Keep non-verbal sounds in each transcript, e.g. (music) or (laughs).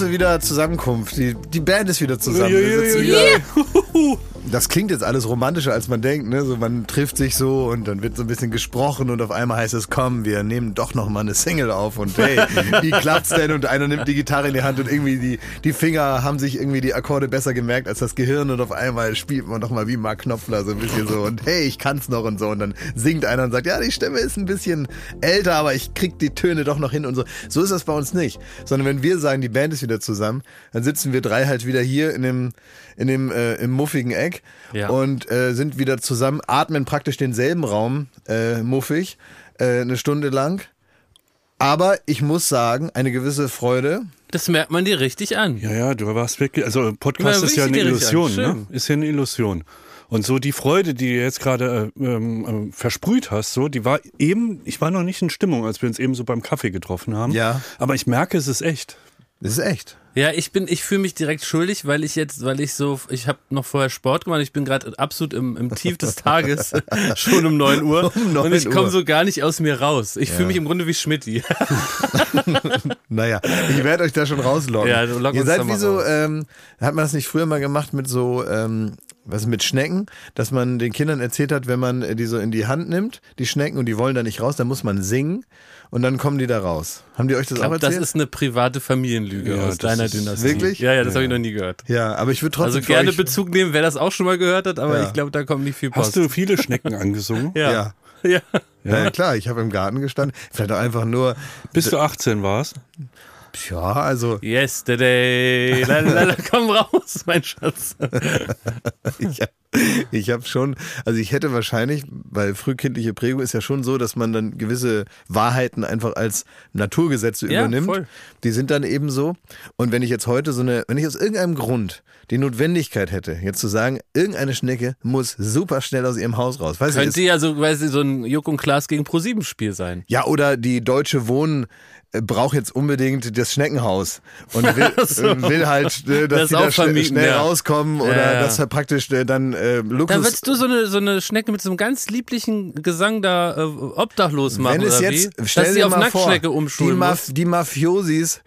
Große wieder Zusammenkunft. Die, die Band ist wieder zusammen. Wir sitzen wieder- (laughs) Das klingt jetzt alles romantischer, als man denkt. Ne? So, man trifft sich so und dann wird so ein bisschen gesprochen und auf einmal heißt es, komm, wir nehmen doch noch mal eine Single auf und hey, (laughs) wie klappt's denn? Und einer nimmt die Gitarre in die Hand und irgendwie die, die Finger haben sich irgendwie die Akkorde besser gemerkt als das Gehirn und auf einmal spielt man doch mal wie Mark Knopfler so ein bisschen so und hey, ich kann's noch und so und dann singt einer und sagt, ja, die Stimme ist ein bisschen älter, aber ich krieg die Töne doch noch hin und so. So ist das bei uns nicht, sondern wenn wir sagen, die Band ist wieder zusammen, dann sitzen wir drei halt wieder hier in dem in dem äh, im muffigen Eck Ja. und äh, sind wieder zusammen, atmen praktisch denselben Raum äh, muffig äh, eine Stunde lang. Aber ich muss sagen, eine gewisse Freude. Das merkt man dir richtig an. Ja, ja, du warst wirklich, also Podcast ist ja eine Illusion, ne? Ist ja eine Illusion. Und so die Freude, die du jetzt gerade äh, ähm, äh, versprüht hast, so, die war eben, ich war noch nicht in Stimmung, als wir uns eben so beim Kaffee getroffen haben. Ja. Aber ich merke, es ist echt. Das ist echt. Ja, ich bin, ich fühle mich direkt schuldig, weil ich jetzt, weil ich so, ich habe noch vorher Sport gemacht, ich bin gerade absolut im, im Tief des Tages, (laughs) schon um 9 Uhr Um 9 und ich komme so gar nicht aus mir raus. Ich fühle mich im Grunde wie Schmidti. (laughs) Naja, ich werde euch da schon rauslocken. Ja, lock Ihr seid wie so, ähm, hat man das nicht früher mal gemacht mit so, ähm, was mit Schnecken, dass man den Kindern erzählt hat, wenn man äh, die so in die Hand nimmt, die Schnecken und die wollen da nicht raus, dann muss man singen und dann kommen die da raus. Haben die euch das Ich auch glaube, das erzählt? ist eine private Familienlüge Ja, aus deiner ist- Dynastie. Wirklich? Ja, ja, das habe ich noch nie gehört. ja, aber ich würde trotzdem Also gerne Bezug nehmen, wer das auch schon mal gehört hat, aber Ja. ich glaube, da kommt nicht viel Post. Hast du viele Schnecken angesungen? (laughs) ja. Ja. ja. Ja, ja klar, ich habe im Garten gestanden. Vielleicht auch einfach nur, Bis du 18 warst? Ja, also Yesterday. La, la, la, komm raus, mein Schatz. (laughs) ich, ich habe schon, also ich hätte wahrscheinlich, weil frühkindliche Prägung ist ja schon so, dass man dann gewisse Wahrheiten einfach als Naturgesetze Ja, übernimmt. voll. Die sind dann eben so. Und wenn ich jetzt heute so eine, wenn ich aus irgendeinem Grund die Notwendigkeit hätte, jetzt zu sagen, irgendeine Schnecke muss super schnell aus ihrem Haus raus. Weißt du, Könnte ja so, weil sie so ein Juck und Klaas gegen Pro-7-Spiel sein. Ja, oder die Deutsche Wohnen braucht jetzt unbedingt das Schneckenhaus und will, (laughs) so. will halt, äh, dass Das die da auch schn- vermieten, schnell ja. rauskommen oder Ja, ja. dass er praktisch äh, dann äh, Luxus... Dann würdest du so eine, so eine Schnecke mit so einem ganz lieblichen Gesang da äh, obdachlos machen, Wenn es oder jetzt, wie? stell Dass sie auf Nacktschnecke die, umschulen Maf muss. die Mafiosis,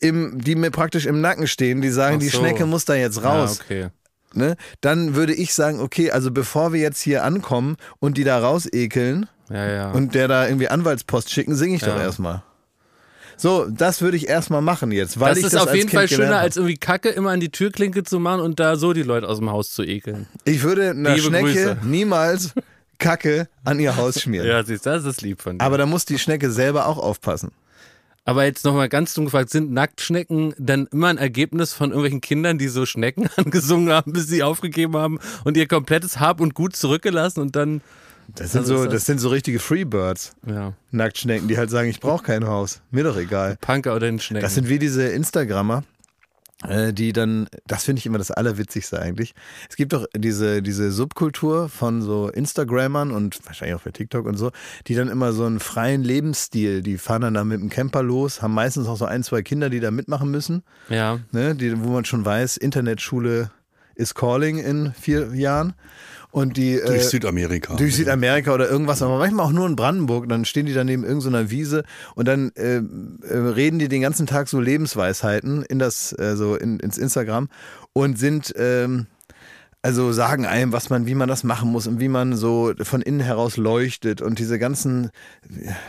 im, die mir praktisch im Nacken stehen, die sagen, Ach die so. Schnecke muss da jetzt raus. Okay. ne? Dann würde ich sagen, okay, also bevor wir jetzt hier ankommen und die da raus ekeln Ja, und der da irgendwie Anwaltspost schicken, singe ich doch erstmal. So, das würde ich erstmal machen jetzt, weil das ich ist das auf jeden kind Fall schöner, als irgendwie Kacke immer an die Türklinke zu machen und da so die Leute aus dem Haus zu ekeln. Ich würde einer Liebe Schnecke Grüße. niemals Kacke an ihr Haus (laughs) schmieren. Ja, siehst du, das ist lieb von dir. Aber da muss die Schnecke selber auch aufpassen. Aber jetzt nochmal ganz dumm gefragt, sind Nacktschnecken dann immer ein Ergebnis von irgendwelchen Kindern, die so Schnecken (laughs) angesungen haben, bis sie aufgegeben haben und ihr komplettes Hab und Gut zurückgelassen und dann, Das sind, Also so, ist das- das sind so richtige Freebirds, ja, Nacktschnecken, die halt sagen, ich brauche kein Haus. Mir doch egal. Punker oder den Schnecken. Das sind wie diese Instagrammer, äh, die dann, das finde ich immer das Allerwitzigste eigentlich. Es gibt doch diese, diese Subkultur von so Instagrammern und wahrscheinlich auch für TikTok und so, die dann immer so einen freien Lebensstil, die fahren dann da mit dem Camper los, haben meistens auch so ein, zwei Kinder, die da mitmachen müssen, ja. ne, die, wo man schon weiß, Internetschule is calling in vier Jahren. Und die, Durch äh, Südamerika. durch Südamerika oder irgendwas, aber manchmal auch nur in Brandenburg. Dann stehen die dann neben irgendeiner Wiese und dann äh, äh, reden die den ganzen Tag so Lebensweisheiten in das, äh, so in, ins Instagram und sind ähm, also sagen einem, was man, wie man das machen muss und wie man so von innen heraus leuchtet und diese ganzen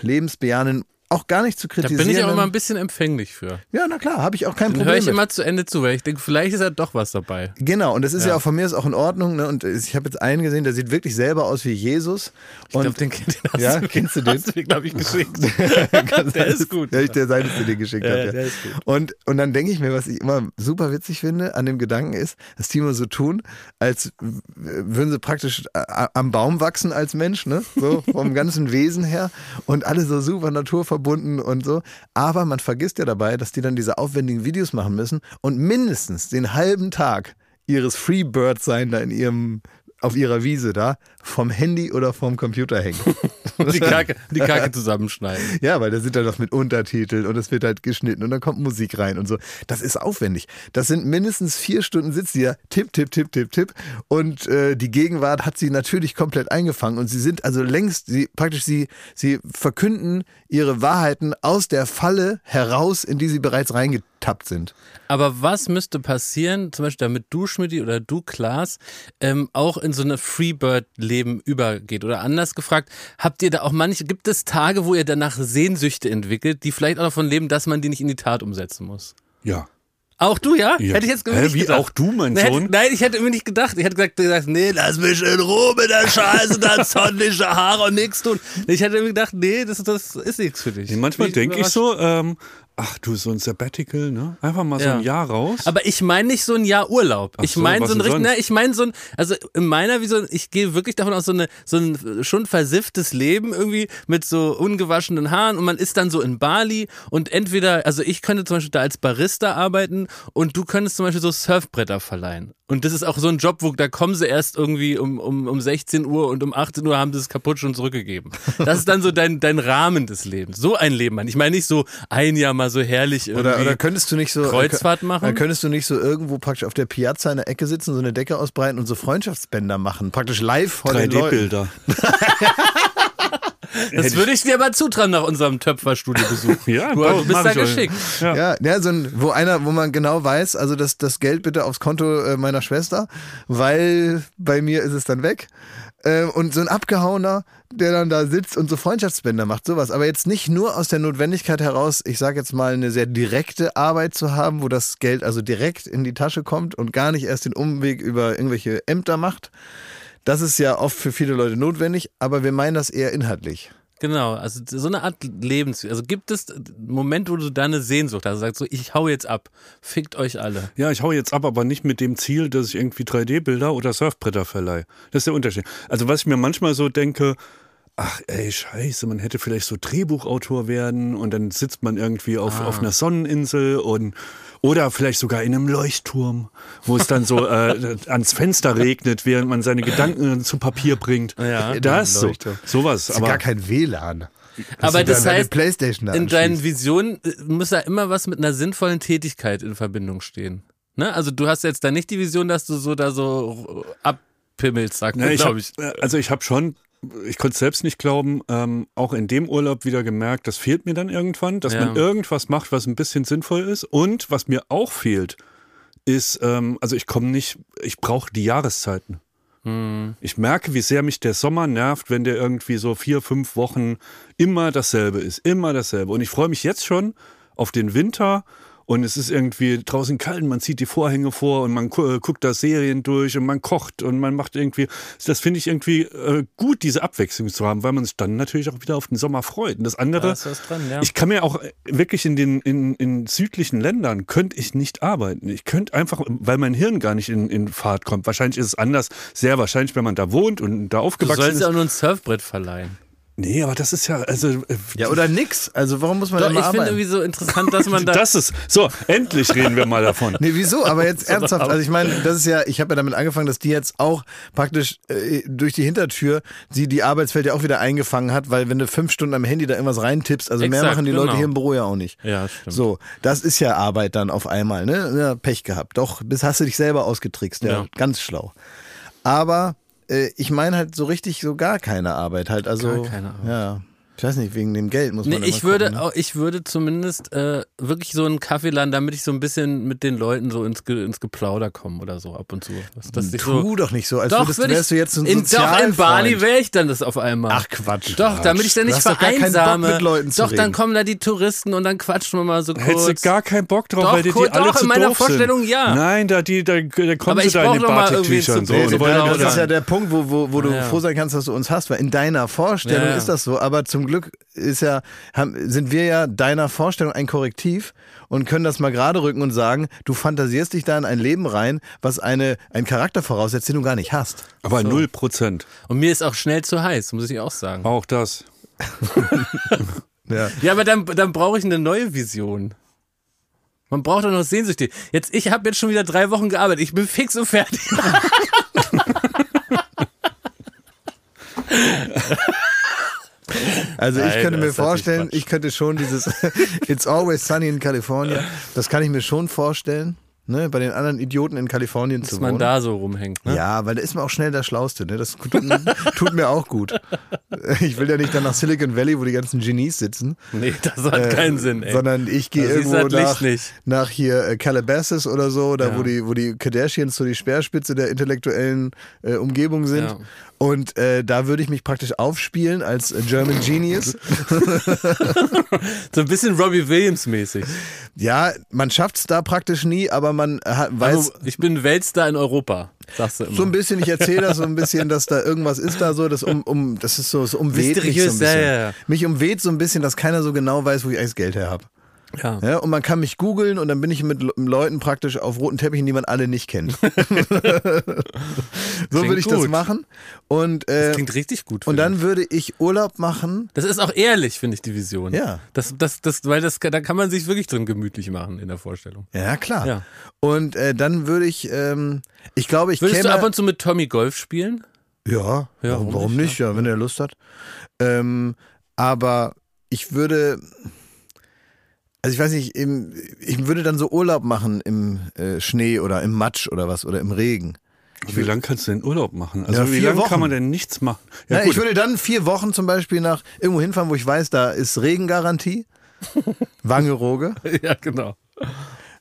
lebensbejahenden auch gar nicht zu Da kritisieren. bin ich auch immer ein bisschen empfänglich für. ja, na klar, habe ich auch kein Dann Problem höre ich mit. immer zu Ende zu, weil ich denke, vielleicht ist ja doch was dabei. Genau, und das ist ja, Ja. auch von mir ist auch in Ordnung. Ne? Und ich habe jetzt einen gesehen, der sieht wirklich selber aus wie Jesus. Ich Und glaube, den, den hast Ja, du, kennst du den? Hast du glaube ich, geschickt. (laughs) der ist gut. Ja, ich der Seite zu dir geschickt Ja, habe. Ja. der ist gut. Und, und dann denke ich mir, was ich immer super witzig finde an dem Gedanken ist, dass die immer so tun, als würden sie praktisch a- am Baum wachsen als Mensch, ne? So vom ganzen Wesen her und alle so super naturverbunden und so. Aber man vergisst ja dabei, dass die dann diese aufwendigen Videos machen müssen und mindestens den halben Tag ihres Freebird-Sein da in ihrem auf ihrer Wiese da vom Handy oder vom Computer hängen. (laughs) (laughs) Die Kacke, die (laughs) Kacke zusammenschneiden. Ja, weil da sind dann noch mit Untertiteln und es wird halt geschnitten und dann kommt Musik rein und so. Das ist aufwendig. Das sind mindestens vier Stunden sitzt sie ja tipp, tipp, tipp, tipp, tipp. Und äh, die Gegenwart hat sie natürlich komplett eingefangen und sie sind also längst, sie praktisch sie, sie verkünden ihre Wahrheiten aus der Falle heraus, in die sie bereits ertappt sind. Aber was müsste passieren, zum Beispiel damit du, Schmidti, oder du, Klaas, ähm, auch in so eine Freebird-Leben übergeht? Oder anders gefragt, habt ihr da auch manche, gibt es Tage, wo ihr danach Sehnsüchte entwickelt, die vielleicht auch davon leben, dass man die nicht in die Tat umsetzen muss? Ja. Auch du, ja? Ja. Hätte ich jetzt nicht wie, gedacht. auch du, mein Nein, Sohn? Hätte, nein, ich hätte mir nicht gedacht. Ich hätte gesagt, gesagt nee, lass mich in Ruhe mit der Scheiße, da (laughs) sonnige Haare und nichts tun. Ich hätte mir gedacht, nee, das, das ist nichts für dich. Nee, manchmal denke ich so, ähm, ach du, so ein Sabbatical, ne? Einfach mal so ein Jahr raus. Aber ich meine nicht so ein Jahr Urlaub. Ach ich so, meine was so ein richtig, ne, ich meine so ein, also in meiner Vision, ich gehe wirklich davon aus, so, eine, so ein schon versifftes Leben irgendwie mit so ungewaschenen Haaren und man ist dann so in Bali und entweder, also ich könnte zum Beispiel da als Barista arbeiten und du könntest zum Beispiel so Surfbretter verleihen. Und das ist auch so ein Job, wo da kommen sie erst irgendwie um, um, um 16 Uhr und um 18 Uhr haben sie es kaputt schon zurückgegeben. Das ist dann so dein, dein Rahmen des Lebens. So ein Leben, Mann. Ich meine nicht so ein Jahr mal so herrlich irgendwie. Oder, oder könntest du nicht so Kreuzfahrt äh, machen? Dann könntest du nicht so irgendwo praktisch auf der Piazza in der Ecke sitzen, so eine Decke ausbreiten und so Freundschaftsbänder machen, praktisch live Leuten. 3D-Bilder. (laughs) Das würde ich dir aber zutrauen nach unserem Töpferstudiobesuch. (laughs) Ja, du, bau- du bist da geschickt. Ja. Ja, ja, so ein, wo einer, wo man genau weiß, also das, das Geld bitte aufs Konto äh, meiner Schwester, weil bei mir ist es dann weg. Äh, und so ein Abgehauener, der dann da sitzt und so Freundschaftsbänder macht, sowas. Aber jetzt nicht nur aus der Notwendigkeit heraus, ich sage jetzt mal, eine sehr direkte Arbeit zu haben, wo das Geld also direkt in die Tasche kommt und gar nicht erst den Umweg über irgendwelche Ämter macht. Das ist ja oft für viele Leute notwendig, aber wir meinen das eher inhaltlich. Genau, also so eine Art Lebens... Also gibt es einen Moment, wo du deine Sehnsucht hast, sagst so, ich hau jetzt ab, fickt euch alle. Ja, ich hau jetzt ab, aber nicht mit dem Ziel, dass ich irgendwie 3D-Bilder oder Surfbretter verleihe. Das ist der Unterschied. Also was ich mir manchmal so denke, ach ey, scheiße, man hätte vielleicht so Drehbuchautor werden und dann sitzt man irgendwie auf, auf einer Sonneninsel und oder vielleicht sogar in einem Leuchtturm, wo es dann so äh, (laughs) ans Fenster regnet, während man seine Gedanken zu Papier bringt. Ja. das so. Sowas. Das ist Aber gar kein WLAN. Aber das heißt, Playstation da in deinen. Visionen äh, muss ja immer was mit einer sinnvollen Tätigkeit in Verbindung stehen. Ne? Also du hast jetzt da nicht die Vision, dass du so da so abpimmelst, sagt man, ich hab, glaube ich. Also ich habe schon, ich konnte es selbst nicht glauben, ähm, auch in dem Urlaub wieder gemerkt, das fehlt mir dann irgendwann, dass Ja. man irgendwas macht, was ein bisschen sinnvoll ist. Und was mir auch fehlt, ist, ähm, also ich komme nicht, ich brauche die Jahreszeiten. Hm. Ich merke, wie sehr mich der Sommer nervt, wenn der irgendwie so vier, fünf Wochen immer dasselbe ist, immer dasselbe. Und ich freue mich jetzt schon auf den Winter und es ist irgendwie draußen kalt, und man zieht die Vorhänge vor und man gu- guckt da Serien durch und man kocht und man macht irgendwie, das finde ich irgendwie äh, gut, diese Abwechslung zu haben, weil man sich dann natürlich auch wieder auf den Sommer freut. Und das andere, Da ist dran, ja. ich kann mir auch äh, wirklich in den in, in südlichen Ländern könnte ich nicht arbeiten. Ich könnte einfach, weil mein Hirn gar nicht in, in Fahrt kommt. Wahrscheinlich ist es anders, sehr wahrscheinlich, wenn man da wohnt und da Du aufgewachsen sollst ist. auch nur ein Surfbrett verleihen. Nee, aber das ist ja, also. äh, Ja, oder nix. Also warum muss man Doch, immer ich finde arbeiten? irgendwie so interessant, dass man (laughs) da. das ist. So, endlich reden wir mal davon. (laughs) Nee, wieso? Aber jetzt (laughs) ernsthaft. Also ich meine, das ist ja, ich habe ja damit angefangen, dass die jetzt auch praktisch äh, durch die Hintertür sie die Arbeitswelt ja auch wieder eingefangen hat, weil wenn du fünf Stunden am Handy da irgendwas reintippst, also mehr Exakt, machen die Leute genau. hier im Büro ja auch nicht. ja, stimmt. So, das ist ja Arbeit dann auf einmal, ne? Ja, Pech gehabt. Doch, bis hast du dich selber ausgetrickst, ja, Ja. ganz schlau. Aber ich meine halt so richtig so gar keine Arbeit halt, also Gar keine Arbeit. ja. Ich weiß nicht, wegen dem Geld muss Nee, man ich immer würde, gucken, ne? ich würde zumindest äh, wirklich so einen Kaffee laden, damit ich so ein bisschen mit den Leuten so ins, Ge ins Geplauder komme oder so ab und zu. Ich Tu so, doch nicht so, als doch, würdest, würde wärst ich, du jetzt ein in, Doch, in. Bali wäre ich dann das auf einmal. Ach Quatsch. Doch, damit ich dann nicht hast doch vereinsame. mit Leuten zu doch, dann reden. kommen da die Touristen und dann quatschen wir mal so kurz. Hättest du gar keinen Bock drauf, Doch, weil dir die kurz- alle doch, zu in meiner doof Vorstellung sind. ja. Nein, da, die, da, da kommen Aber sie ich da in den doch zu So. Genau, da das ist dann- ja der Punkt, wo, wo, wo du froh sein kannst, dass du uns hast, weil in deiner Vorstellung ist das so, aber zum Glück ist ja, haben, sind wir ja deiner Vorstellung ein Korrektiv und können das mal gerade rücken und sagen, du fantasierst dich da in ein Leben rein, was eine, einen Charakter voraussetzt, den du gar nicht hast. aber null Prozent. Und mir ist auch schnell zu heiß, muss ich auch sagen. Auch das. (laughs) Ja. Ja, aber dann, dann brauche ich eine neue Vision. Man braucht doch noch sehnsüchtig. Jetzt, ich habe jetzt schon wieder drei Wochen gearbeitet. Ich bin fix und fertig. (laughs) (laughs) Also ich Nein, könnte das mir vorstellen, ich könnte schon dieses (laughs) It's Always Sunny in California, das kann ich mir schon vorstellen. ne, bei den anderen Idioten in Kalifornien zu Dass wohnen. man da so rumhängt. Ne? Ja, weil da ist man auch schnell der Schlauste. Ne? Das tut, (laughs) tut mir auch gut. Ich will ja nicht dann nach Silicon Valley, wo die ganzen Genies sitzen. Nee, das hat keinen Sinn, ey. Sondern ich gehe du irgendwo Licht nach, nach hier äh, Calabasas oder so, da Ja. wo die, wo die Kardashians so die Speerspitze der intellektuellen äh, Umgebung sind. Ja. Und äh, da würde ich mich praktisch aufspielen als äh, German Genius. (laughs) So ein bisschen Robbie Williams mäßig. ja, man schafft es da praktisch nie, aber man hat, weiß, Also, ich bin Weltstar in Europa, sagst du immer. So ein bisschen, ich erzähle das so ein bisschen, dass da irgendwas ist da so, das um, um das ist so, es umweht mich so ein bisschen. ja, ja, ja. Mich umweht so ein bisschen, dass keiner so genau weiß, wo ich eigentlich das Geld her habe. Ja. Ja, und man kann mich googeln und dann bin ich mit Le- Leuten praktisch auf roten Teppichen, die man alle nicht kennt. (laughs) so würde ich das gut. machen. Und, äh, Das klingt richtig gut. und dann würde ich Urlaub machen. Das ist auch ehrlich, finde ich, die Vision. Ja. Das, das, das, weil das, da kann man sich wirklich drin gemütlich machen in der Vorstellung. Ja, klar. Ja. Und äh, dann würde ich, ähm, ich glaube, ich Würdest du ab und zu mit Tommy Golf spielen? Ja, Ja, warum, warum warum nicht, nicht? Ja, wenn er Lust hat. Ähm, aber ich würde, also ich weiß nicht, im, ich würde dann so Urlaub machen im äh, Schnee oder im Matsch oder was oder im Regen. Wie lange kannst du denn Urlaub machen? Also Ja, wie vier lange Wochen. kann man denn nichts machen? Ja, Na, ich würde dann vier Wochen zum Beispiel nach irgendwo hinfahren, wo ich weiß, da ist Regengarantie. (laughs) Wangerooge. (laughs) ja, genau.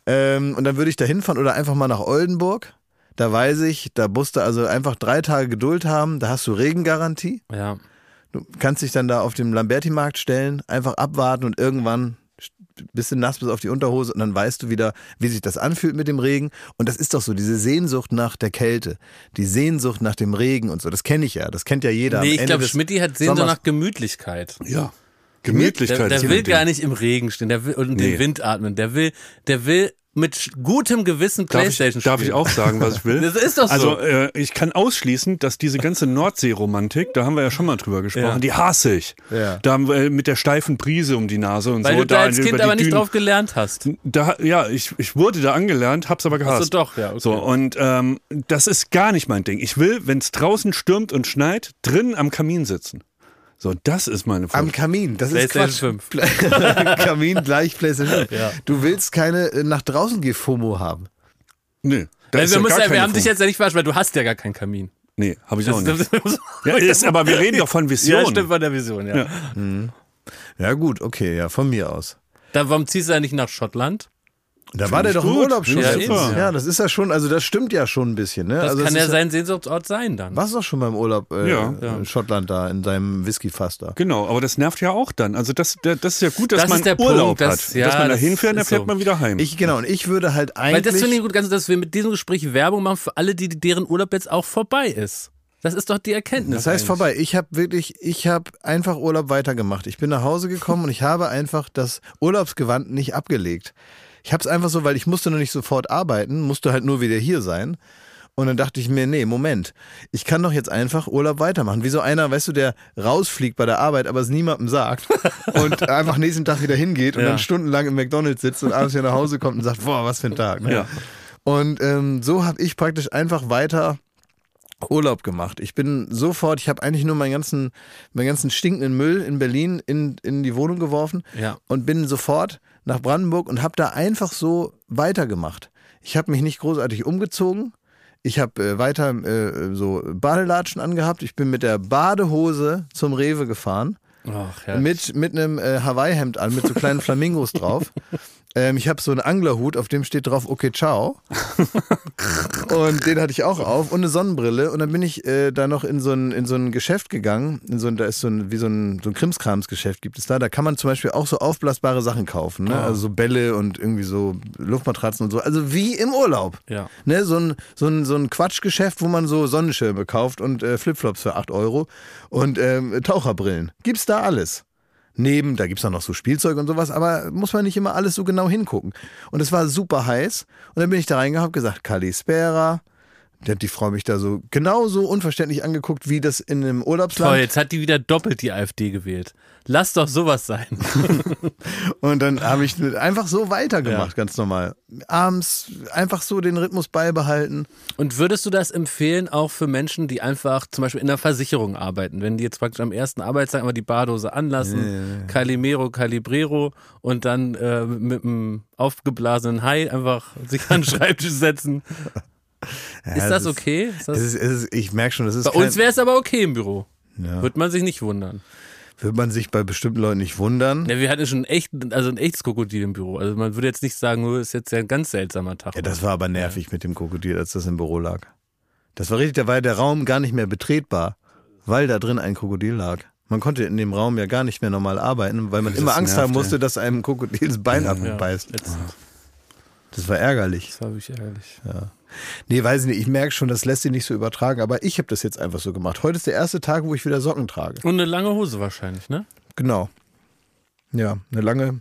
Ähm, und dann würde ich da hinfahren oder einfach mal nach Oldenburg. Da weiß ich, da musst du also einfach drei Tage Geduld haben, da hast du Regengarantie. Ja. Du kannst dich dann da auf dem Lamberti-Markt stellen, einfach abwarten und irgendwann du nass bis auf die Unterhose und dann weißt du wieder, wie sich das anfühlt mit dem Regen. Und das ist doch so, diese Sehnsucht nach der Kälte, die Sehnsucht nach dem Regen und so, das kenne ich ja, das kennt ja jeder. Nee, ich glaube, Schmidti hat Sehnsucht Sommers. nach Gemütlichkeit. ja. Der, Gemütlichkeit. der ist will gar nicht im Regen stehen der will, und Nee. den Wind atmen. Der will, der will mit gutem Gewissen Darf ich, Playstation darf ich spielen. auch sagen, was ich will? (laughs) Das ist doch so. Also äh, ich kann ausschließen, dass diese ganze Nordsee-Romantik, da haben wir ja schon mal drüber gesprochen, Ja. die hasse ich. Ja. Da haben wir äh, mit der steifen Prise um die Nase und Weil so. du da als Kind aber nicht Dünen. drauf gelernt hast. Da, ja, ich, ich wurde da angelernt, hab's aber gehasst. so, doch, ja, okay. So, und ähm, das ist gar nicht mein Ding. Ich will, wenn es draußen stürmt und schneit, drinnen am Kamin sitzen. So, das ist meine Am Vorstellung. Kamin, das ist Quatsch. (laughs) Kamin gleich PlayStation 5. Ja. Du willst keine äh, nach draußen geh FOMO haben. Nee, da ist wir, ja müssen, gar ja, wir keine haben dich jetzt ja nicht verarscht, weil du hast ja gar keinen Kamin. Nee, habe ich auch Das- nicht. das- Ja, ist, aber wir reden doch von Visionen. (laughs) ja, stimmt von der Vision, ja. Ja. Ja gut, okay, ja, von mir aus. Da, warum ziehst du ja nicht nach Schottland? Da war der doch im gut. Urlaub schon. Ja, eben. ja, das ist ja schon, also das stimmt ja schon ein bisschen. Ne? Das also kann es ja sein Sehnsuchtsort sein dann. Warst doch schon beim Urlaub äh, Ja. in Schottland da, in seinem Whiskyfass da. Genau, aber das nervt ja auch dann. Also das, das ist ja gut, dass Das man ist der Urlaub Punkt, das- hat. ja, dass man da das hinfährt, dann fährt so. man wieder heim. Ich, genau, und ich würde halt Weil eigentlich. das finde ich gut, ganz, dass wir mit diesem Gespräch Werbung machen für alle, die deren Urlaub jetzt auch vorbei ist. Das ist doch die Erkenntnis. Das heißt eigentlich. vorbei. Ich habe wirklich, ich habe einfach Urlaub weitergemacht. Ich bin nach Hause gekommen und ich habe einfach das Urlaubsgewand nicht abgelegt. Ich habe es einfach so, weil ich musste noch nicht sofort arbeiten, musste halt nur wieder hier sein. Und dann dachte ich mir, nee, Moment, ich kann doch jetzt einfach Urlaub weitermachen. Wie so einer, weißt du, der rausfliegt bei der Arbeit, aber es niemandem sagt und (laughs) einfach nächsten Tag wieder hingeht und Ja. dann stundenlang im McDonalds sitzt und abends wieder nach Hause kommt und sagt, boah, was für ein Tag. Ne? Ja. Und ähm, so habe ich praktisch einfach weiter Urlaub gemacht. Ich bin sofort, ich habe eigentlich nur meinen ganzen, meinen ganzen stinkenden Müll in Berlin in, in die Wohnung geworfen Ja. und bin sofort nach Brandenburg und habe da einfach so weitergemacht. Ich habe mich nicht großartig umgezogen. Ich habe äh, weiter äh, so Badelatschen angehabt. Ich bin mit der Badehose zum Rewe gefahren. Ach. Mit, mit einem äh, Hawaii-Hemd an, mit so kleinen (laughs) Flamingos drauf. Ähm, ich habe so einen Anglerhut, auf dem steht drauf, okay, ciao. (laughs) und den hatte ich auch auf und eine Sonnenbrille. Und dann bin ich äh, da noch in so ein, in so ein Geschäft gegangen. In so ein, da ist so ein, wie so ein, so ein Krimskramsgeschäft gibt es da. Da kann man zum Beispiel auch so aufblasbare Sachen kaufen. Ne? Also so Bälle und irgendwie so Luftmatratzen und so. Also wie im Urlaub. Ja. Ne, so ein, so ein, so ein Quatschgeschäft, wo man so Sonnenschirme kauft und äh, Flipflops für 8 Euro und ähm, Taucherbrillen. Gibt's da alles. Neben, da gibt's auch noch so Spielzeug und sowas, aber muss man nicht immer alles so genau hingucken. Und es war super heiß. Und dann bin ich da reingehauen und gesagt, Kalispera, Der hat die Frau mich da so genauso unverständlich angeguckt, wie das in einem Toll, Urlaubsland. jetzt hat die wieder doppelt die AfD gewählt. Lass doch sowas sein. (laughs) Und dann habe ich einfach so weitergemacht, Ja. ganz normal. Abends einfach so den Rhythmus beibehalten. Und würdest du das empfehlen auch für Menschen, die einfach zum Beispiel in der Versicherung arbeiten? Wenn die jetzt praktisch am ersten Arbeitstag immer die Bardose anlassen, Calimero, Calibrero und dann äh, mit einem aufgeblasenen Hai einfach sich an den (laughs) Schreibtisch setzen. Ja, ist das es okay? Ist das Es ist, es ist, ich merke schon, das ist Bei kein, uns wäre es aber okay im Büro. Ja. Wird man sich nicht wundern. Würde man sich bei bestimmten Leuten nicht wundern. Ja, wir hatten schon echt, also ein echtes Krokodil im Büro. Also man würde jetzt nicht sagen, oh, ist jetzt ja ein ganz seltsamer Tag. Ja, das war aber nervig mit dem Krokodil, als das im Büro lag. Das war richtig, da war der Raum gar nicht mehr betretbar, weil da drin ein Krokodil lag. Man konnte in dem Raum ja gar nicht mehr normal arbeiten, weil man Das immer Angst haben nervt, musste, ey. dass einem ein Krokodil das Bein ja, abbeißt. Das war ärgerlich. das war wirklich ärgerlich. Nee, weiß ich nicht. Ich merke schon, das lässt sich nicht so übertragen, aber ich habe das jetzt einfach so gemacht. Heute ist der erste Tag, wo ich wieder Socken trage. Und eine lange Hose wahrscheinlich, ne? Genau. Ja, eine lange,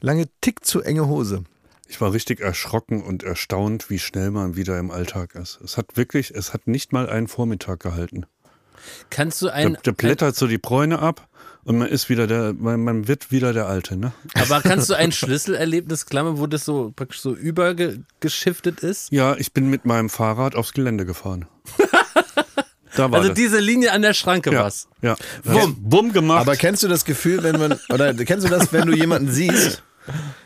lange Tick zu enge Hose. Ich war richtig erschrocken und erstaunt, wie schnell man wieder im Alltag ist. Es hat wirklich, es hat nicht mal einen Vormittag gehalten. Kannst du Da, ein, da blättert so die Bräune ab und man ist wieder der, man, man wird wieder der Alte, ne? aber (laughs) kannst du ein Schlüsselerlebnis klammern, wo das so praktisch so übergeschiftet ist? Ja, ich bin mit meinem Fahrrad aufs Gelände gefahren. (laughs) Da war Also das. diese Linie an der Schranke ja, was. ja. Bumm, bumm gemacht. Aber kennst du das Gefühl, wenn man, oder kennst du das, wenn du jemanden siehst,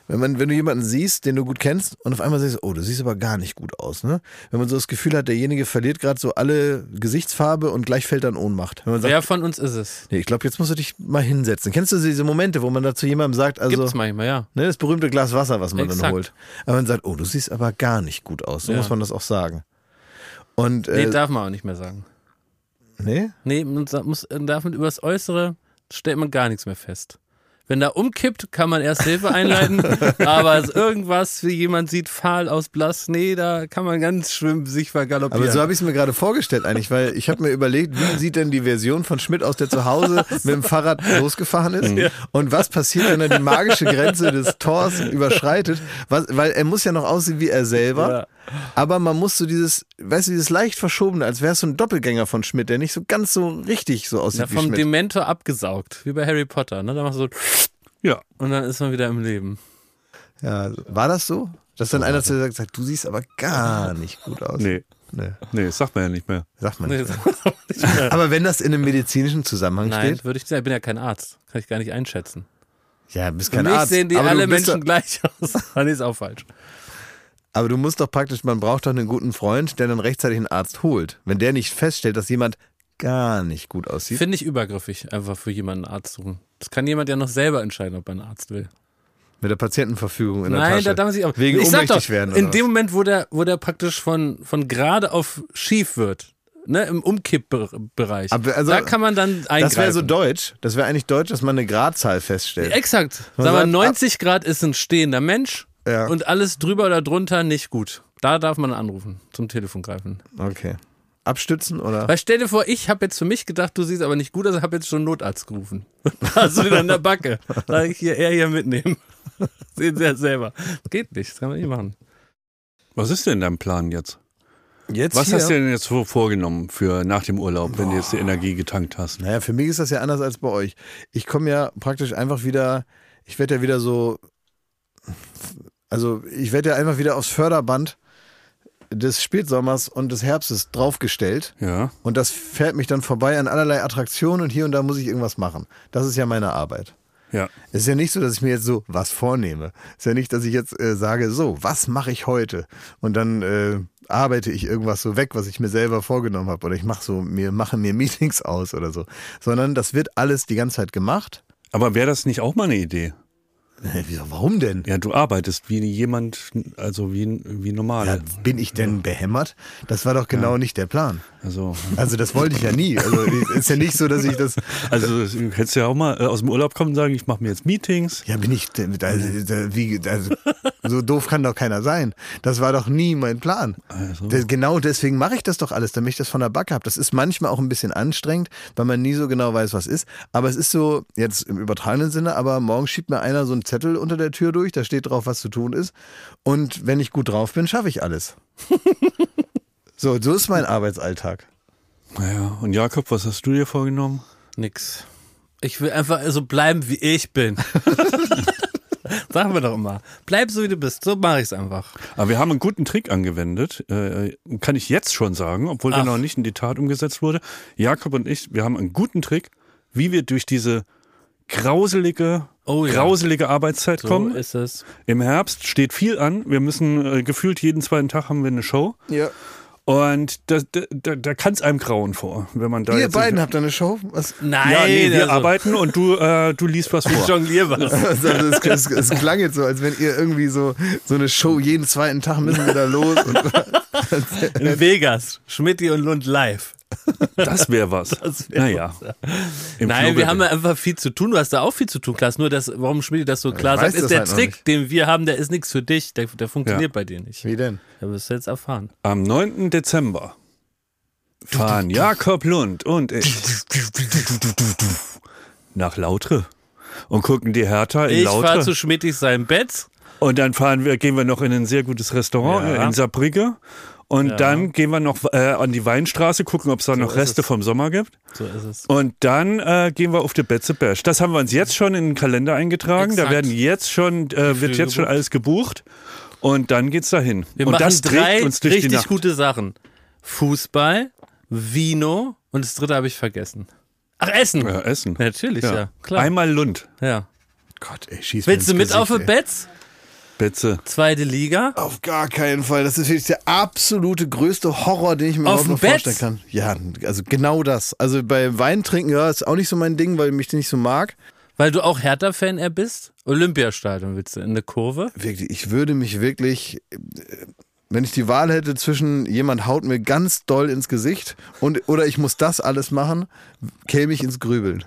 wenn man, wenn du jemanden siehst, den du gut kennst und auf einmal siehst, oh, du siehst aber gar nicht gut aus, ne? Wenn man so das Gefühl hat, derjenige verliert gerade so alle Gesichtsfarbe und gleich fällt dann Ohnmacht. Wenn man sagt, Wer von uns ist es? nee, ich glaube, jetzt musst du dich mal hinsetzen. Kennst du diese Momente, wo man da zu jemandem sagt, also, Gibt's manchmal, ja. ne, das berühmte Glas Wasser, was man dann Exakt. holt. Aber man sagt, oh, du siehst aber gar nicht gut aus. So Ja. muss man das auch sagen. Und, Nee, äh, darf man auch nicht mehr sagen. nee? Nee, man muss, darf man über das Äußere stellt man gar nichts mehr fest. Wenn da umkippt, kann man erst Hilfe einleiten, (laughs) aber irgendwas, wie jemand sieht, fahl aus blass, nee, da kann man ganz schlimm sich vergaloppieren. Aber so habe ich es mir gerade vorgestellt eigentlich, weil ich habe mir überlegt, wie sieht denn die Version von Schmidt aus, der zu Hause (laughs) mit dem Fahrrad losgefahren ist? Und was passiert, wenn er die magische Grenze des Tors überschreitet, was, weil er muss ja noch aussehen wie er selber, Ja. Aber man muss so dieses, weißt du, dieses leicht verschobene, als wäre es so ein Doppelgänger von Schmidt, der nicht so ganz so richtig so aussieht ja, wie vom Schmidt. Dementor abgesaugt, wie bei Harry Potter, ne? Da machst du so ja. und dann ist man wieder im Leben. Ja, war das so? Dass dann einer zu dir sagt, du siehst aber gar nicht gut aus. Nee, Nee, nee, das sagt man ja nicht mehr. sagt man Nee, nicht. das auch nicht mehr. Aber wenn das in einem medizinischen Zusammenhang Nein, steht, würde ich sagen, ich bin ja kein Arzt. Kann ich gar nicht einschätzen. ja, bist Für kein mich Arzt. sehen die aber du alle bist Menschen gleich aus. (laughs) nee, ist auch falsch. Aber du musst doch praktisch, man braucht doch einen guten Freund, der dann rechtzeitig einen Arzt holt. Wenn der nicht feststellt, dass jemand gar nicht gut aussieht. Finde ich übergriffig, einfach für jemanden einen Arzt suchen. Das kann jemand ja noch selber entscheiden, ob er einen Arzt will. Mit der Patientenverfügung in der Nein, Tasche. da darf man sich auch. Wegen ich ohnmächtig doch, werden. in dem was? Moment, wo der, wo der praktisch von, von gerade auf schief wird, ne, im Umkippbereich, also, da kann man dann eingreifen. das wäre so deutsch. Das wäre eigentlich deutsch, dass man eine Gradzahl feststellt. Exakt. Man Sag mal, sagt, 90 Grad ist ein stehender Mensch Ja. und alles drüber oder drunter nicht gut. Da darf man anrufen, zum Telefon greifen. Okay. Abstützen oder? Weil stell dir vor, ich habe jetzt für mich gedacht, du siehst aber nicht gut aus, habe jetzt schon einen Notarzt gerufen. (laughs) Hast du wieder in der Backe. Sag ich hier, er hier mitnehmen. (laughs) Sehen Sie ja selber. Geht nicht, das kann man nicht machen. Was ist denn dein Plan jetzt? Jetzt Was hier? hast du denn jetzt vorgenommen für nach dem Urlaub, wenn du jetzt die Energie getankt hast? Naja, für mich ist das ja anders als bei euch. Ich komme ja praktisch einfach wieder, ich werde ja wieder so, also ich werde ja einfach wieder aufs Förderband des Spätsommers und des Herbstes draufgestellt. Ja. Und das fährt mich dann vorbei an allerlei Attraktionen und hier und da muss ich irgendwas machen. Das ist ja meine Arbeit. Ja. Es ist ja nicht so, dass ich mir jetzt so was vornehme. Es ist ja nicht, dass ich jetzt äh, sage, so, was mache ich heute? Und dann äh, arbeite ich irgendwas so weg, was ich mir selber vorgenommen habe. Oder ich mache so, mir, mache mir (laughs) Meetings aus oder so. Sondern das wird alles die ganze Zeit gemacht. Aber wäre das nicht auch mal eine Idee? Wieso, warum denn? Ja, du arbeitest wie jemand, also wie, wie normal. Ja, bin ich denn behämmert? Das war doch genau nicht der Plan. Also, Also das wollte ich ja nie. Also ist ja nicht so, dass ich das. also du hättest ja auch mal äh, aus dem Urlaub kommen und sagen, ich mache mir jetzt Meetings. Ja, bin ich. Da, wie, also, so doof kann doch keiner sein. Das war doch nie mein Plan. Also. Genau deswegen mache ich das doch alles, damit ich das von der Backe habe. Das ist manchmal auch ein bisschen anstrengend, weil man nie so genau weiß, was ist. Aber es ist so, jetzt im übertragenen Sinne, aber morgen schiebt mir einer so einen Zettel unter der Tür durch, da steht drauf, was zu tun ist. Und wenn ich gut drauf bin, schaffe ich alles. (laughs) So, so ist mein Arbeitsalltag. Naja, und Jakob, was hast du dir vorgenommen? Nix. Ich will einfach so bleiben, wie ich bin. (laughs) Sagen wir doch immer. Bleib so, wie du bist. So mache ich es einfach. Aber wir haben einen guten Trick angewendet, äh, kann ich jetzt schon sagen, obwohl der Ach. noch nicht in die Tat umgesetzt wurde. Jakob und ich, wir haben einen guten Trick, wie wir durch diese grauselige, Oh ja. grauselige Arbeitszeit So kommen. ist es. Im Herbst steht viel an. Wir müssen äh, gefühlt jeden zweiten Tag haben wir eine Show. Ja. Und da, da, da, da kann es einem grauen vor, wenn man da Ihr jetzt beiden habt eine Show? Was? Nein, ja, nee, wir also, arbeiten und du, äh, du liest was (laughs) vor. Jonglier was. (laughs) Also, es, es, es klang jetzt so, als wenn ihr irgendwie so, so eine Show jeden zweiten Tag müssen wir da los. Und, (laughs) In Vegas. Schmidti und Lund live. Das wäre was. Das wär naja. was, (laughs) Nein, wir Flughafen. haben ja einfach viel zu tun. Du hast da auch viel zu tun, Klaas. Nur das, warum Schmidti das so klar sagt, ist der halt Trick, den wir haben, der ist nichts für dich. Der, der funktioniert Ja. bei dir nicht. wie denn? Da wirst du jetzt erfahren. Am 9. Dezember fahren (laughs) Jakob Lund und ich nach Lautre und gucken die Hertha in Ich fahre Lautre. zu Schmidtis sein Bett. Und dann fahren wir, gehen wir noch in ein sehr gutes Restaurant Ja. in Saarbrücke. Und Ja. dann gehen wir noch äh, an die Weinstraße, gucken, ob es da noch ist Reste es. vom Sommer gibt. So ist es. Und dann äh, gehen wir auf die Betzeberg. Das haben wir uns jetzt schon in den Kalender eingetragen. Da Exakt. werden jetzt schon, äh, wird jetzt schon gebucht? alles gebucht. Und dann geht's dahin. Wir und machen das drei uns durch die richtig Nacht. gute Sachen. Fußball, Vino und das dritte habe ich vergessen. Ach, Essen. Ja, Essen. Natürlich, ja. Klar. Einmal Lund. ja. Gott, ey, schieß Willst du mit Gesicht, auf die. Betz? Betze. Zweite Liga? Auf gar keinen Fall. Das ist wirklich der absolute größte Horror, den ich mir Auf überhaupt noch dem Bett? vorstellen kann. Ja, also genau das. Also bei Wein trinken, ja, ist auch nicht so mein Ding, weil ich mich nicht so mag. Weil du auch Hertha-Fan er bist? Olympiastadion willst du in eine Kurve? Wirklich, ich würde mich wirklich, äh, wenn ich die Wahl hätte zwischen jemand haut mir ganz doll ins Gesicht und oder ich muss das alles machen, käme ich ins Grübeln.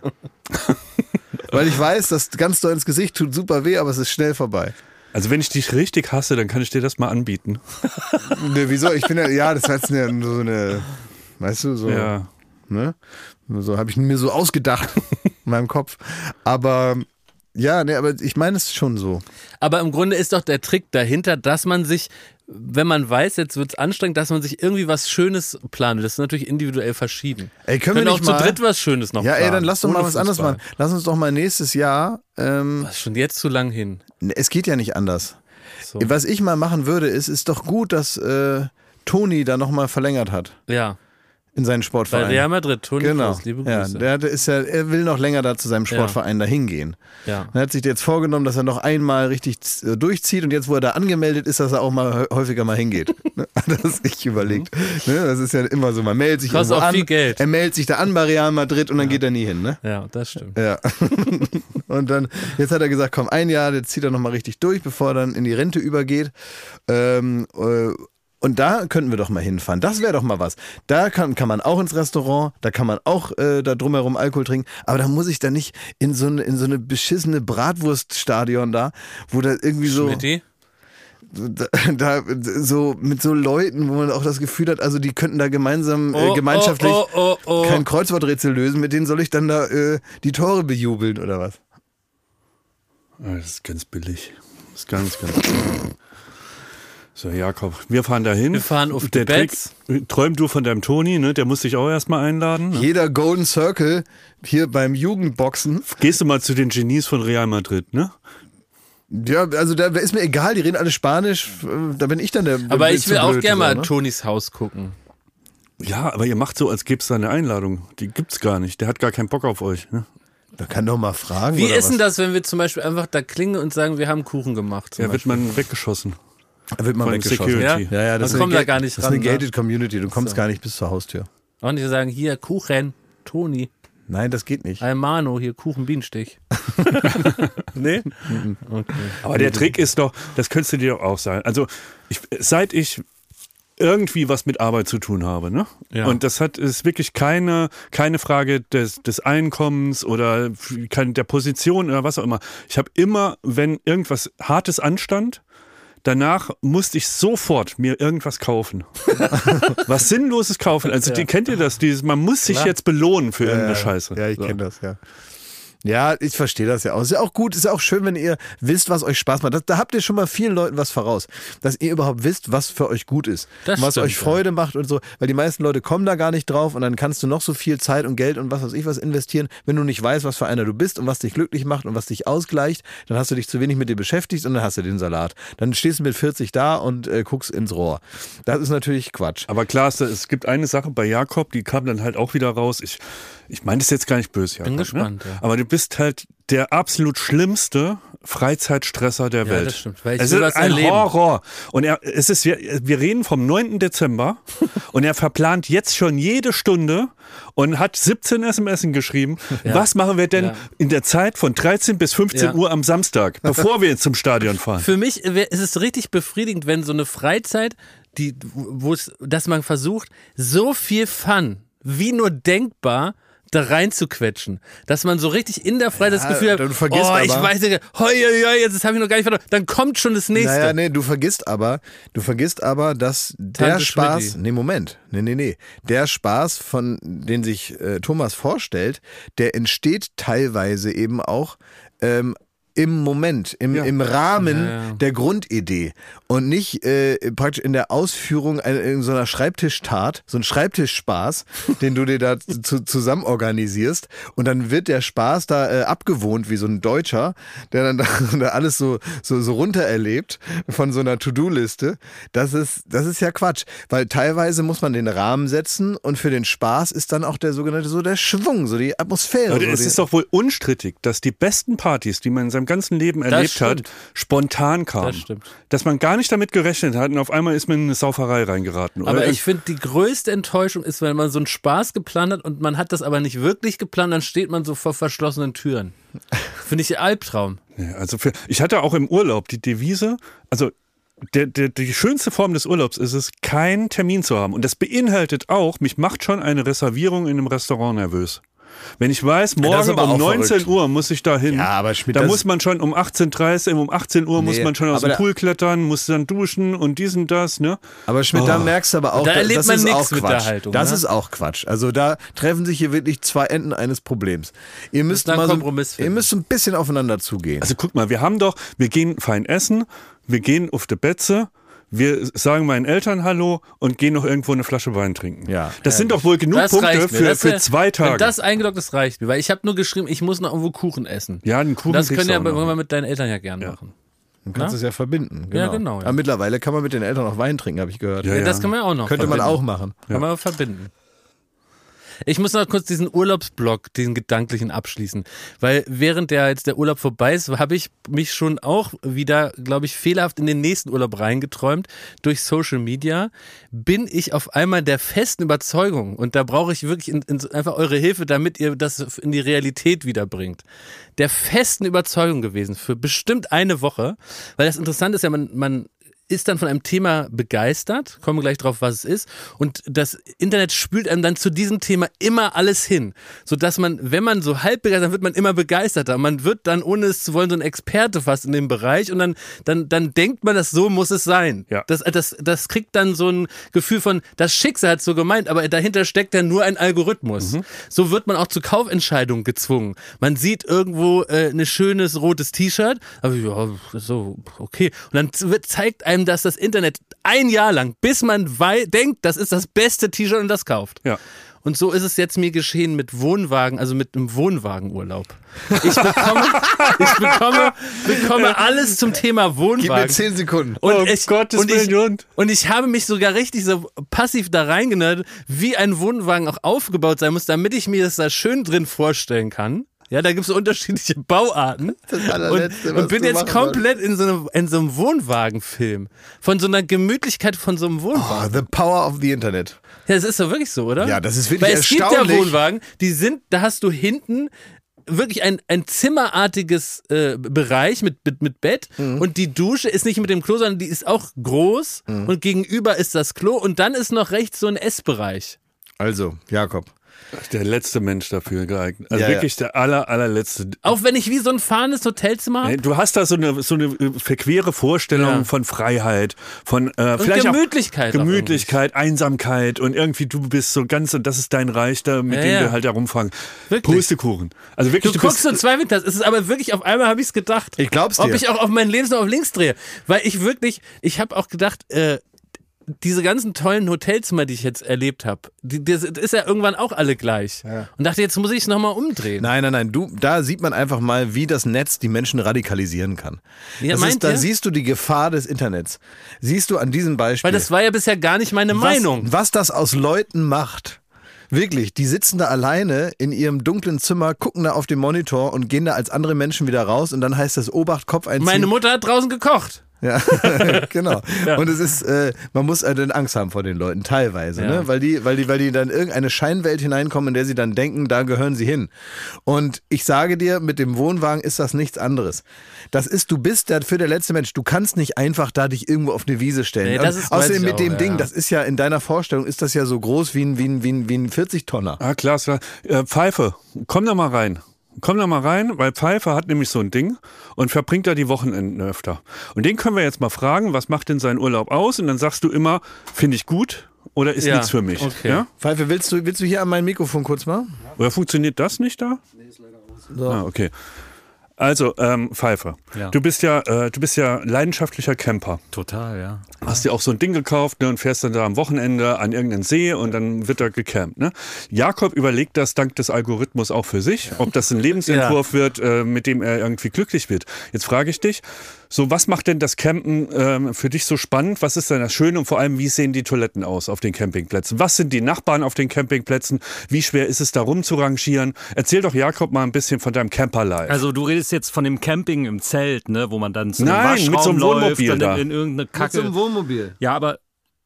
(laughs) Weil ich weiß, das ganz doll ins Gesicht tut super weh, aber es ist schnell vorbei. Also wenn ich dich richtig hasse, dann kann ich dir das mal anbieten. (laughs) Ne, wieso? Ich bin ja, ja, das jetzt eine, so eine, weißt du, so. Ja. Ne? So habe ich mir so ausgedacht in meinem Kopf. Aber ja, ne, aber ich meine es schon so. Aber im Grunde ist doch der Trick dahinter, dass man sich, wenn man weiß, jetzt wird es anstrengend, dass man sich irgendwie was Schönes plant. Das ist natürlich individuell verschieden. Ey, können wir Können auch nicht zu mal- dritt was Schönes noch Ja, planen. ey, dann lass doch mal was anderes Fußball. machen. Lass uns doch mal nächstes Jahr. Ähm, ist schon jetzt zu lang hin. es geht ja nicht anders. So. Was ich mal machen würde, ist, ist doch gut, dass äh, Toni da nochmal verlängert hat Ja, in seinen bei Sportverein. Real Madrid, Toni Genau. Kroos, liebe Ja, Grüße. der hat- ist ja, er will noch länger da zu seinem Sportverein da hingehen. Ja. Er hat sich jetzt vorgenommen, dass er noch einmal richtig äh, durchzieht und jetzt, wo er da angemeldet ist, dass er auch mal hä- häufiger mal hingeht. (laughs) Ne? Hat er sich überlegt. Ne? Das ist ja immer so, man meldet sich Kostet irgendwo auch an, viel Geld. er meldet sich da an bei Real Madrid und dann geht er nie hin. Ne? ja, das stimmt. Ja. (laughs) und dann, jetzt hat er gesagt, komm, ein Jahr, jetzt zieht er nochmal richtig durch, bevor er dann in die Rente übergeht. Ähm, äh, und da könnten wir doch mal hinfahren. Das wäre doch mal was. Da kann, kann man auch ins Restaurant, da kann man auch äh, da drumherum Alkohol trinken, aber da muss ich da nicht in so eine, in so eine beschissene Bratwurststadion da, wo da irgendwie so, Schmidti? da, da so mit so Leuten, wo man auch das Gefühl hat, also die könnten da gemeinsam äh, Oh, gemeinschaftlich oh, oh, oh, oh. kein Kreuzworträtsel lösen, mit denen soll ich dann da äh, die Tore bejubeln oder was? Ah, Das ist ganz billig. Das ist ganz, ganz billig. So, Jakob, wir fahren dahin. Wir fahren auf die Der Trick, träum du von deinem Toni, ne? Der muss dich auch erstmal einladen. Ne? Jeder Golden Circle hier beim Jugendboxen, Gehst du mal zu den Genies von Real Madrid, ne? ja, also da ist mir egal, die reden alle Spanisch, da bin ich dann der Aber ich will auch gerne mal ne? Tonis Haus gucken. Ja, aber ihr macht so, als gäbe es da eine Einladung. Die gibt's gar nicht. Der hat gar keinen Bock auf euch. Ne? Da kann doch mal fragen. Wie oder ist denn das, wenn wir zum Beispiel einfach da klingeln und sagen, wir haben Kuchen gemacht? Ja, wird Beispiel? man weggeschossen. Da wird man von weggeschossen. Security. Ja, ja, Man das ist kommt eine, da gar ga- nicht das ist eine ne? gated Community, du kommst gar nicht bis zur Haustür. Und nicht sagen, hier Kuchen, Toni, Nein, das geht nicht. Almano, hier Kuchen Bienenstich. (laughs) nee? Okay. Aber der Trick ist doch, das könntest du dir doch auch sagen. Also, ich, seit ich irgendwie was mit Arbeit zu tun habe, ne? Ja. Und das hat ist wirklich keine keine Frage des, des Einkommens oder kein, der Position oder was auch immer. Ich habe immer, wenn irgendwas Hartes anstand, danach musste ich sofort mir irgendwas kaufen. (laughs) was Sinnloses kaufen. Also die, kennt ihr das? Dieses, man muss sich Klar. jetzt belohnen für irgendeine ja, Scheiße. Ja, ich So. kenne das, ja. Ja, ich verstehe das ja auch. Ist ja auch gut, ist ja auch schön, wenn ihr wisst, was euch Spaß macht. Das, da habt ihr schon mal vielen Leuten was voraus, dass ihr überhaupt wisst, was für euch gut ist. Das was stimmt, euch Freude macht und so. Weil die meisten Leute kommen da gar nicht drauf und dann kannst du noch so viel Zeit und Geld und was weiß ich was investieren. Wenn du nicht weißt, was für einer du bist und was dich glücklich macht und was dich ausgleicht, dann hast du dich zu wenig mit dir beschäftigt und dann hast du den Salat. Dann stehst du mit 40 da und äh, guckst ins Rohr. Das ist natürlich Quatsch. Aber klar, es- es gibt eine Sache bei Jakob, die kam dann halt auch wieder raus. Ich, ich meine das jetzt gar nicht böse, Jakob. gespannt, ne? ja. Aber du bist halt der absolut schlimmste Freizeitstresser der Ja, Welt. das stimmt, es ist ein erleben. Horror. Und er, es ist, wir, wir reden vom 9. Dezember (laughs) und er verplant jetzt schon jede Stunde und hat 17 SMS geschrieben. Was machen wir denn Ja. in der Zeit von 13 bis 15 Ja. Uhr am Samstag, (laughs) bevor wir zum Stadion fahren? Für mich ist es richtig befriedigend, wenn so eine Freizeit, die, wo es, dass man versucht, so viel Fun wie nur denkbar da reinzuquetschen. Dass man so richtig in der Freizeit das Gefühl hat, oh, ich aber- weiß nicht, hoi, hoi, jetzt habe ich noch gar nicht verstanden. Dann kommt schon das nächste. Naja, nee, du vergisst aber, du vergisst aber, dass der Tante Spaß, Schmidti. nee, Moment, nee, nee, nee, der Spaß, von den sich äh, Thomas vorstellt, der entsteht teilweise eben auch ähm, im Moment, im, Ja. im Rahmen Ja, ja. der Grundidee und nicht äh, praktisch in der Ausführung einer, in so einer Schreibtischtat, so ein Schreibtischspaß, (laughs) den du dir da zu, zusammen organisierst und dann wird der Spaß da äh, abgewohnt wie so ein Deutscher, der dann (laughs) da, da alles so, so, so runter erlebt von so einer To-Do-Liste. Das ist, das ist ja Quatsch, weil teilweise muss man den Rahmen setzen und für den Spaß ist dann auch der sogenannte, so der Schwung, so die Atmosphäre. So es die, ist doch wohl unstrittig, dass die besten Partys, die man in seinem ganzen Leben erlebt hat, spontan kamen. Das stimmt. Dass man gar nicht damit gerechnet hat und auf einmal ist man in eine Sauferei reingeraten. Oder Aber ich finde, die größte Enttäuschung ist, wenn man so einen Spaß geplant hat und man hat das aber nicht wirklich geplant, dann steht man so vor verschlossenen Türen. Finde ich Albtraum. Ja, also für, ich hatte auch im Urlaub die Devise, also der, der, die schönste Form des Urlaubs ist es, keinen Termin zu haben. Und das beinhaltet auch, mich macht schon eine Reservierung in einem Restaurant nervös. Wenn ich weiß, morgen um auch 19 verrückt. Uhr muss ich da hin. Ja, aber Schmidt, da muss man schon um 18.30 Uhr, um 18 Uhr muss Nee, man schon aus dem Pool klettern, muss dann duschen und dies und das, ne? Aber Schmidt, da merkst du aber auch, Da erlebt das man ist auch mit Quatsch. der Haltung, das ne? ist auch Quatsch. Also da treffen sich hier wirklich zwei Enden eines Problems. Ihr müsst mal so, ihr müsst ein bisschen aufeinander zugehen. Also guck mal, wir haben doch, wir gehen fein essen, wir gehen auf die Betze, wir sagen meinen Eltern Hallo und gehen noch irgendwo eine Flasche Wein trinken. Ja. Das sind doch wohl genug Das Punkte für, Das, für zwei Tage. Wenn das eingeloggt ist, reicht mir. Weil ich habe nur geschrieben, ich muss noch irgendwo Kuchen essen. ja, einen Kuchen das können du ja irgendwann mit deinen Eltern ja gern machen. Dann kannst du es ja verbinden. Genau. Ja, genau, ja. Aber mittlerweile kann man mit den Eltern auch Wein trinken, habe ich gehört. Ja, Ja, ja. das kann man ja auch noch. Könnte man verbinden. auch machen. Kann man verbinden. Ich muss noch kurz diesen Urlaubsblock, diesen gedanklichen abschließen, weil während der jetzt der Urlaub vorbei ist, habe ich mich schon auch wieder, glaube ich, fehlerhaft in den nächsten Urlaub reingeträumt. Durch Social Media bin ich auf einmal der festen Überzeugung und da brauche ich wirklich in, in, einfach eure Hilfe, damit ihr das in die Realität wiederbringt. Der festen Überzeugung gewesen für bestimmt eine Woche, weil das Interessante ist ja, man, man ist dann von einem Thema begeistert, kommen wir gleich drauf, was es ist, und das Internet spült einem dann zu diesem Thema immer alles hin, so dass man, wenn man so halb begeistert, dann wird man immer begeisterter. Man wird dann, ohne es zu wollen, so ein Experte fast in dem Bereich und dann, dann, dann denkt man, das so muss es sein. Ja. Das, das, das kriegt dann so ein Gefühl von, das Schicksal hat so gemeint, aber dahinter steckt ja nur ein Algorithmus. So wird man auch zu Kaufentscheidungen gezwungen. Man sieht irgendwo äh, ein schönes rotes T-Shirt, aber ja, so, okay. Und dann wird- zeigt einem das das Internet ein Jahr lang, bis man denkt, das ist das beste T-Shirt und das kauft. Ja. Und so ist es jetzt mir geschehen mit Wohnwagen, also mit einem Wohnwagenurlaub. Ich bekomme, (laughs) ich bekomme, bekomme alles zum Thema Gib mir Wohnwagen. zehn Sekunden. Und Oh ich, Gottes und ich, Willen. und ich habe mich sogar richtig so passiv da reingenördet, wie ein Wohnwagen auch aufgebaut sein muss, damit ich mir das da schön drin vorstellen kann. Ja, da gibt es unterschiedliche Bauarten. Das allerletzte, und, und bin jetzt komplett in so, einem, in so einem Wohnwagenfilm. Von so einer Gemütlichkeit von so einem Wohnwagen. Oh, the power of the Internet. Ja, das ist doch wirklich so, oder? Ja, das ist wirklich Weil es gibt ja erstaunlich. Wohnwagen, die sind, da hast du hinten wirklich ein, ein zimmerartiges äh, Bereich mit, mit, mit Bett Mhm. und die Dusche ist nicht mit dem Klo, sondern die ist auch groß Mhm. und gegenüber ist das Klo und dann ist noch rechts so ein Essbereich. Also, Jakob, Der letzte Mensch dafür geeignet. Also Ja, ja. wirklich der aller, allerletzte. Auch wenn ich wie so ein fahrendes Hotelzimmer hab. Ey, Du hast da so eine, so eine äh, verquere Vorstellung Ja. von Freiheit, von äh, vielleicht Gemütlichkeit auch auch Gemütlichkeit, Einsamkeit und irgendwie du bist so ganz und das ist dein Reich da, mit Ja, dem ja. du halt herumfangen. Wirklich. Pustekuchen. Also wirklich, Du du, guckst so zwei Winters. Es ist aber wirklich, auf einmal habe ich es gedacht. Ich glaub's Ob dir. ich auch auf mein Leben noch auf links drehe. Weil ich wirklich, ich habe auch gedacht, äh, diese ganzen tollen Hotelzimmer, die ich jetzt erlebt habe, das ist ja irgendwann auch alle gleich. Und dachte, jetzt muss ich es nochmal umdrehen. Nein, nein, nein. Du, da sieht man einfach mal, wie das Netz die Menschen radikalisieren kann. Ja, das ist, da siehst du die Gefahr des Internets. Siehst du an diesem Beispiel. Weil das war ja bisher gar nicht meine was, Meinung. Was das aus Leuten macht. Wirklich, die sitzen da alleine in ihrem dunklen Zimmer, gucken da auf den Monitor und gehen da als andere Menschen wieder raus und dann heißt das Obacht, Kopf einziehen. Meine Mutter hat draußen gekocht. Ja, (laughs) genau. Und es ist, äh, man muss äh, dann Angst haben vor den Leuten, teilweise, Ja. ne? weil, die, weil, die, weil die dann in irgendeine Scheinwelt hineinkommen, in der sie dann denken, da gehören sie hin. Und ich sage dir, mit dem Wohnwagen ist das nichts anderes. Das ist, du bist dafür der letzte Mensch. Du kannst nicht einfach da dich irgendwo auf eine Wiese stellen. Nee, das ist- außerdem mit auch, dem ja, Ding, ja. das ist ja in deiner Vorstellung, ist das ja so groß wie ein, wie ein, wie ein, wie ein 40-Tonner. ah, klar, klar. Äh, Pfeife, komm da mal rein. Komm da mal rein, weil Pfeife hat nämlich so ein Ding und verbringt da die Wochenenden öfter. Und den können wir jetzt mal fragen, was macht denn sein Urlaub aus? Und dann sagst du immer, finde ich gut oder ist Ja, nichts für mich. okay. Ja? Pfeife, willst du, willst du hier an mein Mikrofon kurz mal? Oder funktioniert das nicht da? So. Ah, okay. Also, ähm, Pfeife. Ja. Du bist ja, äh, du bist ja leidenschaftlicher Camper. Total, ja. Hast dir auch so ein Ding gekauft ne, und fährst dann da am Wochenende an irgendeinen See und dann wird da gecampt. Ne? Jakob überlegt das dank des Algorithmus auch für sich, ob das ein (laughs) Lebensentwurf wird, äh, mit dem er irgendwie glücklich wird. Jetzt frage ich dich, so was macht denn das Campen ähm, für dich so spannend? Was ist denn das Schöne und vor allem, wie sehen die Toiletten aus auf den Campingplätzen? Was sind die Nachbarn auf den Campingplätzen? Wie schwer ist es da rumzurangieren? Erzähl doch Jakob mal ein bisschen von deinem Camper-Life. Also du redest jetzt von dem Camping im Zelt, ne, wo man dann zu Nein, einem mit so Waschraum einem läuft, Wohnmobil dann da. in, in irgendeine Kacke. Wohnmobil. Ja, aber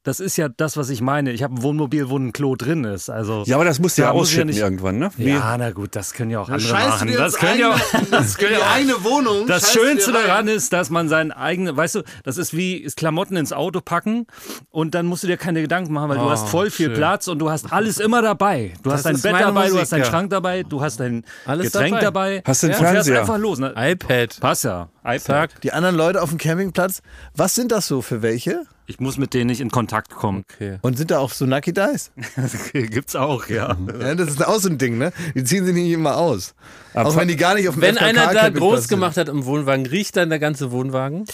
das ist ja das, was ich meine. Ich habe ein Wohnmobil, wo ein Klo drin ist. Also ja, aber das musst du ja muss ich ja ausschütten nicht- irgendwann, ne? Wie- ja, na gut, das können ja auch andere machen. Das können ja (laughs) auch, das können ja auch eigene Wohnung. Das Schönste daran ist, dass man seinen eigenen, weißt du, das ist wie Klamotten ins Auto packen und dann musst du dir keine Gedanken machen, weil du Oh, hast voll viel schön. Platz und du hast alles immer dabei. Du hast dein ist Bett dabei, du Musik, hast deinen ja. Schrank dabei, du hast dein Alles Getränk dabei. dabei. Hast du und fährst Fernseher? einfach los. Ne? iPad. Passt ja. iPad. Die anderen Leute auf dem Campingplatz, was sind das so für welche? Ich muss mit denen nicht in Kontakt kommen. Okay. Und sind da auch so Nucky Dice? (laughs) Gibt's auch, ja. Ja, das ist auch so ein Ding, ne? Die ziehen sich nicht immer aus. auch wenn die gar nicht auf dem Wenn FKK einer da groß gemacht hat im Wohnwagen, riecht dann der ganze Wohnwagen?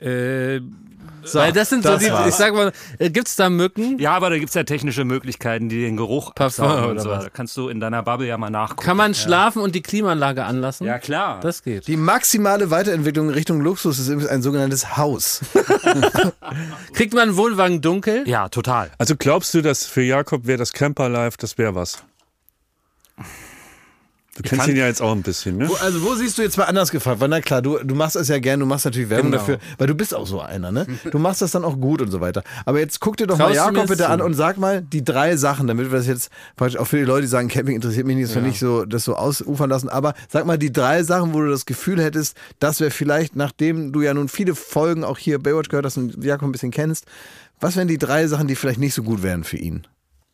äh, Weil das sind so das die, war's. ich sag mal, äh, gibt's da Mücken? ja, aber da gibt's ja technische Möglichkeiten, die den Geruch Parfum absaugen und oder so. was? Da kannst du in deiner Bubble ja mal nachgucken. Kann man schlafen und die Klimaanlage anlassen? ja, klar. Das geht. Die maximale Weiterentwicklung in Richtung Luxus ist übrigens ein sogenanntes Haus. (laughs) (laughs) Kriegt man einen Wohnwagen dunkel? ja, total. Also glaubst du, dass für Jakob wäre das Camper-Life, das wäre was? Du kennst kann- ihn ja jetzt auch ein bisschen, ne? Wo, also wo siehst du jetzt mal anders gefragt? Weil na klar, du, du machst das ja gern, du machst natürlich Werbung Genau. dafür, weil du bist auch so einer, ne? Du machst das dann auch gut und so weiter. Aber jetzt guck dir doch Traust mal Jakob bitte an und sag mal die drei Sachen, damit wir das jetzt praktisch auch für die Leute, die sagen, Camping interessiert mich nicht, dass wir nicht so das so ausufern lassen. Aber sag mal die drei Sachen, wo du das Gefühl hättest, das wäre vielleicht, nachdem du ja nun viele Folgen auch hier Baywatch gehört hast und Jakob ein bisschen kennst, was wären die drei Sachen, die vielleicht nicht so gut wären für ihn?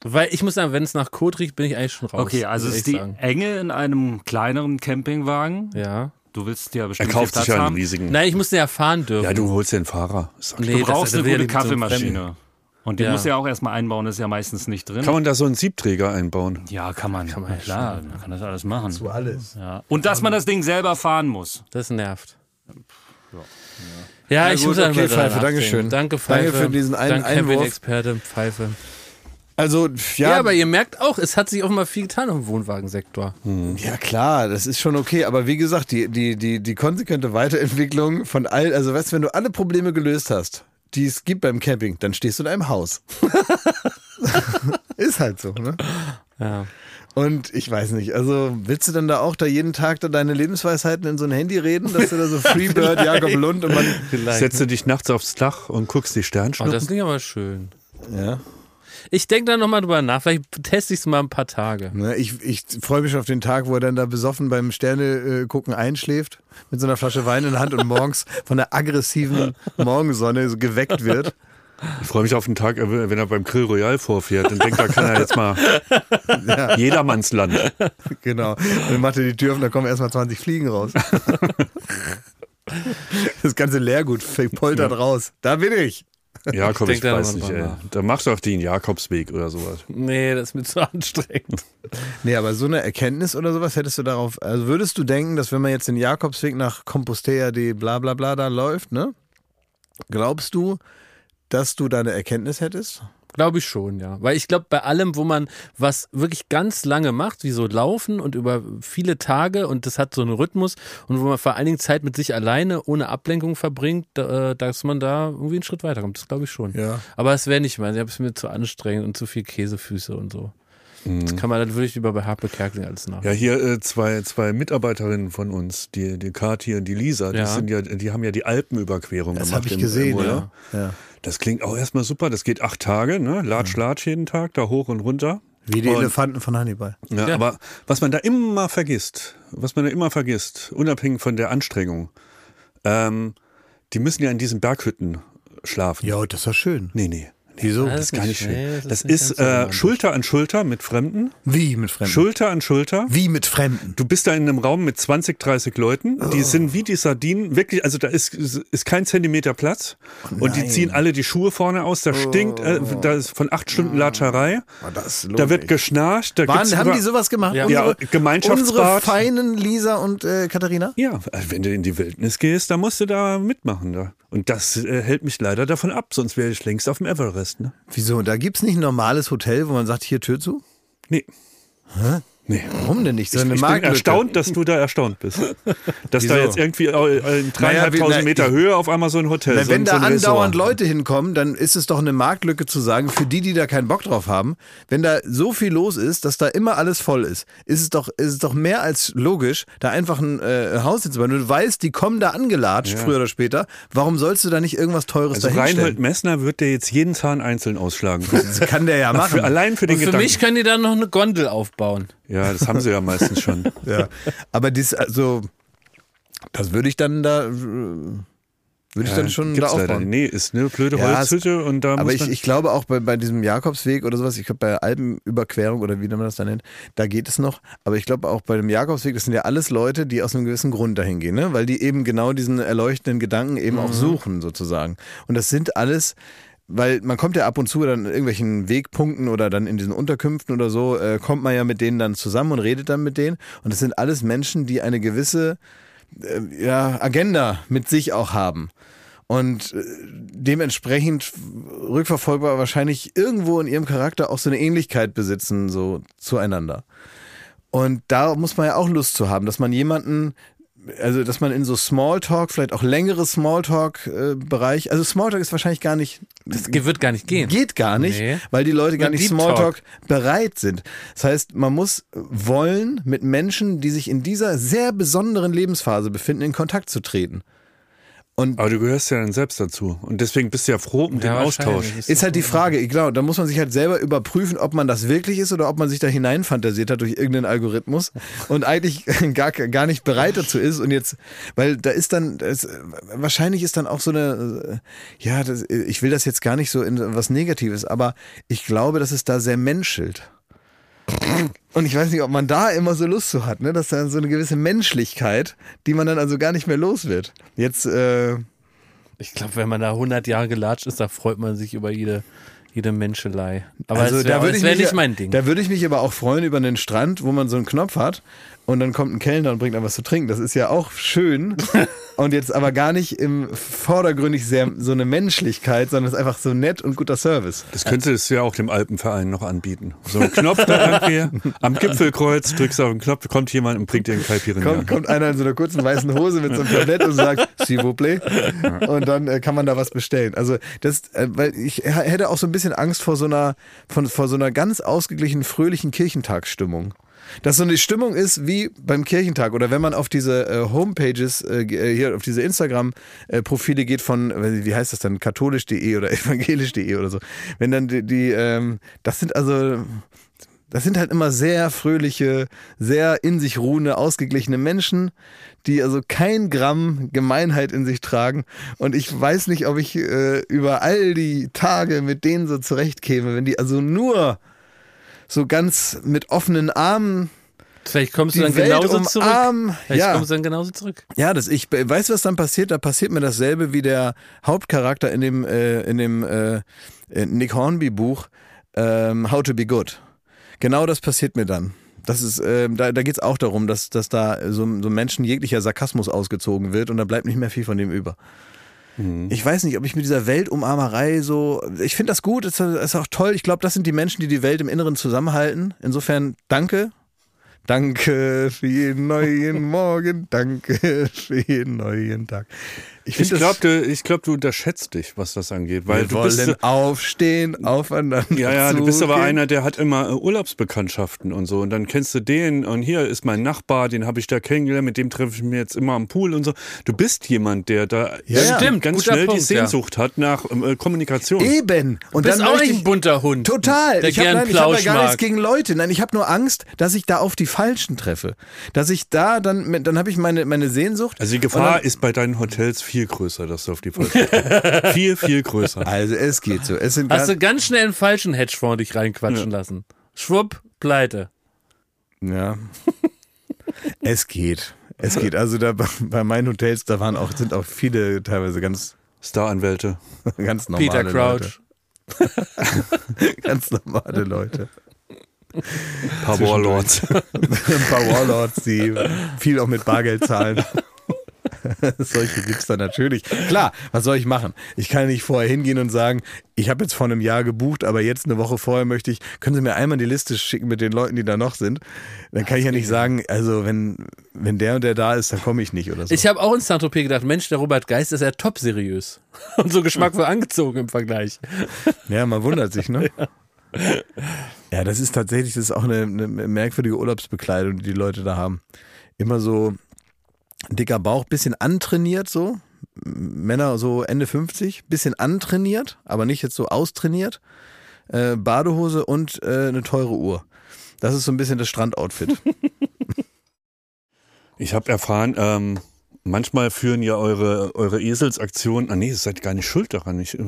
Weil ich muss sagen, wenn es nach Kot riecht, bin ich eigentlich schon raus. Okay, also muss ist die sagen. Enge in einem kleineren Campingwagen. Ja. Du willst ja Er bestimmt kauft viel sich Platz ja einen haben. riesigen. Nein, ich musste ja fahren dürfen. Ja, du holst dir einen Fahrer. Nee, Du das- brauchst das eine wäre gute Kaffeemaschine. Und die Ja. musst du ja auch erstmal einbauen, das ist ja meistens nicht drin. Kann man da so einen Siebträger einbauen? ja, kann man. Kann man ja, klar, man kann das alles machen. So alles. Ja. Und dass man das Ding selber fahren muss. Das nervt. Ja, ich gut, muss einfach okay, Pfeife, nachdenken. Dankeschön. Danke, Pfeife. Danke für diesen einen Danke, Einwurf. Camping-Experte, Pfeife. Also, Ja, ja, aber ihr merkt auch, es hat sich auch mal viel getan im Wohnwagensektor. Ja klar, das ist schon okay, aber wie gesagt, die, die, die, die konsequente Weiterentwicklung von all, also weißt du, wenn du alle Probleme gelöst hast, die es gibt beim Camping, dann stehst du in einem Haus. (laughs) ist halt so, ne? Ja. Und ich weiß nicht, also willst du dann da auch da jeden Tag da deine Lebensweisheiten in so ein Handy reden, dass du da so (laughs) Freebird, Jakob Lund und man, Vielleicht. Setze dich nachts aufs Dach und guckst die Oh, Sternschnuppen. das klingt aber schön. ja. Ich denke da nochmal drüber nach. Vielleicht teste ich es mal ein paar Tage. Ne, ich ich freue mich auf den Tag, wo er dann da besoffen beim Sterne äh, gucken einschläft, mit so einer Flasche Wein in der Hand und morgens von der aggressiven Morgensonne so geweckt wird. Ich freue mich auf den Tag, wenn er beim Grill Royal vorfährt und denkt, da kann er jetzt mal Jedermannsland. Genau. Und dann macht er die Tür auf und da kommen erstmal 20 Fliegen raus. (laughs) Das ganze Leergut poltert raus. Da bin ich. Jakob, Ich ich, weiß nicht, ey. Da machst du auch den Jakobsweg oder sowas. Nee, das ist mir zu anstrengend. (laughs) Nee, aber so eine Erkenntnis oder sowas hättest du darauf, also würdest du denken, dass wenn man jetzt den Jakobsweg nach Compostela de bla bla bla da läuft, ne? Glaubst du, dass du da eine Erkenntnis hättest? Glaube ich schon, ja. Weil ich glaube, bei allem, wo man was wirklich ganz lange macht, wie so Laufen und über viele Tage und das hat so einen Rhythmus und wo man vor allen Dingen Zeit mit sich alleine ohne Ablenkung verbringt, äh, dass man da irgendwie einen Schritt weiterkommt. Das glaube ich schon. Ja. Aber es wäre nicht meins. Ich habe es mir zu anstrengend und zu viel Käsefüße und so. Das kann man dann wirklich lieber bei Harpe Kerkeling alles nach. Ja, hier äh, zwei, zwei Mitarbeiterinnen von uns, die, die Kathi und die Lisa, die, Ja. sind ja, die haben ja die Alpenüberquerung Das gemacht. habe ich im- gesehen, im ja. ja. Das klingt auch erstmal super. Das geht acht Tage, ne? Latsch, Latsch jeden Tag, da hoch und runter. Wie die Und- Elefanten von Hannibal. Ja, Ja. Aber was man da immer vergisst, was man da immer vergisst, unabhängig von der Anstrengung, ähm, die müssen ja in diesen Berghütten schlafen. Ja, das war schön. Nee, nee. Wieso? Das ist gar nicht schön. das das ist äh. Schulter an Schulter mit Fremden. Wie mit Fremden? Schulter an Schulter. Wie mit Fremden? Du bist da in einem Raum mit 20, 30 Leuten. Oh. Die sind wie die Sardinen. Wirklich, also da ist, ist kein Zentimeter Platz. Und die ziehen alle die Schuhe vorne aus. Da stinkt, äh, da ist von acht Stunden Latscherei. Oh, das Da wird geschnarcht. Da Waren, gibt's haben über- die sowas gemacht? Ja. Ja, Unsere, Gemeinschaftsbad. unsere feinen Lisa und äh, Katharina? Ja, also wenn du in die Wildnis gehst, dann musst du da mitmachen. Da. Und das äh, hält mich leider davon ab, sonst wäre ich längst auf dem Everest. Ne? Wieso? Da gibt's nicht ein normales Hotel, wo man sagt, hier Tür zu? Nee. Nee. Warum denn nicht? So Ich, eine ich bin erstaunt, dass du da erstaunt bist. Dass da Wieso? jetzt irgendwie äh, in dreieinhalbtausend Meter Höhe auf einmal so ein Hotel so, wenn ein- da so ein andauernd Ressort. Leute hinkommen, dann ist es doch eine Marktlücke zu sagen, für die, die da keinen Bock drauf haben, wenn da so viel los ist, dass da immer alles voll ist, ist es doch, ist es doch mehr als logisch, da einfach ein äh, Haus hinzubauen. Du weißt, die kommen da angelatscht, früher oder später. Warum sollst du da nicht irgendwas Teures Also da Reinhold? Messner wird dir jetzt jeden Zahn einzeln ausschlagen. Das (laughs) kann der ja machen. Für, allein für den Und für Gedanken. mich können die dann noch eine Gondel aufbauen. ja, das haben sie ja meistens schon. (laughs) ja. Aber dies, also, das würde ich dann da, äh, würde ich dann schon da leider. aufbauen. Nee, ist eine blöde Ja, Holzhütte und da Aber muss ich, ich glaube auch bei, bei diesem Jakobsweg oder sowas, ich glaube bei Alpenüberquerung oder wie man das da nennt, da geht es noch. Aber ich glaube auch bei dem Jakobsweg, das sind ja alles Leute, die aus einem gewissen Grund dahin gehen, ne? weil die eben genau diesen erleuchtenden Gedanken eben auch suchen sozusagen. Und das sind alles weil man kommt ja ab und zu dann irgendwelchen Wegpunkten oder dann in diesen Unterkünften oder so, äh, kommt man ja mit denen dann zusammen und redet dann mit denen. Und das sind alles Menschen, die eine gewisse äh, ja, Agenda mit sich auch haben. Und äh, dementsprechend rückverfolgbar wahrscheinlich irgendwo in ihrem Charakter auch so eine Ähnlichkeit besitzen, so zueinander. Und da muss man ja auch Lust zu haben, dass man jemanden, also dass man in so Smalltalk, vielleicht auch längere Smalltalk-Bereich, also Smalltalk ist wahrscheinlich gar nicht, Das wird gar nicht gehen. geht gar nicht, Nee. weil die Leute gar nicht Deep Smalltalk bereit sind. Das heißt, man muss wollen, mit Menschen, die sich in dieser sehr besonderen Lebensphase befinden, in Kontakt zu treten. Und Aber du gehörst ja dann selbst dazu. Und deswegen bist du ja froh um den Ja, Austausch. wahrscheinlich. Ist halt die Frage, klar, da muss man sich halt selber überprüfen, ob man das wirklich ist oder ob man sich da hineinfantasiert hat durch irgendeinen Algorithmus und eigentlich (laughs) gar, gar nicht bereit dazu ist und jetzt, weil da ist dann, das, wahrscheinlich ist dann auch so eine, ja, das, ich will das jetzt gar nicht so in was Negatives, aber ich glaube, dass es da sehr menschelt. Und ich weiß nicht, ob man da immer so Lust zu hat, ne? dass da so eine gewisse Menschlichkeit, die man dann also gar nicht mehr los wird. Jetzt, äh, Ich glaube, wenn man da 100 Jahre gelatscht ist, da freut man sich über jede, jede Menschelei. Aber also es wär, da würde ich wär mich, nicht mein Ding. Da würde ich mich aber auch freuen über einen Strand, wo man so einen Knopf hat und dann kommt ein Kellner und bringt einem was zu trinken. Das ist ja auch schön (laughs) und jetzt aber gar nicht im vordergründig sehr so eine Menschlichkeit, sondern es ist einfach so nett und guter Service. Das könnte es ja auch dem Alpenverein noch anbieten. So ein Knopf da irgendwie am Gipfelkreuz, drückst auf den Knopf, kommt jemand und bringt dir einen Caipirinha. Kommt, kommt einer in so einer kurzen weißen Hose mit so einem Tablett und sagt, s'il vous plaît. Und dann äh, kann man da was bestellen. Also das, äh, weil ich hätte auch so ein bisschen Angst vor so einer, von, vor so einer ganz ausgeglichenen, fröhlichen Kirchentagsstimmung. Dass so eine Stimmung ist wie beim Kirchentag oder wenn man auf diese äh, Homepages, äh, äh, hier auf diese Instagram-Profile geht von, wie heißt das dann, katholisch.de oder (laughs) evangelisch.de oder so. Wenn dann die, die ähm, das sind also Das sind halt immer sehr fröhliche, sehr in sich ruhende, ausgeglichene Menschen, die also kein Gramm Gemeinheit in sich tragen. Und ich weiß nicht, ob ich äh, über all die Tage mit denen so zurechtkäme, wenn die also nur so ganz mit offenen Armen Vielleicht kommst du dann Welt genauso zurück. umarmen. Vielleicht Ja. kommst du dann genauso zurück. Ja, das ich weiß, was dann passiert. Da passiert mir dasselbe wie der Hauptcharakter in dem äh, in dem äh, äh, Nick Hornby Buch ähm, How to Be Good. Genau das passiert mir dann. Das ist, ähm, da, da geht es auch darum, dass, dass da so, so Menschen jeglicher Sarkasmus ausgezogen wird und da bleibt nicht mehr viel von dem über. Ich weiß nicht, ob ich mit dieser Weltumarmerei so. Ich finde das gut, ist, ist auch toll. Ich glaube, das sind die Menschen, die die Welt im Inneren zusammenhalten. Insofern danke. Danke für jeden neuen Morgen. Danke für jeden neuen Tag. Ich das- glaube, du, ich glaub, du unterschätzt dich, was das angeht. Weil wir du bist, wollen aufstehen, aufeinander. ja, ja, du bist aber einer, der hat immer äh, Urlaubsbekanntschaften und so. Und dann kennst du den und hier ist mein Nachbar, den habe ich da kennengelernt, mit dem treffe ich mich jetzt immer am Pool und so. Du bist jemand, der da Ja, ja. Stimmt, ganz schnell die Punkt, ja. Sehnsucht hat nach ähm, äh, Kommunikation. Eben. Und Du bist dann auch nicht ein ich, bunter Hund. Total. Der ich habe hab ja Plausch gar nichts mag. gegen Leute. Nein, ich habe nur Angst, dass ich da auf die Falschen treffe. Dass ich da dann, dann habe ich meine, meine Sehnsucht. Also die Gefahr dann, ist bei deinen Hotels viel größer, dass du auf die falsche Viel, viel größer. Also es geht so. Es sind Hast ganz, du ganz schnell einen falschen Hedgefonds dich reinquatschen lassen. Schwupp, pleite. Ja. es geht. Es geht. Also da bei- meinen Hotels, da waren auch, sind auch viele teilweise ganz, Staranwälte. ganz normale Peter Leute. Crouch. (laughs) Ganz normale Leute. Ein paar Warlords. (laughs) Ein paar Warlords, die viel auch mit Bargeld zahlen. (laughs) Solche gibt's da natürlich. Klar, was soll ich machen? Ich kann nicht vorher hingehen und sagen, ich habe jetzt vor einem Jahr gebucht, aber jetzt eine Woche vorher möchte ich, können Sie mir einmal die Liste schicken mit den Leuten, die da noch sind? Dann kann ich ja nicht sagen, also wenn, wenn der und der da ist, dann komme ich nicht oder so. Ich habe auch in Saint-Tropez gedacht, Mensch, der Robert Geist ist ja top seriös. (laughs) Und so geschmackvoll angezogen im Vergleich. (laughs) Ja, man wundert sich, ne? Ja, das ist tatsächlich, das ist auch eine, eine merkwürdige Urlaubsbekleidung, die die Leute da haben. Immer so dicker Bauch, bisschen antrainiert so. Männer so Ende 50, bisschen antrainiert, aber nicht jetzt so austrainiert. Äh, Badehose und äh, eine teure Uhr. Das ist so ein bisschen das Strandoutfit. (laughs) Ich habe erfahren, ähm, manchmal führen ja eure, eure Eselsaktionen. Ah nee, ihr seid gar nicht schuld daran. Ich, äh,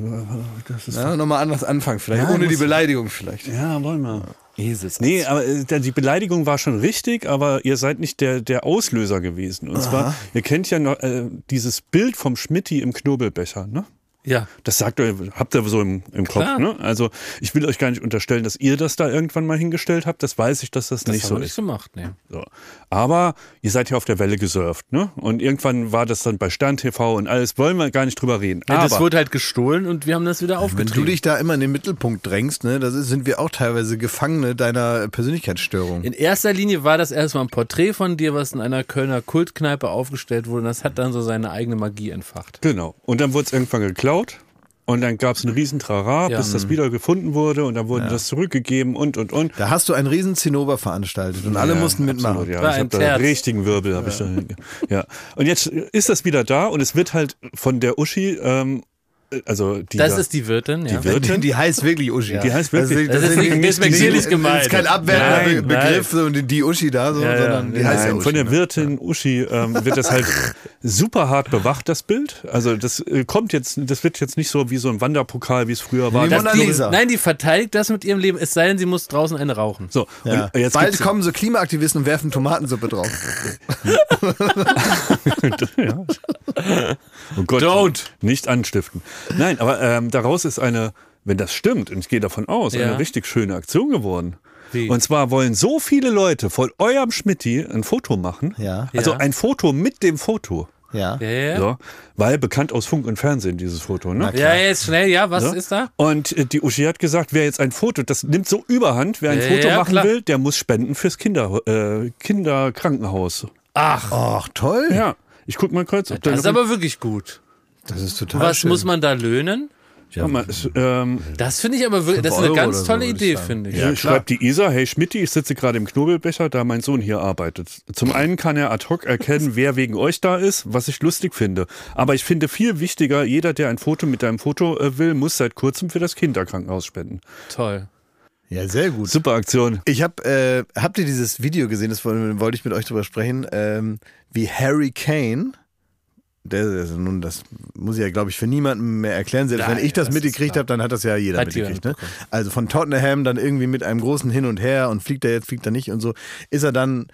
das ist Ja, nochmal anders anfangen, vielleicht. Ja, Ohne die Beleidigung vielleicht. ja, wollen wir. Esels. Nee, aber äh, die Beleidigung war schon richtig, aber ihr seid nicht der, der Auslöser gewesen. Und zwar, ihr kennt ja noch äh, dieses Bild vom Schmitti im Knobelbecher, ne? Ja. Das sagt ihr, habt ihr so im, im Kopf, ne? Also ich will euch gar nicht unterstellen, dass ihr das da irgendwann mal hingestellt habt. Das weiß ich, dass das, Das nicht haben so wir nicht ist. gemacht, nee. So. Aber ihr seid ja auf der Welle gesurft, ne? Und irgendwann war das dann bei Stern TV und alles, wollen wir gar nicht drüber reden. Ja, das Aber wurde halt gestohlen und wir haben das wieder Wenn aufgetrieben. du dich da immer in den Mittelpunkt drängst, ne, das ist, sind wir auch teilweise Gefangene deiner Persönlichkeitsstörung. in erster Linie war das erstmal ein Porträt von dir, was in einer Kölner Kultkneipe aufgestellt wurde. Und das hat dann so seine eigene Magie entfacht. Genau. Und dann wurde es irgendwann geklaut. Und dann gab es einen riesen Trara, Ja. bis das wieder gefunden wurde und dann wurde das zurückgegeben und und und. Da hast du einen riesen Zinnober veranstaltet und alle Ja, mussten mitmachen. absolut, ja. War ich ein habe da Terz. richtigen Wirbel, habe ich da. Ja. Und jetzt ist das wieder da und es wird halt von der Uschi, ähm, also die Das da, ist die Wirtin, ja. die Wirtin. Die, heißt wirklich Uschi. Die heißt wirklich- Das ist nicht despektierlich gemeint. Das ist kein abwertender Nein, Begriff, so die, die Uschi da, so, Ja, ja. sondern die heißt ja Nein, Uschi. von der ne? Wirtin Uschi ähm, wird das halt (laughs) super hart bewacht, das Bild. Also das äh, kommt jetzt, das wird jetzt nicht so wie so ein Wanderpokal, wie es früher war. Die Das, Mona die, Lisa. nein, die verteidigt das mit ihrem Leben, es sei denn, sie muss draußen eine rauchen. So, Ja. und jetzt Bald kommen so Klimaaktivisten und werfen Tomatensuppe drauf. (laughs) ja. (laughs) Oh Gott, Don't. nicht anstiften. Nein, aber ähm, daraus ist eine, wenn das stimmt, und ich gehe davon aus, Ja. eine richtig schöne Aktion geworden. Wie? Und zwar wollen so viele Leute von eurem Schmitti ein Foto machen. Ja. Also Ja. ein Foto mit dem Foto. Ja. Ja, ja, ja. So, weil bekannt aus Funk und Fernsehen, dieses Foto. Ne? Ja, jetzt schnell, ja, was So. ist da? Und äh, die Uschi hat gesagt, wer jetzt ein Foto, das nimmt so überhand, wer ein Ja, Foto ja, machen klar. will, der muss spenden fürs Kinder, äh, Kinderkrankenhaus. Ach, Ach, toll. Ja, ich guck mal kurz. Das ist aber wirklich gut. Das ist total Was schön. muss man da löhnen? Warte mal, es, ähm, Das finde ich aber wirklich, das ist eine Euro ganz so, tolle ich Idee, finde ich. Ja, schreibt die Isa, hey Schmidti, ich sitze gerade im Knobelbecher, da mein Sohn hier arbeitet. Zum einen kann er ad hoc erkennen, (laughs) wer wegen euch da ist, was ich lustig finde. Aber ich finde viel wichtiger, jeder, der ein Foto mit deinem Foto äh, will, muss seit kurzem für das Kinderkrankenhaus spenden. Toll. Ja, sehr gut. Super Aktion. Ich hab, äh, habt ihr dieses Video gesehen, das wollte wollte ich mit euch drüber sprechen, ähm, wie Harry Kane, der, also nun, das muss ich ja, glaube ich, für niemanden mehr erklären. Selbst Nein, wenn ich das, das mitgekriegt habe, dann hat das ja jeder Hat mitgekriegt. Ne? Also von Tottenham dann irgendwie mit einem großen Hin und Her und fliegt er jetzt, fliegt er nicht und so, ist er dann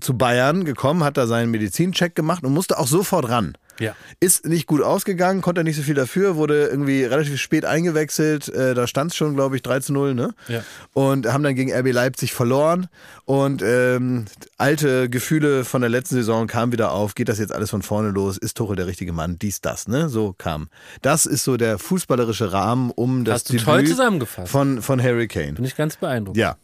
zu Bayern gekommen, hat da seinen Medizincheck gemacht und musste auch sofort ran. Ja. Ist nicht gut ausgegangen, konnte nicht so viel dafür, wurde irgendwie relativ spät eingewechselt. Äh, da stand es schon, glaube ich, 3 zu 0, ne? Ja. Und haben dann gegen RB Leipzig verloren. Und ähm, alte Gefühle von der letzten Saison kamen wieder auf. Geht das jetzt alles von vorne los? Ist Tuchel der richtige Mann? Dies, das, ne? So kam. Das ist so der fußballerische Rahmen um das Hast du toll zusammengefasst. von, von Harry Kane. Bin ich ganz beeindruckt. Ja.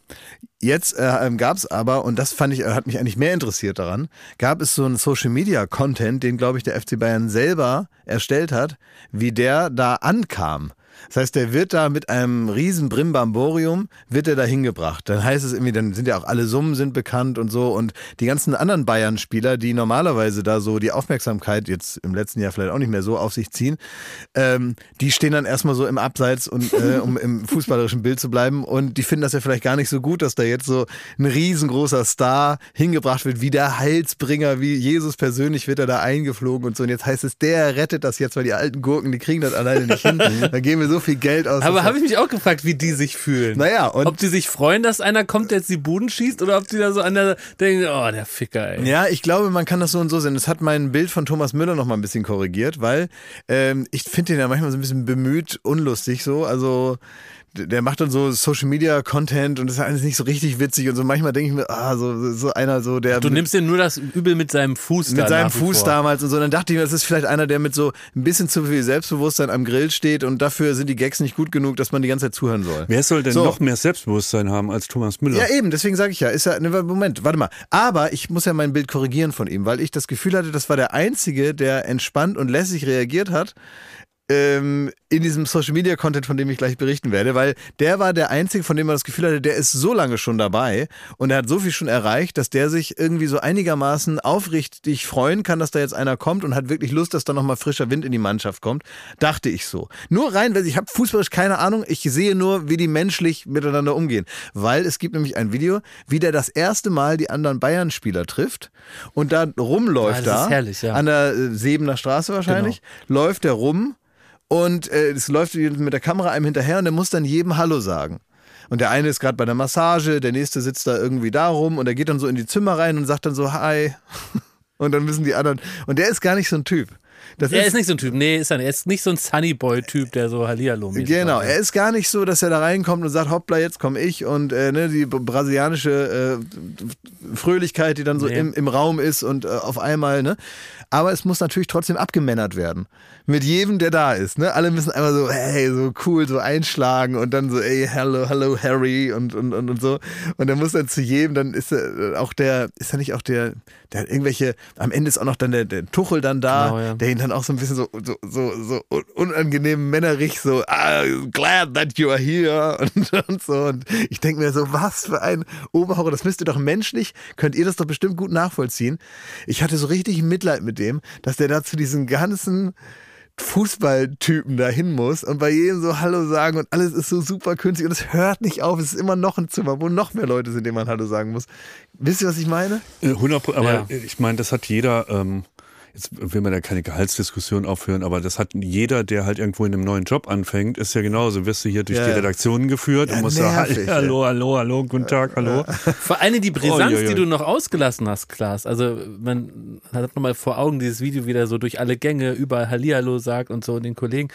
Jetzt äh, gab es aber, und das fand ich, hat mich eigentlich mehr interessiert daran, gab es so einen Social Media Content, den, glaube ich, der FC Bayern selber erstellt hat, wie der da ankam. Das heißt, der wird da mit einem riesen Brimbamborium, wird er da hingebracht. Dann heißt es irgendwie, dann sind ja auch alle Summen sind bekannt und so. Und die ganzen anderen Bayern-Spieler, die normalerweise da so die Aufmerksamkeit jetzt im letzten Jahr vielleicht auch nicht mehr so auf sich ziehen, ähm, die stehen dann erstmal so im Abseits und äh, (laughs) um im fußballerischen Bild zu bleiben. Und die finden das ja vielleicht gar nicht so gut, dass da jetzt so ein riesengroßer Star hingebracht wird, wie der Heilsbringer, wie Jesus persönlich wird er da eingeflogen und so. Und jetzt heißt es, der rettet das jetzt, weil die alten Gurken, die kriegen das alleine nicht hin. (laughs) Da geben wir so viel Geld aus. Aber habe ich mich auch gefragt, wie die sich fühlen. Naja, und ob die sich freuen, dass einer kommt, der jetzt die Buden schießt, oder ob die da so an der denken, oh, der Ficker, ey. Ja, ich glaube, man kann das so und so sehen. Das hat mein Bild von Thomas Müller noch mal ein bisschen korrigiert, weil ähm, ich finde den ja manchmal so ein bisschen bemüht, unlustig so. Also der macht dann so Social Media Content und das ist alles nicht so richtig witzig und so. Manchmal denke ich mir, ah, so, so einer so, der Du nimmst dir nur das Übel mit seinem Fuß mit seinem Fuß vor. damals und so. Dann dachte ich mir, das ist vielleicht einer, der mit so ein bisschen zu viel Selbstbewusstsein am Grill steht und dafür sind die Gags nicht gut genug, dass man die ganze Zeit zuhören soll. Wer soll denn So. noch mehr Selbstbewusstsein haben als Thomas Müller? Ja, eben, deswegen sage ich ja, ist ja, ne, Moment, warte mal. Aber ich muss ja mein Bild korrigieren von ihm, weil ich das Gefühl hatte, das war der Einzige, der entspannt und lässig reagiert hat. Ähm, in diesem Social Media Content, von dem ich gleich berichten werde, weil der war der Einzige, von dem man das Gefühl hatte, der ist so lange schon dabei und er hat so viel schon erreicht, dass der sich irgendwie so einigermaßen aufrichtig freuen kann, dass da jetzt einer kommt und hat wirklich Lust, dass da nochmal frischer Wind in die Mannschaft kommt. Dachte ich so. Nur rein, weil ich habe fußballisch keine Ahnung, ich sehe nur, wie die menschlich miteinander umgehen. Weil es gibt nämlich ein Video, wie der das erste Mal die anderen Bayern-Spieler trifft und da rumläuft Ah, das ist da. herrlich, ja. An der äh, Sebener Straße wahrscheinlich. Läuft er rum und äh, es läuft mit der Kamera einem hinterher und der muss dann jedem Hallo sagen. Und der eine ist gerade bei der Massage, der nächste sitzt da irgendwie da rum und er geht dann so in die Zimmer rein und sagt dann so Hi. (laughs) Und dann müssen die anderen. Und der ist gar nicht so ein Typ. Das Er ist nicht so ein Typ, nee, ist er nicht. Er ist nicht so ein Sunnyboy-Typ, der so Hallihallo Genau, er ist gar nicht so, dass er da reinkommt und sagt, hoppla, jetzt komme ich und äh, ne, die brasilianische äh, Fröhlichkeit, die dann so Nee. im, im Raum ist und äh, auf einmal, ne? Aber es muss natürlich trotzdem abgemännert werden. Mit jedem, der da ist, ne? Alle müssen einmal so, hey, so cool, so einschlagen und dann so, ey, hello, hello, Harry und, und, und, und so. Und er muss dann zu jedem, dann ist er auch der, ist er nicht auch der, der hat irgendwelche, am Ende ist auch noch dann der, der Tuchel dann da, Genau, ja. der ihn dann auch so ein bisschen so, so, so, so un- unangenehm männerig so, ah, glad that you are here (laughs) und, und so. Und ich denke mir so, was für ein Oberhauer, das müsst ihr doch menschlich, könnt ihr das doch bestimmt gut nachvollziehen. Ich hatte so richtig Mitleid mit dem, dass der da zu diesen ganzen Fußballtypen dahin muss und bei jedem so Hallo sagen und alles ist so super künstlich und es hört nicht auf. Es ist immer noch ein Zimmer, wo noch mehr Leute sind, denen man Hallo sagen muss. Wisst ihr, was ich meine? Äh, 100 Pro- aber Ja. ich meine, das hat jeder, ähm, jetzt will man ja keine Gehaltsdiskussion aufhören, aber das hat jeder, der halt irgendwo in einem neuen Job anfängt, ist ja genauso. Wirst du hier durch Ja, die. Redaktionen geführt Ja, und musst nervig, sagen, (laughs) ja. hallo, hallo, hallo, guten Tag, hallo. (laughs) Vor allem die Brisanz, oi. die du noch ausgelassen hast, Klaas. Also man hat nochmal vor Augen dieses Video wieder so durch alle Gänge, überall Hallihallo sagt und so und den Kollegen.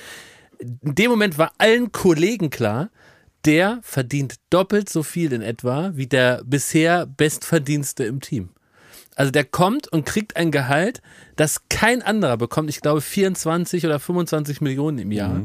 In dem Moment war allen Kollegen klar, der verdient doppelt so viel in etwa wie der bisher Bestverdienste im Team. Also der kommt und kriegt ein Gehalt, das kein anderer bekommt. Ich glaube 24 oder 25 Millionen im Jahr.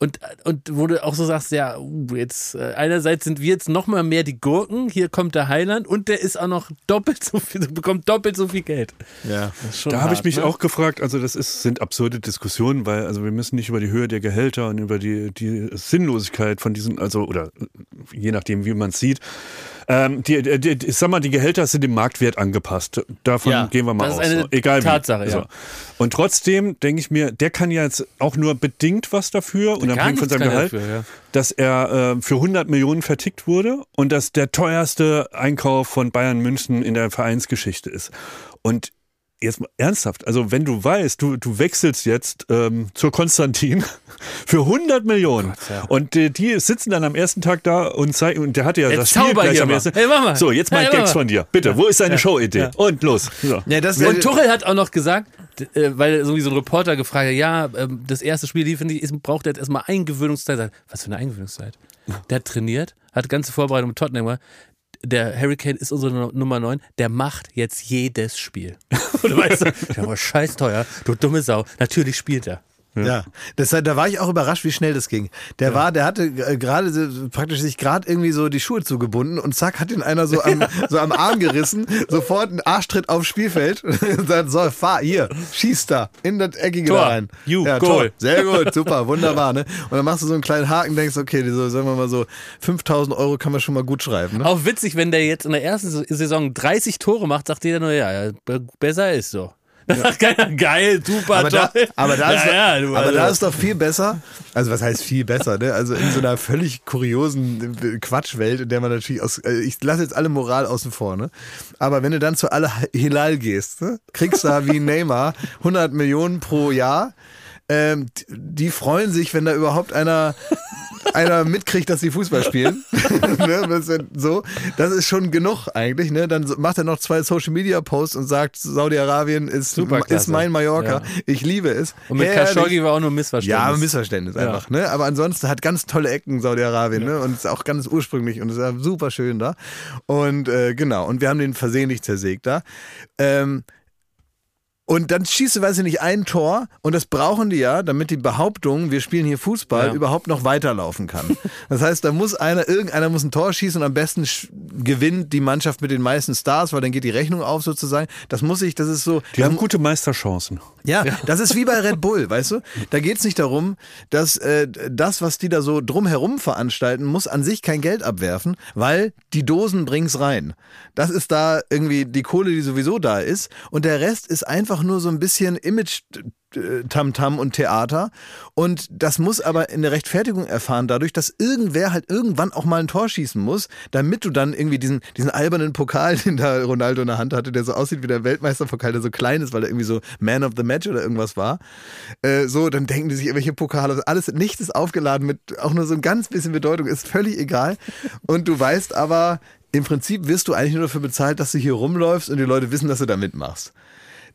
Und, und wo du auch so sagst, ja, uh, jetzt äh, einerseits sind wir jetzt noch mal mehr die Gurken, hier kommt der Heiland und der ist auch noch doppelt so viel, (laughs) bekommt doppelt so viel Geld. Ja. Das ist schon Da habe ich mich ne? auch gefragt, also das ist, sind absurde Diskussionen, weil also wir müssen nicht über die Höhe der Gehälter und über die, die Sinnlosigkeit von diesen, also oder je nachdem, wie man es sieht. Ähm, die, die, die, ich sag mal, die Gehälter sind dem Marktwert angepasst. Davon Ja, gehen wir mal das ist aus. eine so. Egal Tatsache, wie. ja. Und trotzdem denke ich mir, der kann ja jetzt auch nur bedingt was dafür, unabhängig von seinem Gehalt, dafür, ja. dass er äh, für 100 Millionen vertickt wurde und dass der teuerste Einkauf von Bayern München in der Vereinsgeschichte ist. Und jetzt mal ernsthaft, also wenn du weißt, du, du wechselst jetzt ähm, zur Konstantin (laughs) für 100 Millionen und äh, die sitzen dann am ersten Tag da und zeigen, und der hatte ja Jetzt das Spiel gleich am mal. ersten. Hey, mach mal. So, jetzt mal Hey, Gags von dir. Bitte, wo ist deine Showidee? Und los. So. Ja, das Und Tuchel hat auch noch gesagt, äh, weil irgendwie so ein Reporter gefragt hat, ja, ähm, das erste Spiel, die finde ich, ist, braucht jetzt erstmal Eingewöhnungszeit. Was für eine Eingewöhnungszeit? Der hat trainiert, hat ganze Vorbereitung mit Tottenham gemacht. Der Hurricane ist unsere Nu- Nummer 9, der macht jetzt jedes Spiel. (laughs) Und du weißt, der war scheiß teuer, du dumme Sau. Natürlich spielt er. Ja, das, da war ich auch überrascht, wie schnell das ging. Der war, der hatte äh, gerade praktisch sich gerade irgendwie so die Schuhe zugebunden und zack hat ihn einer so am, so am Arm gerissen, (laughs) sofort einen Arschtritt aufs Spielfeld (laughs) und dann so, fahr hier, schieß da in das Eckige Tor. da rein. You, ja, Goal. Tor. Sehr gut, (laughs) super, wunderbar. Ne? Und dann machst du so einen kleinen Haken, denkst, okay, so, sagen wir mal so, 5000 Euro kann man schon mal gut schreiben. Ne? Auch witzig, wenn der jetzt in der ersten Saison 30 Tore macht, sagt jeder nur, ja, ja be- besser ist so. (laughs) Geil, geil, super, Aber da, toll. aber, da ist, ja, ja, du, aber also. da ist doch viel besser. Also was heißt viel besser, ne? Also in so einer völlig kuriosen Quatschwelt, in der man natürlich aus, äh, ich lasse jetzt alle Moral außen vor, ne? Aber wenn du dann zu alle Hilal gehst, ne? kriegst da wie (laughs) Neymar 100 Millionen pro Jahr. Ähm, die freuen sich, wenn da überhaupt einer einer mitkriegt, dass sie Fußball spielen. (laughs) ne, das, ist so, das ist schon genug eigentlich. Ne? Dann macht er noch zwei Social Media Posts und sagt, Saudi-Arabien ist, ist mein Mallorca. Ja. Ich liebe es. Und mit Herrlich. Khashoggi war auch nur ein Missverständnis. Ja, Missverständnis einfach, ne? Aber ansonsten hat ganz tolle Ecken Saudi-Arabien, ne? Und ist auch ganz ursprünglich und ist ja super schön da. Und äh, genau, und wir haben den versehentlich zersägt da. Ähm, und dann schießt du, weiß ich nicht, ein Tor und das brauchen die ja, damit die Behauptung, wir spielen hier Fußball, Ja. überhaupt noch weiterlaufen kann. (laughs) Das heißt, da muss einer, irgendeiner muss ein Tor schießen und am besten gewinnt die Mannschaft mit den meisten Stars, weil dann geht die Rechnung auf sozusagen. Das muss ich, das ist so. Die haben gute Meisterchancen. ja, das ist wie bei Red Bull, weißt du? (laughs) Da geht's nicht darum, dass äh, das, was die da so drumherum veranstalten, muss an sich kein Geld abwerfen, weil die Dosen bringt's rein. Das ist da irgendwie die Kohle, die sowieso da ist. Und der Rest ist einfach nur so ein bisschen Image. äh, Tamtam und Theater und das muss aber in der Rechtfertigung erfahren dadurch, dass irgendwer halt irgendwann auch mal ein Tor schießen muss, damit du dann irgendwie diesen, diesen albernen Pokal, den da Ronaldo in der Hand hatte, der so aussieht wie der Weltmeisterpokal, der so klein ist, weil er irgendwie so Man of the Match oder irgendwas war. Äh, so, dann denken die sich irgendwelche Pokale, alles, nichts ist aufgeladen mit auch nur so ein ganz bisschen Bedeutung, ist völlig egal. Und du weißt aber, im Prinzip wirst du eigentlich nur dafür bezahlt, dass du hier rumläufst und die Leute wissen, dass du da mitmachst.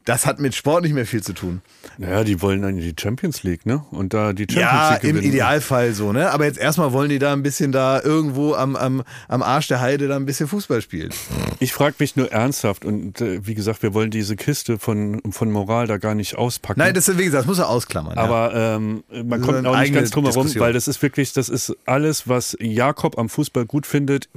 Das hat mit Sport nicht mehr viel zu tun. Naja, die wollen dann in die Champions League, ne? Und da die Champions Ja, League im gewinnen. Idealfall so, ne? Aber jetzt erstmal wollen die da ein bisschen da irgendwo am, am, am Arsch der Heide da ein bisschen Fußball spielen. Ich frage mich nur ernsthaft und äh, wie gesagt, wir wollen diese Kiste von, von Moral da gar nicht auspacken. Nein, das ist, wie gesagt, das muss er ausklammern. ja. Aber ähm, man kommt auch nicht ganz drum herum, weil das ist wirklich, das ist alles, was Jakob am Fußball gut findet,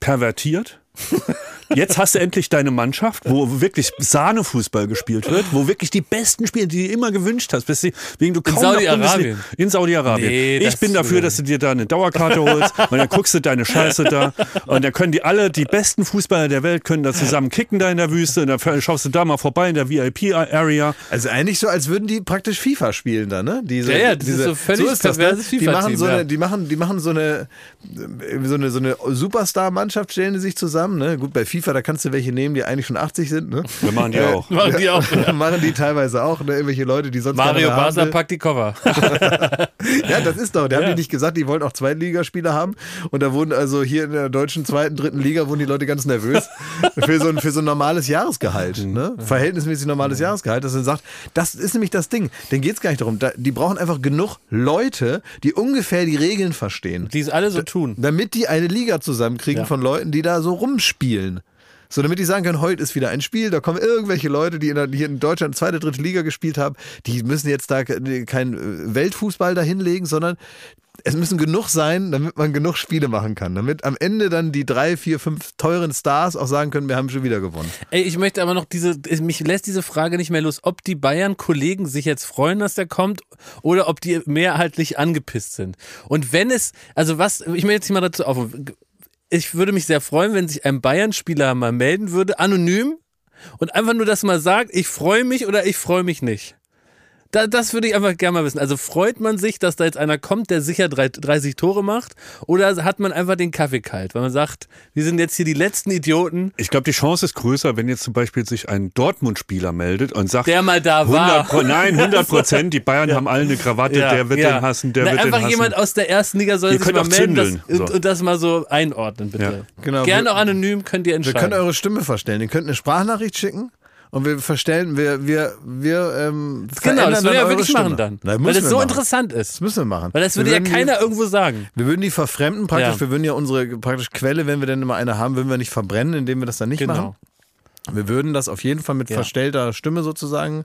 pervertiert. (laughs) Jetzt hast du endlich deine Mannschaft, wo wirklich Sahnefußball gespielt wird, wo wirklich die besten Spieler, die du immer gewünscht hast, weswegen du kaum noch Saudi-Arabien. In Saudi-Arabien. Nee, ich bin dafür, dass du dir da eine Dauerkarte holst (laughs) und dann guckst du deine Scheiße da und dann können die alle, die besten Fußballer der Welt können da zusammen kicken da in der Wüste und dann schaust du da mal vorbei in der VIP-Area. Also eigentlich so, als würden die praktisch FIFA spielen da, ne? Diese, Ja, ja, das ist so völlig das, ne? perverses Die machen FIFA-Team, so ja. eine, die machen, die machen so eine, so eine, so eine Superstar-Mannschaft stellen die sich zusammen, ne? Gut, bei FIFA, da kannst du welche nehmen, die eigentlich schon 80 sind, ne? Wir machen die Äh, auch. Machen die auch. (laughs) machen die teilweise auch, ne? Irgendwelche Leute, die sonst Mario haben Basler will. packt die Koffer. (laughs) Ja, das ist doch. Der haben Ja. die nicht gesagt, die wollten auch Zweitligaspieler haben. Und da wurden also hier in der deutschen zweiten, dritten Liga wurden die Leute ganz nervös (laughs) für so ein, für so ein normales Jahresgehalt. Mhm. Ne? Verhältnismäßig normales Jahresgehalt, dass er sagt, das ist nämlich das Ding. Denen geht's gar nicht darum. Da, die brauchen einfach genug Leute, die ungefähr die Regeln verstehen. Die es alle so tun. Damit die eine Liga zusammenkriegen Ja. von Leuten, die da so rumspielen. So, damit die sagen können, heute ist wieder ein Spiel, da kommen irgendwelche Leute, die in, der, hier in Deutschland zweite, dritte Liga gespielt haben, die müssen jetzt da ke- kein äh, Weltfußball dahinlegen, sondern es müssen genug sein, damit man genug Spiele machen kann. Damit am Ende dann die drei, vier, fünf teuren Stars auch sagen können, wir haben schon wieder gewonnen. Ey, ich möchte aber noch diese, mich lässt diese Frage nicht mehr los, ob die Bayern-Kollegen sich jetzt freuen, dass der kommt oder ob die mehrheitlich angepisst sind. Und wenn es, also was, ich möchte jetzt mal dazu auf, ich würde mich sehr freuen, wenn sich ein Bayern-Spieler mal melden würde, anonym, und einfach nur das mal sagt, ich freue mich oder ich freue mich nicht. Da, das würde ich einfach gerne mal wissen. Also freut man sich, dass da jetzt einer kommt, der sicher 30 Tore macht? Oder hat man einfach den Kaffee kalt, weil man sagt, wir sind jetzt hier die letzten Idioten? Ich glaube, die Chance ist größer, wenn jetzt zum Beispiel sich ein Dortmund-Spieler meldet und sagt, der mal da war. 100, nein, 100 (laughs) Prozent, die Bayern ja. haben alle eine Krawatte, ja, der wird ja. den hassen, der Na, wird den hassen. Einfach jemand aus der ersten Liga soll Ihr sich mal melden das, so. und, das mal so einordnen, bitte. Genau. Gerne auch anonym könnt ihr entscheiden. Wir können eure Stimme verstellen. Ihr könnt eine Sprachnachricht schicken und wir verstellen, wir, wir, wir ähm, Genau, das würden wir wirklich Stimme. machen dann. Na, weil das so machen. interessant ist. Das müssen wir machen. Weil das würde ja keiner die, irgendwo sagen. Wir würden die verfremden praktisch, Ja. wir würden ja unsere praktisch Quelle, wenn wir denn immer eine haben, würden wir nicht verbrennen, indem wir das dann nicht Genau. machen. Wir würden das auf jeden Fall mit Ja. verstellter Stimme sozusagen,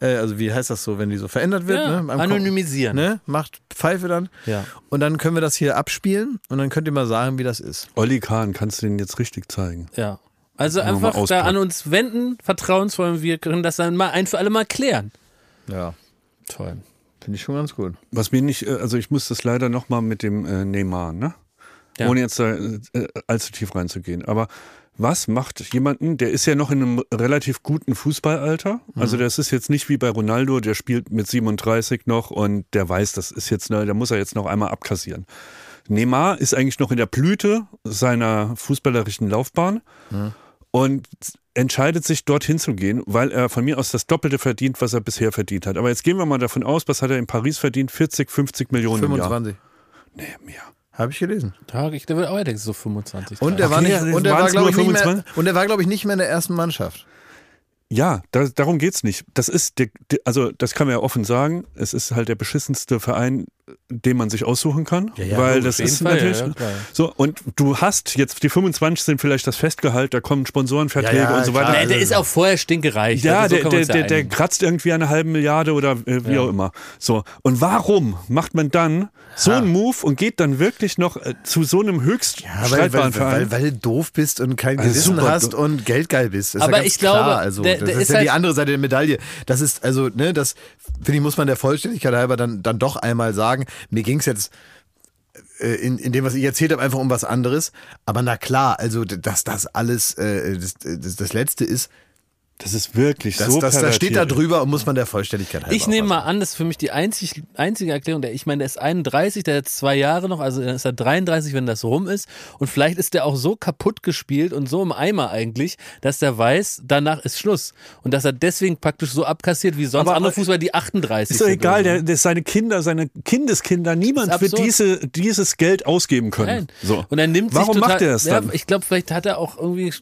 äh, also wie heißt das so, wenn die so verändert wird? Ja, ne? Anonymisieren. Ne? Macht Pfeife dann. Ja. Und dann können wir das hier abspielen und dann könnt ihr mal sagen, wie das ist. Olli Kahn, kannst du den jetzt richtig zeigen? Ja. Also einfach da an uns wenden, vertrauensvoll, wir können das dann mal ein für alle Mal klären. Ja, Toll. finde ich schon ganz gut. Was mir nicht, äh, also ich muss das leider nochmal mit dem äh, Neymar, ne? Ja. Ohne jetzt da äh, allzu tief reinzugehen. Aber was macht jemanden, der ist ja noch in einem relativ guten Fußballalter. Also das ist jetzt nicht wie bei Ronaldo, der spielt mit 37 noch und der weiß, das ist jetzt, ne, da muss er jetzt noch einmal abkassieren. Neymar ist eigentlich noch in der Blüte seiner fußballerischen Laufbahn und entscheidet sich dorthin zu gehen, weil er von mir aus das Doppelte verdient, was er bisher verdient hat. Aber jetzt gehen wir mal davon aus, was hat er in Paris verdient? 40, 50 Millionen im Jahr. 25. Nee, mehr. Habe ich gelesen. Tag, ich wird auch denke so 25. Und er war Okay, nicht, und er war, glaube ich, nicht mehr, 25? und er war, glaube ich, nicht mehr in der ersten Mannschaft. Ja, da, darum geht's nicht. Das ist, der, der, also das kann man ja offen sagen. Es ist halt der beschissenste Verein, den man sich aussuchen kann, ja, weil logisch, das ist Fall, natürlich ja, ja, klar. so. Und du hast jetzt die 25 sind vielleicht das Festgehalt, da kommen Sponsorenverträge Ja, ja, und so klar. weiter. Nee, der ist auch vorher stinkereich. Ja, also so der, der, ja der, der kratzt irgendwie eine halbe Milliarde oder äh, wie Ja. auch immer. So. Und warum macht man dann so einen Move und geht dann wirklich noch äh, zu so einem höchst Ja, weil, streitbaren weil, weil, Verein? weil du doof bist und kein Also Gewissen hast doof. und geldgeil bist. Das ist Aber ja ich glaube, klar. also, der- das ist, ist ja die halt- andere Seite der Medaille. Das ist, also, ne, das, finde ich, muss man der Vollständigkeit halber dann, dann doch einmal sagen. Mir ging es jetzt äh, in, in dem, was ich erzählt habe, einfach um was anderes. Aber na klar, also, dass das alles äh, das, das, das Letzte ist, das ist wirklich das, so das, das steht da drüber und muss man der Vollständigkeit halber Ich nehme mal an, das ist für mich die einzig, einzige Erklärung. Der, ich meine, der ist 31, der hat zwei Jahre noch, also dann ist er 33, wenn das rum ist. Und vielleicht ist der auch so kaputt gespielt und so im Eimer eigentlich, dass der weiß, danach ist Schluss. Und dass er deswegen praktisch so abkassiert wie sonst Aber- andere Fußballer, die 38 Ist doch sind egal, oder der, der, seine Kinder, seine Kindeskinder, niemand ist wird diese, dieses Geld ausgeben können. Nein. So. Und er nimmt Warum sich total, macht er das dann? Ja, ich glaube, vielleicht hat er auch irgendwie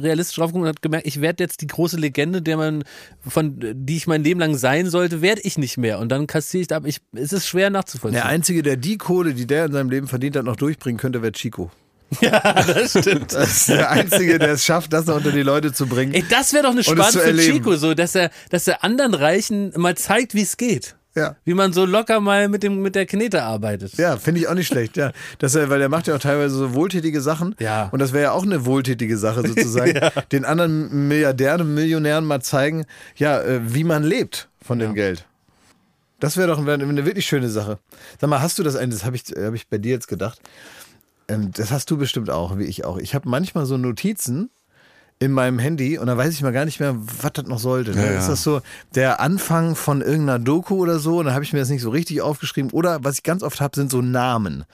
realistisch draufgeguckt und hat gemerkt, ich werde jetzt die große Legende, der man von die ich mein Leben lang sein sollte, werde ich nicht mehr. Und dann kassiere ich da ab. Ich, es ist schwer nachzuvollziehen. Der Einzige, der die Kohle, die der in seinem Leben verdient hat, noch durchbringen könnte, wäre Chico. (laughs) das stimmt. Das ist der Einzige, der es schafft, das noch unter die Leute zu bringen. Ey, das wäre doch eine Spannung für. Chico, so, dass er, dass er anderen Reichen mal zeigt, wie es geht. Ja. Wie man so locker mal mit, dem, mit der Knete arbeitet. Ja, finde ich auch nicht schlecht, ja. Das, er, weil er macht ja auch teilweise so wohltätige Sachen. Ja. Und das wäre ja auch eine wohltätige Sache sozusagen. (laughs) Den anderen Milliardären und Millionären mal zeigen, ja, äh, wie man lebt von dem Geld. Das wäre doch eine, eine wirklich schöne Sache. Sag mal, hast du das ein, das habe ich, hab ich bei dir jetzt gedacht. Ähm, das hast du bestimmt auch, wie ich auch. Ich habe manchmal so Notizen in meinem Handy und da weiß ich mal gar nicht mehr, was das noch sollte. Ne? Ja, ja. Ist das so der Anfang von irgendeiner Doku oder so? Und dann habe ich mir das nicht so richtig aufgeschrieben. Oder was ich ganz oft habe, sind so Namen.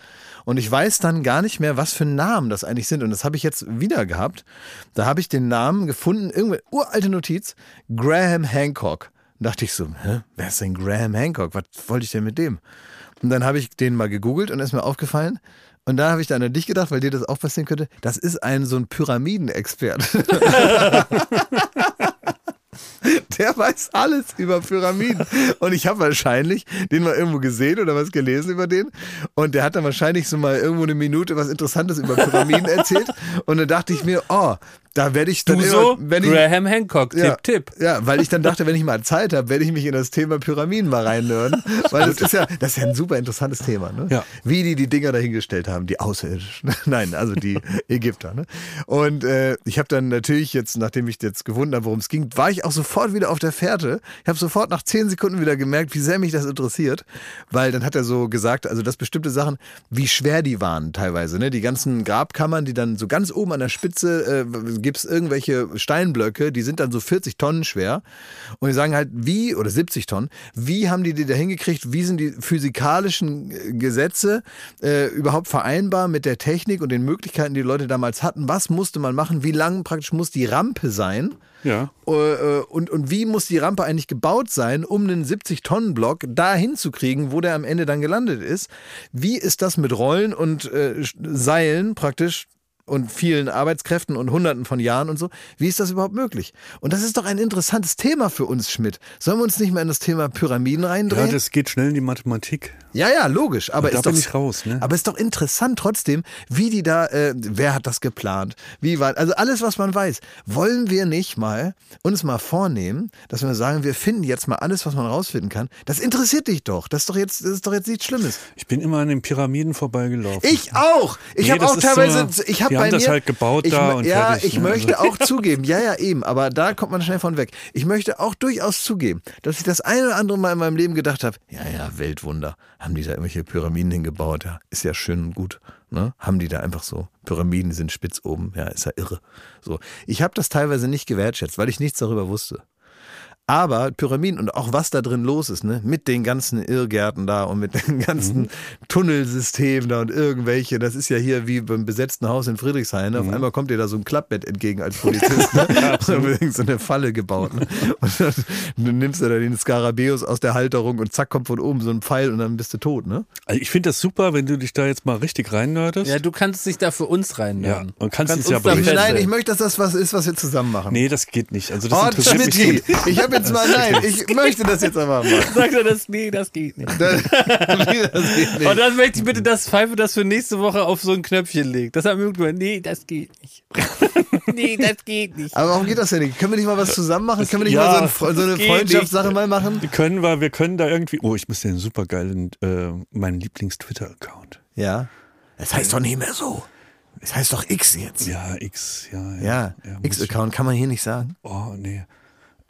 Und ich weiß dann gar nicht mehr, was für Namen das eigentlich sind. Und das habe ich jetzt wieder gehabt. Da habe ich den Namen gefunden, irgendeine uralte Notiz, Graham Hancock. Und dachte ich so, hä, wer ist denn Graham Hancock? Was wollte ich denn mit dem? Und dann habe ich den mal gegoogelt und ist mir aufgefallen. Und da habe ich dann an dich gedacht, weil dir das auch passieren könnte. Das ist ein so ein Pyramidenexpert. (laughs) (laughs) Der weiß alles über Pyramiden. Und ich habe wahrscheinlich den mal irgendwo gesehen oder was gelesen über den. Und der hat dann wahrscheinlich so mal irgendwo eine Minute was Interessantes über Pyramiden erzählt. Und dann dachte ich mir, oh, Da werde ich dann Du immer, so? wenn ich, Graham Hancock, ja, Tipp, Tipp. Ja, weil ich dann dachte, wenn ich mal Zeit habe, werde ich mich in das Thema Pyramiden mal reinhören. (laughs) weil das ist ja, das ist ja ein super interessantes Thema, ne? Ja. Wie die die Dinger dahingestellt haben, die Außerirdischen. (laughs) Nein, also die (laughs) Ägypter, ne? Und äh, ich habe dann natürlich jetzt, nachdem ich jetzt gefunden habe, worum es ging, war ich auch sofort wieder auf der Fährte. Ich habe sofort nach zehn Sekunden wieder gemerkt, wie sehr mich das interessiert. Weil dann hat er so gesagt, also dass bestimmte Sachen, wie schwer die waren teilweise, ne? Die ganzen Grabkammern, die dann so ganz oben an der Spitze äh, gibt es irgendwelche Steinblöcke, die sind dann so 40 Tonnen schwer. Und die sagen halt, wie, oder 70 Tonnen, wie haben die die da hingekriegt, wie sind die physikalischen äh, Gesetze äh, überhaupt vereinbar mit der Technik und den Möglichkeiten, die die Leute damals hatten? Was musste man machen? Wie lang praktisch muss die Rampe sein? Ja. Äh, äh, und, und wie muss die Rampe eigentlich gebaut sein, um einen 70-Tonnen-Block da hinzukriegen, wo der am Ende dann gelandet ist? Wie ist das mit Rollen und äh, Seilen praktisch und vielen Arbeitskräften und Hunderten von Jahren und so. Wie ist das überhaupt möglich? Und das ist doch ein interessantes Thema für uns, Schmidt. Sollen wir uns nicht mehr in das Thema Pyramiden Ja, reindrehen? das geht schnell in die Mathematik. Ja, ja, logisch. Aber da ist doch, raus, ne? Aber ist doch interessant trotzdem, wie die da, äh, wer hat das geplant? Wie war, also alles, was man weiß. Wollen wir nicht mal uns mal vornehmen, dass wir sagen, wir finden jetzt mal alles, was man rausfinden kann. Das interessiert dich doch. Das ist doch jetzt, das ist doch jetzt nichts Schlimmes. Ich bin immer an den Pyramiden vorbeigelaufen. Ich auch. Ich Nee, habe das auch teilweise, so- ich habe die bei haben das mir, halt gebaut ich, da und ja, fertig, ich ne? möchte Also- auch (laughs) zugeben, ja, ja, eben, aber da kommt man schnell von weg. Ich möchte auch durchaus zugeben, dass ich das eine oder andere Mal in meinem Leben gedacht habe, ja, ja, Weltwunder, haben die da irgendwelche Pyramiden hingebaut, ja, ist ja schön und gut, ne? Haben die da einfach so, Pyramiden sind spitz oben, ja, ist ja irre. So, ich habe das teilweise nicht gewertschätzt, weil ich nichts darüber wusste. Aber Pyramiden und auch was da drin los ist, ne? Mit den ganzen Irrgärten da und mit den (laughs) ganzen Tunnelsystemen da und irgendwelche, das ist ja hier wie beim besetzten Haus in Friedrichshain. Ne? Auf einmal kommt dir da so ein Klappbett entgegen als Polizist. Ne? (laughs) und so eine Falle gebaut. Ne? Und dann, dann nimmst du da den Skarabäus aus der Halterung und zack, kommt von oben so ein Pfeil und dann bist du tot, ne? Also ich finde das super, wenn du dich da jetzt mal richtig reinnördest. Ja, du kannst dich da für uns reinnehmen. Ja, und kannst uns ja uns da berichten. Nein, ich möchte, dass das was ist, was wir zusammen machen. Nee, das geht nicht. Also das Oh, interessiert mich Schmidti, nicht. ich habe jetzt mal, nein, ich möchte das jetzt aber mal. (laughs) Sagt er das? Nee, das geht nicht. Das, das geht nicht. Und dann möchte ich bitte, dass Pfeife das für nächste Woche auf so ein Knöpfchen legt. Das hat mir gesagt, nee, das geht nicht. (laughs) nee, das geht nicht. Aber warum geht das denn nicht? Können wir nicht mal was zusammen machen? Können wir nicht Ja, mal so, ein, so eine Freundschaftssache mal machen? Die können wir, wir können da irgendwie. Oh, ich muss dir einen super geilen, äh, meinen Lieblings-Twitter-Account. Ja. Das heißt doch nicht mehr so. Das heißt doch X jetzt. Ja, X, ja. Ja, Ja, ich- X-Account kann man hier nicht sagen. Oh, nee.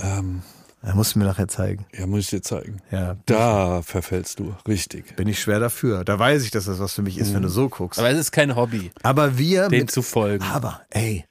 Ähm, Da musst du mir nachher zeigen. ja, muss ich dir zeigen. Ja, Da verfällst du, richtig. bin ich schwer dafür. Da weiß ich, dass das was für mich ist, wenn du so guckst. Aber es ist kein Hobby, Aber wir dem mit, zu folgen. aber ey,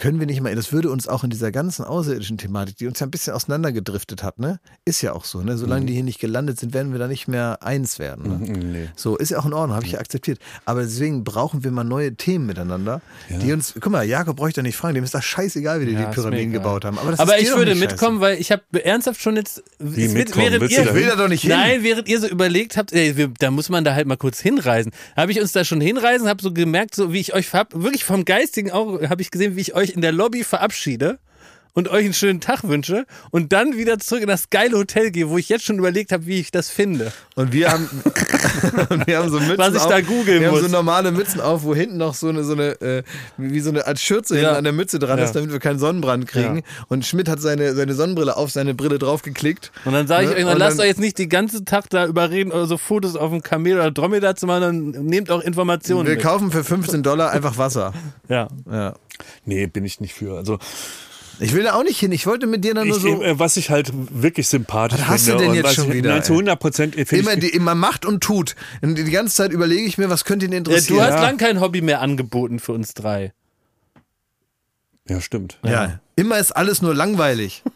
können wir nicht mal, das würde uns auch in dieser ganzen außerirdischen Thematik, die uns ja ein bisschen auseinandergedriftet hat, ne? Ist ja auch so, ne? Solange die hier nicht gelandet sind, werden wir da nicht mehr eins werden. Ne? Nee. So, ist ja auch in Ordnung, habe ich ja akzeptiert. Aber deswegen brauchen wir mal neue Themen miteinander, die uns, guck mal, Jakob bräuchte nicht fragen, dem ist das scheißegal, wie die Ja, die Pyramiden gebaut haben. Aber, Aber ich würde mitkommen, weil ich habe ernsthaft schon jetzt. Wie mitkommen? Während ihr, scheiße. Will da doch nicht hin. Nein, während ihr so überlegt habt, ey, wir, da muss man da halt mal kurz hinreisen. Habe ich uns da schon hinreisen, habe so gemerkt, so wie ich euch verab, wirklich vom geistigen Auge habe ich gesehen, wie ich euch in der Lobby verabschiede und euch einen schönen Tag wünsche und dann wieder zurück in das geile Hotel gehe, wo ich jetzt schon überlegt habe, wie ich das finde. Und wir haben, (laughs) und (laughs) wir haben so Mützen Was ich auf, da googeln Wir haben so normale Mützen auf, wo hinten noch so eine, so eine äh, wie so eine Art Schürze Ja. hinten an der Mütze dran Ja. ist, damit wir keinen Sonnenbrand kriegen. Ja. Und Schmidt hat seine, seine Sonnenbrille auf seine Brille draufgeklickt. Und dann sage ich Ne? euch, dann lasst dann- euch jetzt nicht den ganzen Tag da überreden oder so Fotos auf dem Kamel oder Dromedar zu machen, dann nehmt auch Informationen Wir mit. kaufen für 15 Dollar einfach Wasser. Ja. Ja. Nee, bin ich nicht für. Also, Ich will da auch nicht hin. Ich wollte mit dir dann nur ich, so. äh, was ich halt wirklich sympathisch Was hast finde. du denn jetzt schon ich, wieder, Nein, zu ey? 100 Prozent Immer, die, immer macht und tut. Und die ganze Zeit überlege ich mir, was könnte ihn Ja, interessieren. du hast Ja. lang kein Hobby mehr angeboten für uns drei. Ja, stimmt. ja. Immer ist alles nur langweilig. (laughs)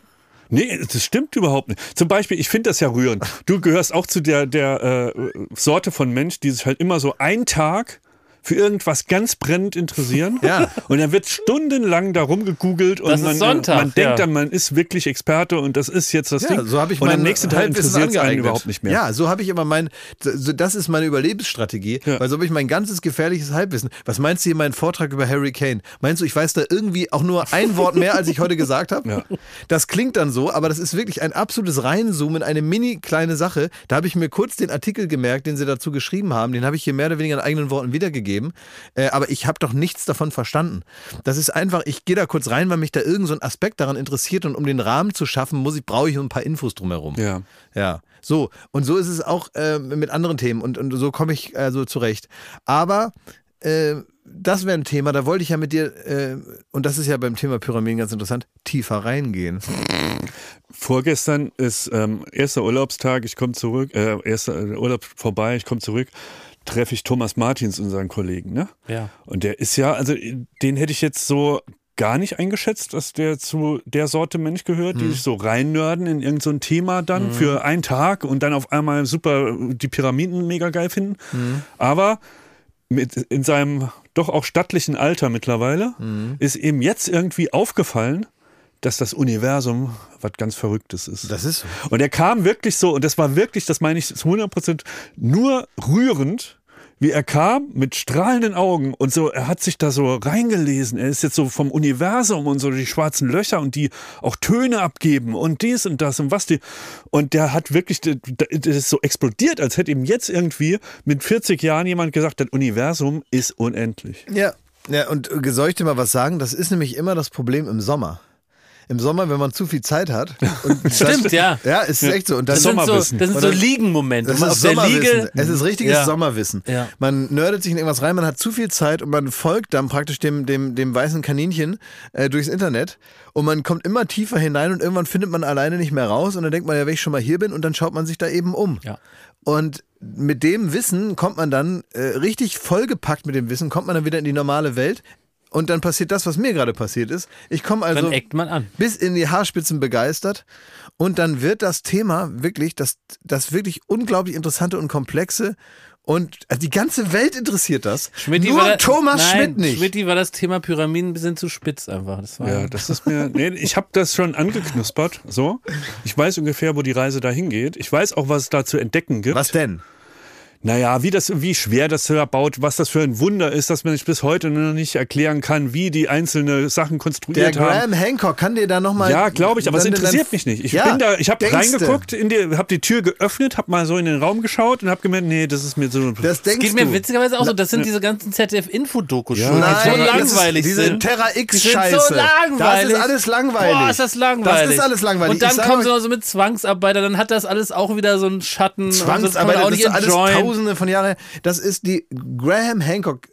Nee, das stimmt überhaupt nicht. Zum Beispiel, ich finde das ja rührend. Du gehörst auch zu der, der äh, Sorte von Mensch, die sich halt immer so einen Tag für irgendwas ganz brennend interessieren. Ja. Und dann wird stundenlang darum gegoogelt und man, Sonntag, man ja. denkt dann, man ist wirklich Experte und das ist jetzt das Ja, Ding. so habe ich und am nächsten Tag Halbwissen interessiert es einen überhaupt nicht mehr. Ja, so habe ich immer mein, so- das ist meine Überlebensstrategie, Ja. weil so habe ich mein ganzes gefährliches Halbwissen. Was meinst du hier meinen Vortrag über Harry Kane? Meinst du, ich weiß da irgendwie auch nur ein Wort mehr, als ich heute gesagt habe? Ja. Das klingt dann so, aber das ist wirklich ein absolutes Reinzoomen in eine mini kleine Sache. Da habe ich mir kurz den Artikel gemerkt, den sie dazu geschrieben haben, den habe ich hier mehr oder weniger in eigenen Worten wiedergegeben. Eingeben, äh, aber ich habe doch nichts davon verstanden. Das ist einfach, ich gehe da kurz rein, weil mich da irgend so ein Aspekt daran interessiert und um den Rahmen zu schaffen, muss ich, brauche ich ein paar Infos drumherum. Ja. Ja, so. Und so ist es auch äh, mit anderen Themen und, und so komme ich äh, so zurecht. Aber äh, das wäre ein Thema, da wollte ich ja mit dir, äh, und das ist ja beim Thema Pyramiden ganz interessant, tiefer reingehen. Vorgestern ist ähm, erster Urlaubstag, ich komme zurück, äh, erster Urlaub vorbei, ich komme zurück, treffe ich Thomas Martins, unseren Kollegen, ne? Ja. Und der ist ja, also den hätte ich jetzt so gar nicht eingeschätzt, dass der zu der Sorte Mensch gehört, die sich so reinnörden in irgendein so Thema dann für einen Tag und dann auf einmal super die Pyramiden mega geil finden. Aber mit, in seinem doch auch stattlichen Alter mittlerweile ist ihm jetzt irgendwie aufgefallen, dass das Universum was ganz Verrücktes ist. Das ist so. Und er kam wirklich so, und das war wirklich, das meine ich zu 100 Prozent, nur rührend, wie er kam mit strahlenden Augen und so, er hat sich da so reingelesen. Er ist jetzt so vom Universum und so die schwarzen Löcher und die auch Töne abgeben und dies und das und was die. Und der hat wirklich, das ist so explodiert, als hätte ihm jetzt irgendwie mit 40 Jahren jemand gesagt, das Universum ist unendlich. Ja. Ja, und soll ich dir mal was sagen? Das ist nämlich immer das Problem im Sommer. Im Sommer, wenn man zu viel Zeit hat. (laughs) Und Stimmt, ja. Ja, es ist echt so. Und dann Das sind so, Sommerwissen. das sind so Liegenmomente. Das ist auf Sommerwissen. Liege. Es ist richtiges Ja. Sommerwissen. Ja. Man nerdet sich in irgendwas rein, man hat zu viel Zeit und man folgt dann praktisch dem, dem, dem weißen Kaninchen äh, durchs Internet und man kommt immer tiefer hinein und irgendwann findet man alleine nicht mehr raus und dann denkt man ja, wenn ich schon mal hier bin und dann schaut man sich da eben um. Ja. Und mit dem Wissen kommt man dann äh, richtig vollgepackt mit dem Wissen, kommt man dann wieder in die normale Welt. Und dann passiert das, was mir gerade passiert ist. Ich komme also Dann eckt man an. bis in die Haarspitzen begeistert. Und dann wird das Thema wirklich, das, das wirklich unglaublich interessante und komplexe. Und also die ganze Welt interessiert das. Schmidti Nur war Thomas Nein, Schmidt nicht. Schmidti war das Thema Pyramiden ein bisschen zu spitz einfach. Das war Ja, das ist mir. Nee, ich habe das schon angeknuspert. So. Ich weiß ungefähr, wo die Reise dahin geht. Ich weiß auch, was es da zu entdecken gibt. Was denn? Naja, wie, das, wie schwer das baut, was das für ein Wunder ist, dass man sich bis heute noch nicht erklären kann, wie die einzelne Sachen Der konstruiert haben. Graham Hancock kann dir da nochmal. Ja, glaube ich, aber es interessiert mich nicht. Ich Ja, bin da, ich habe reingeguckt, in die, habe die Tür geöffnet, habe mal so in den Raum geschaut und habe gemerkt, nee, das ist mir so. Das denkst geht mir witzigerweise auch so. Das sind diese ganzen ZDF-Infodokus Ja. schon, die Nein, so das langweilig ist diese sind. Terra X-Scheiße. so langweilig. Das ist alles langweilig. Boah, ist das langweilig. Das ist alles langweilig. Und dann kommen sie noch so mit Zwangsarbeiter, dann hat das alles auch wieder so einen Schatten. und das kann man Zwangsarbeit, auch das nicht ist alles. Tausende von Jahren. Das ist die Graham Hancock.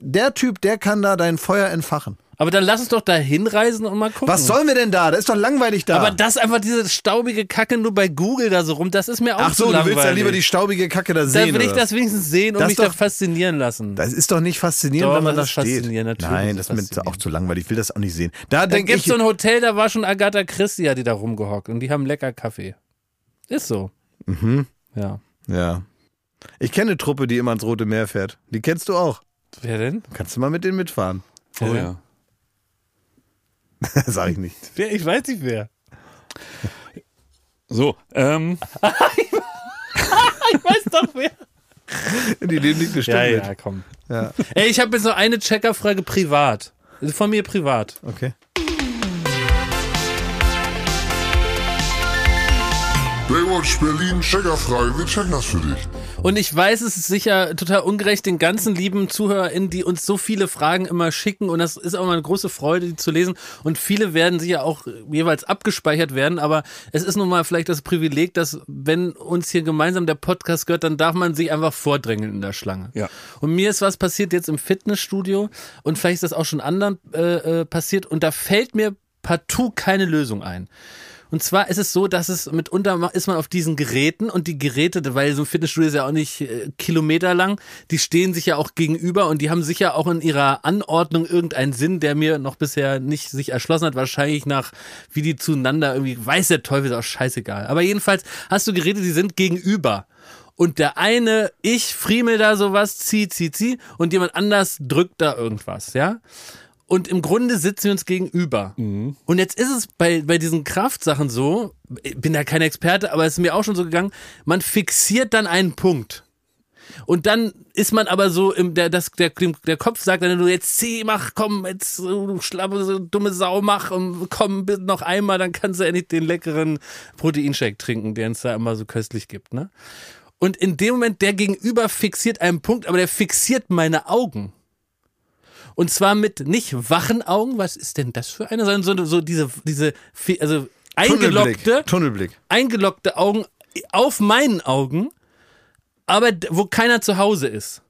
Der Typ, der kann da dein Feuer entfachen. Aber dann lass uns doch da hinreisen und mal gucken. Was sollen wir denn da? Das ist doch langweilig da. Aber das einfach diese staubige Kacke nur bei Google da so rum, das ist mir auch Ach so, du willst ja lieber die staubige Kacke da sehen. will ich das wenigstens sehen und Das mich ist da doch- faszinieren lassen. das ist doch nicht faszinierend, Doch, wenn man das da steht. Nein, das ist mir auch zu langweilig. Ich will das auch nicht sehen. Da Da gibt es so ein Hotel, da war schon Agatha Christie, hat die da rumgehockt und die haben lecker Kaffee. Ist so. Mhm. Ja. ja. Ich kenne eine Truppe, die immer ins Rote Meer fährt. Die kennst du auch. Wer denn? Kannst du mal mit denen mitfahren? oh ja. (laughs) Sag ich nicht. Wer? Ich weiß nicht wer. So, ähm, (laughs) Ich weiß doch wer. Die nehmen nicht bestimmt Ja, ja, komm. Ja. Ey, ich habe jetzt noch eine Checkerfrage privat. Von mir privat. Okay. Baywatch Berlin, Checkerfrage, wir checken das für dich. Und ich weiß, es ist sicher total ungerecht den ganzen lieben ZuhörerInnen, die uns so viele Fragen immer schicken. Und das ist auch mal eine große Freude, die zu lesen. Und viele werden sicher auch jeweils abgespeichert werden. Aber es ist nun mal vielleicht das Privileg, dass wenn uns hier gemeinsam der Podcast gehört, dann darf man sich einfach vordrängeln in der Schlange. Ja. Und mir ist was passiert jetzt im Fitnessstudio. Und vielleicht ist das auch schon anderen äh, äh, passiert. Und da fällt mir partout keine Lösung ein. Und zwar ist es so, dass es mitunter ist man auf diesen Geräten und die Geräte, weil so ein Fitnessstudio ist ja auch nicht äh, kilometerlang, die stehen sich ja auch gegenüber und die haben sicher auch in ihrer Anordnung irgendeinen Sinn, der mir noch bisher nicht sich erschlossen hat. Wahrscheinlich nach, wie die zueinander irgendwie, weiß der Teufel, ist auch scheißegal. Aber jedenfalls hast du Geräte, die sind gegenüber. Und der eine, ich friemel da sowas, zieh, zieh, zieh, und jemand anders drückt da irgendwas, ja? Und im Grunde sitzen wir uns gegenüber. Und jetzt ist es bei, bei diesen Kraftsachen so, ich bin da kein Experte, aber es ist mir auch schon so gegangen, man fixiert dann einen Punkt. Und dann ist man aber so, im, der, das, der, der Kopf sagt dann nur, jetzt zieh, mach, komm, jetzt du schlappe, so dumme Sau, mach und komm, bitte noch einmal, dann kannst du endlich den leckeren Proteinshake trinken, den es da immer so köstlich gibt, ne? Und in dem Moment, der Gegenüber fixiert einen Punkt, aber der fixiert meine Augen. Und zwar mit nicht wachen Augen, was ist denn das für eine, sondern so, so diese, diese, also eingelockte, Tunnelblick. Tunnelblick. eingelockte Augen auf meinen Augen, aber wo keiner zu Hause ist.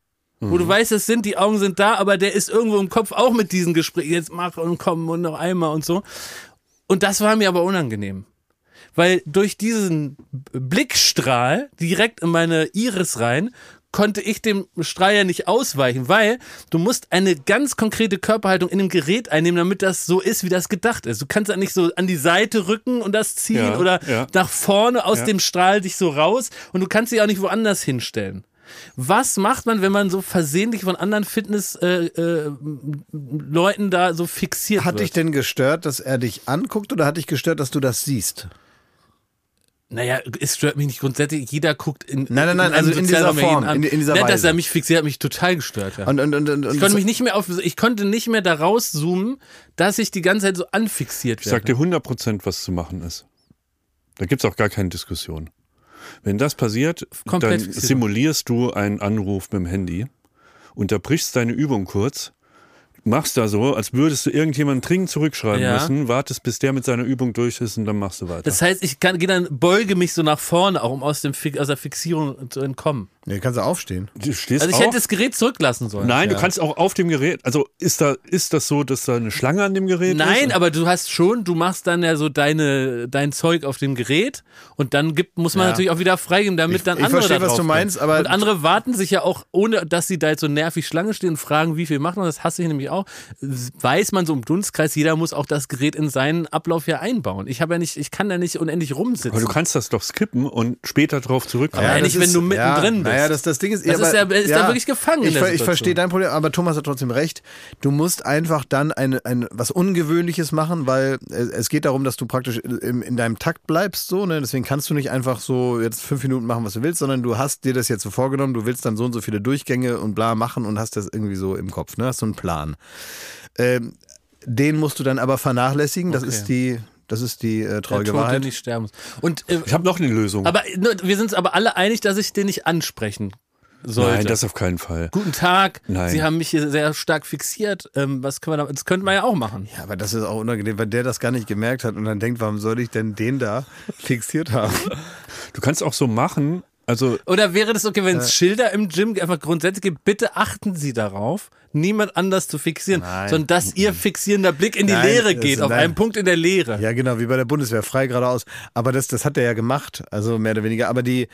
Wo du weißt, es sind, die Augen sind da, aber der ist irgendwo im Kopf auch mit diesen Gesprächen, jetzt mach und komm und noch einmal und so. Und das war mir aber unangenehm. Weil durch diesen Blickstrahl direkt in meine Iris rein, konnte ich dem Strahl ja nicht ausweichen, weil du musst eine ganz konkrete Körperhaltung in dem Gerät einnehmen, damit das so ist, wie das gedacht ist. Du kannst ja nicht so an die Seite rücken und das ziehen Ja, oder ja. nach vorne aus Ja. dem Strahl dich so raus und du kannst dich auch nicht woanders hinstellen. Was macht man, wenn man so versehentlich von anderen Fitness-Leuten äh, Leuten da so fixiert Hat wird? dich denn gestört, dass er dich anguckt oder hat dich gestört, dass du das siehst? Naja, es stört mich nicht grundsätzlich. Jeder guckt in. Nein, nein, nein, einem also in dieser Form, an. in- in dieser Nein, dass er mich fixiert, hat mich total gestört. Ja. Und, und, und, und, ich konnte mich nicht mehr auf, ich konnte nicht mehr da rauszoomen, dass ich die ganze Zeit so anfixiert Ich werde. sag dir 100 Prozent, was zu machen ist. Da gibt's auch gar keine Diskussion. Wenn das passiert, Komplett dann simulierst du einen Anruf mit dem Handy, unterbrichst deine Übung kurz, machst da so, als würdest du irgendjemanden dringend zurückschreiben Ja. müssen, wartest, bis der mit seiner Übung durch ist und dann machst du weiter. Das heißt, ich kann, gehe dann, beuge mich so nach vorne, auch um aus, dem, aus der Fixierung zu entkommen. Nee, kannst du aufstehen. du stehst Also ich auf, hätte das Gerät zurücklassen sollen. Nein, du kannst auch auf dem Gerät, also ist da, ist das so, dass da eine Schlange an dem Gerät ist? Nein, aber du hast schon, du machst dann ja so deine, dein Zeug auf dem Gerät und dann gibt, muss man Ja. natürlich auch wieder freigeben, damit Ich- dann ich andere verstehe, da was du meinst, aber- Und andere warten sich ja auch, ohne dass sie da jetzt so nervig Schlange stehen und fragen, wie viel macht man, das hasse ich nämlich auch, weiß man so im Dunstkreis, jeder muss auch das Gerät in seinen Ablauf ja einbauen. Ich habe ja nicht, ich kann da nicht unendlich rumsitzen. Aber du kannst das doch skippen und später drauf zurückkommen. Ja, das nicht, wenn du mittendrin ja, bist. Naja, das, das Ding ist, Das ist ja- ist ja wirklich gefangen Ich, ich verstehe dein Problem, aber Thomas hat trotzdem recht. Du musst einfach dann eine, ein, was Ungewöhnliches machen, weil es, es geht darum, dass du praktisch in, in deinem Takt bleibst, so, ne? Deswegen kannst du nicht einfach so jetzt fünf Minuten machen, was du willst, sondern du hast dir das jetzt so vorgenommen, du willst dann so und so viele Durchgänge und bla machen und hast das irgendwie so im Kopf, ne? Hast so einen Plan. Ähm, den musst du dann aber vernachlässigen. Das Okay. ist die, das ist die äh, der traurige Tote Wahrheit. nicht sterben muss. Und, äh, Ich habe noch eine Lösung. aber nur, wir sind uns aber alle einig, dass ich den nicht ansprechen sollte. Nein, das auf keinen Fall. Guten Tag, Nein. Sie haben mich hier sehr stark fixiert. Ähm, was können wir da, das könnte man ja auch machen. Ja, aber das ist auch unangenehm, weil der das gar nicht gemerkt hat und dann denkt, warum soll ich denn den da (laughs) fixiert haben? Du kannst auch so machen, also Oder wäre das okay, wenn es Schilder im Gym einfach grundsätzlich gibt, bitte achten Sie darauf, niemand anders zu fixieren, Nein. sondern dass Ihr fixierender Blick in die Nein, Leere geht, auf nein. einen Punkt in der Leere. Ja, genau, wie bei der Bundeswehr, frei geradeaus. Aber das, das hat er ja gemacht, also mehr oder weniger. Aber die,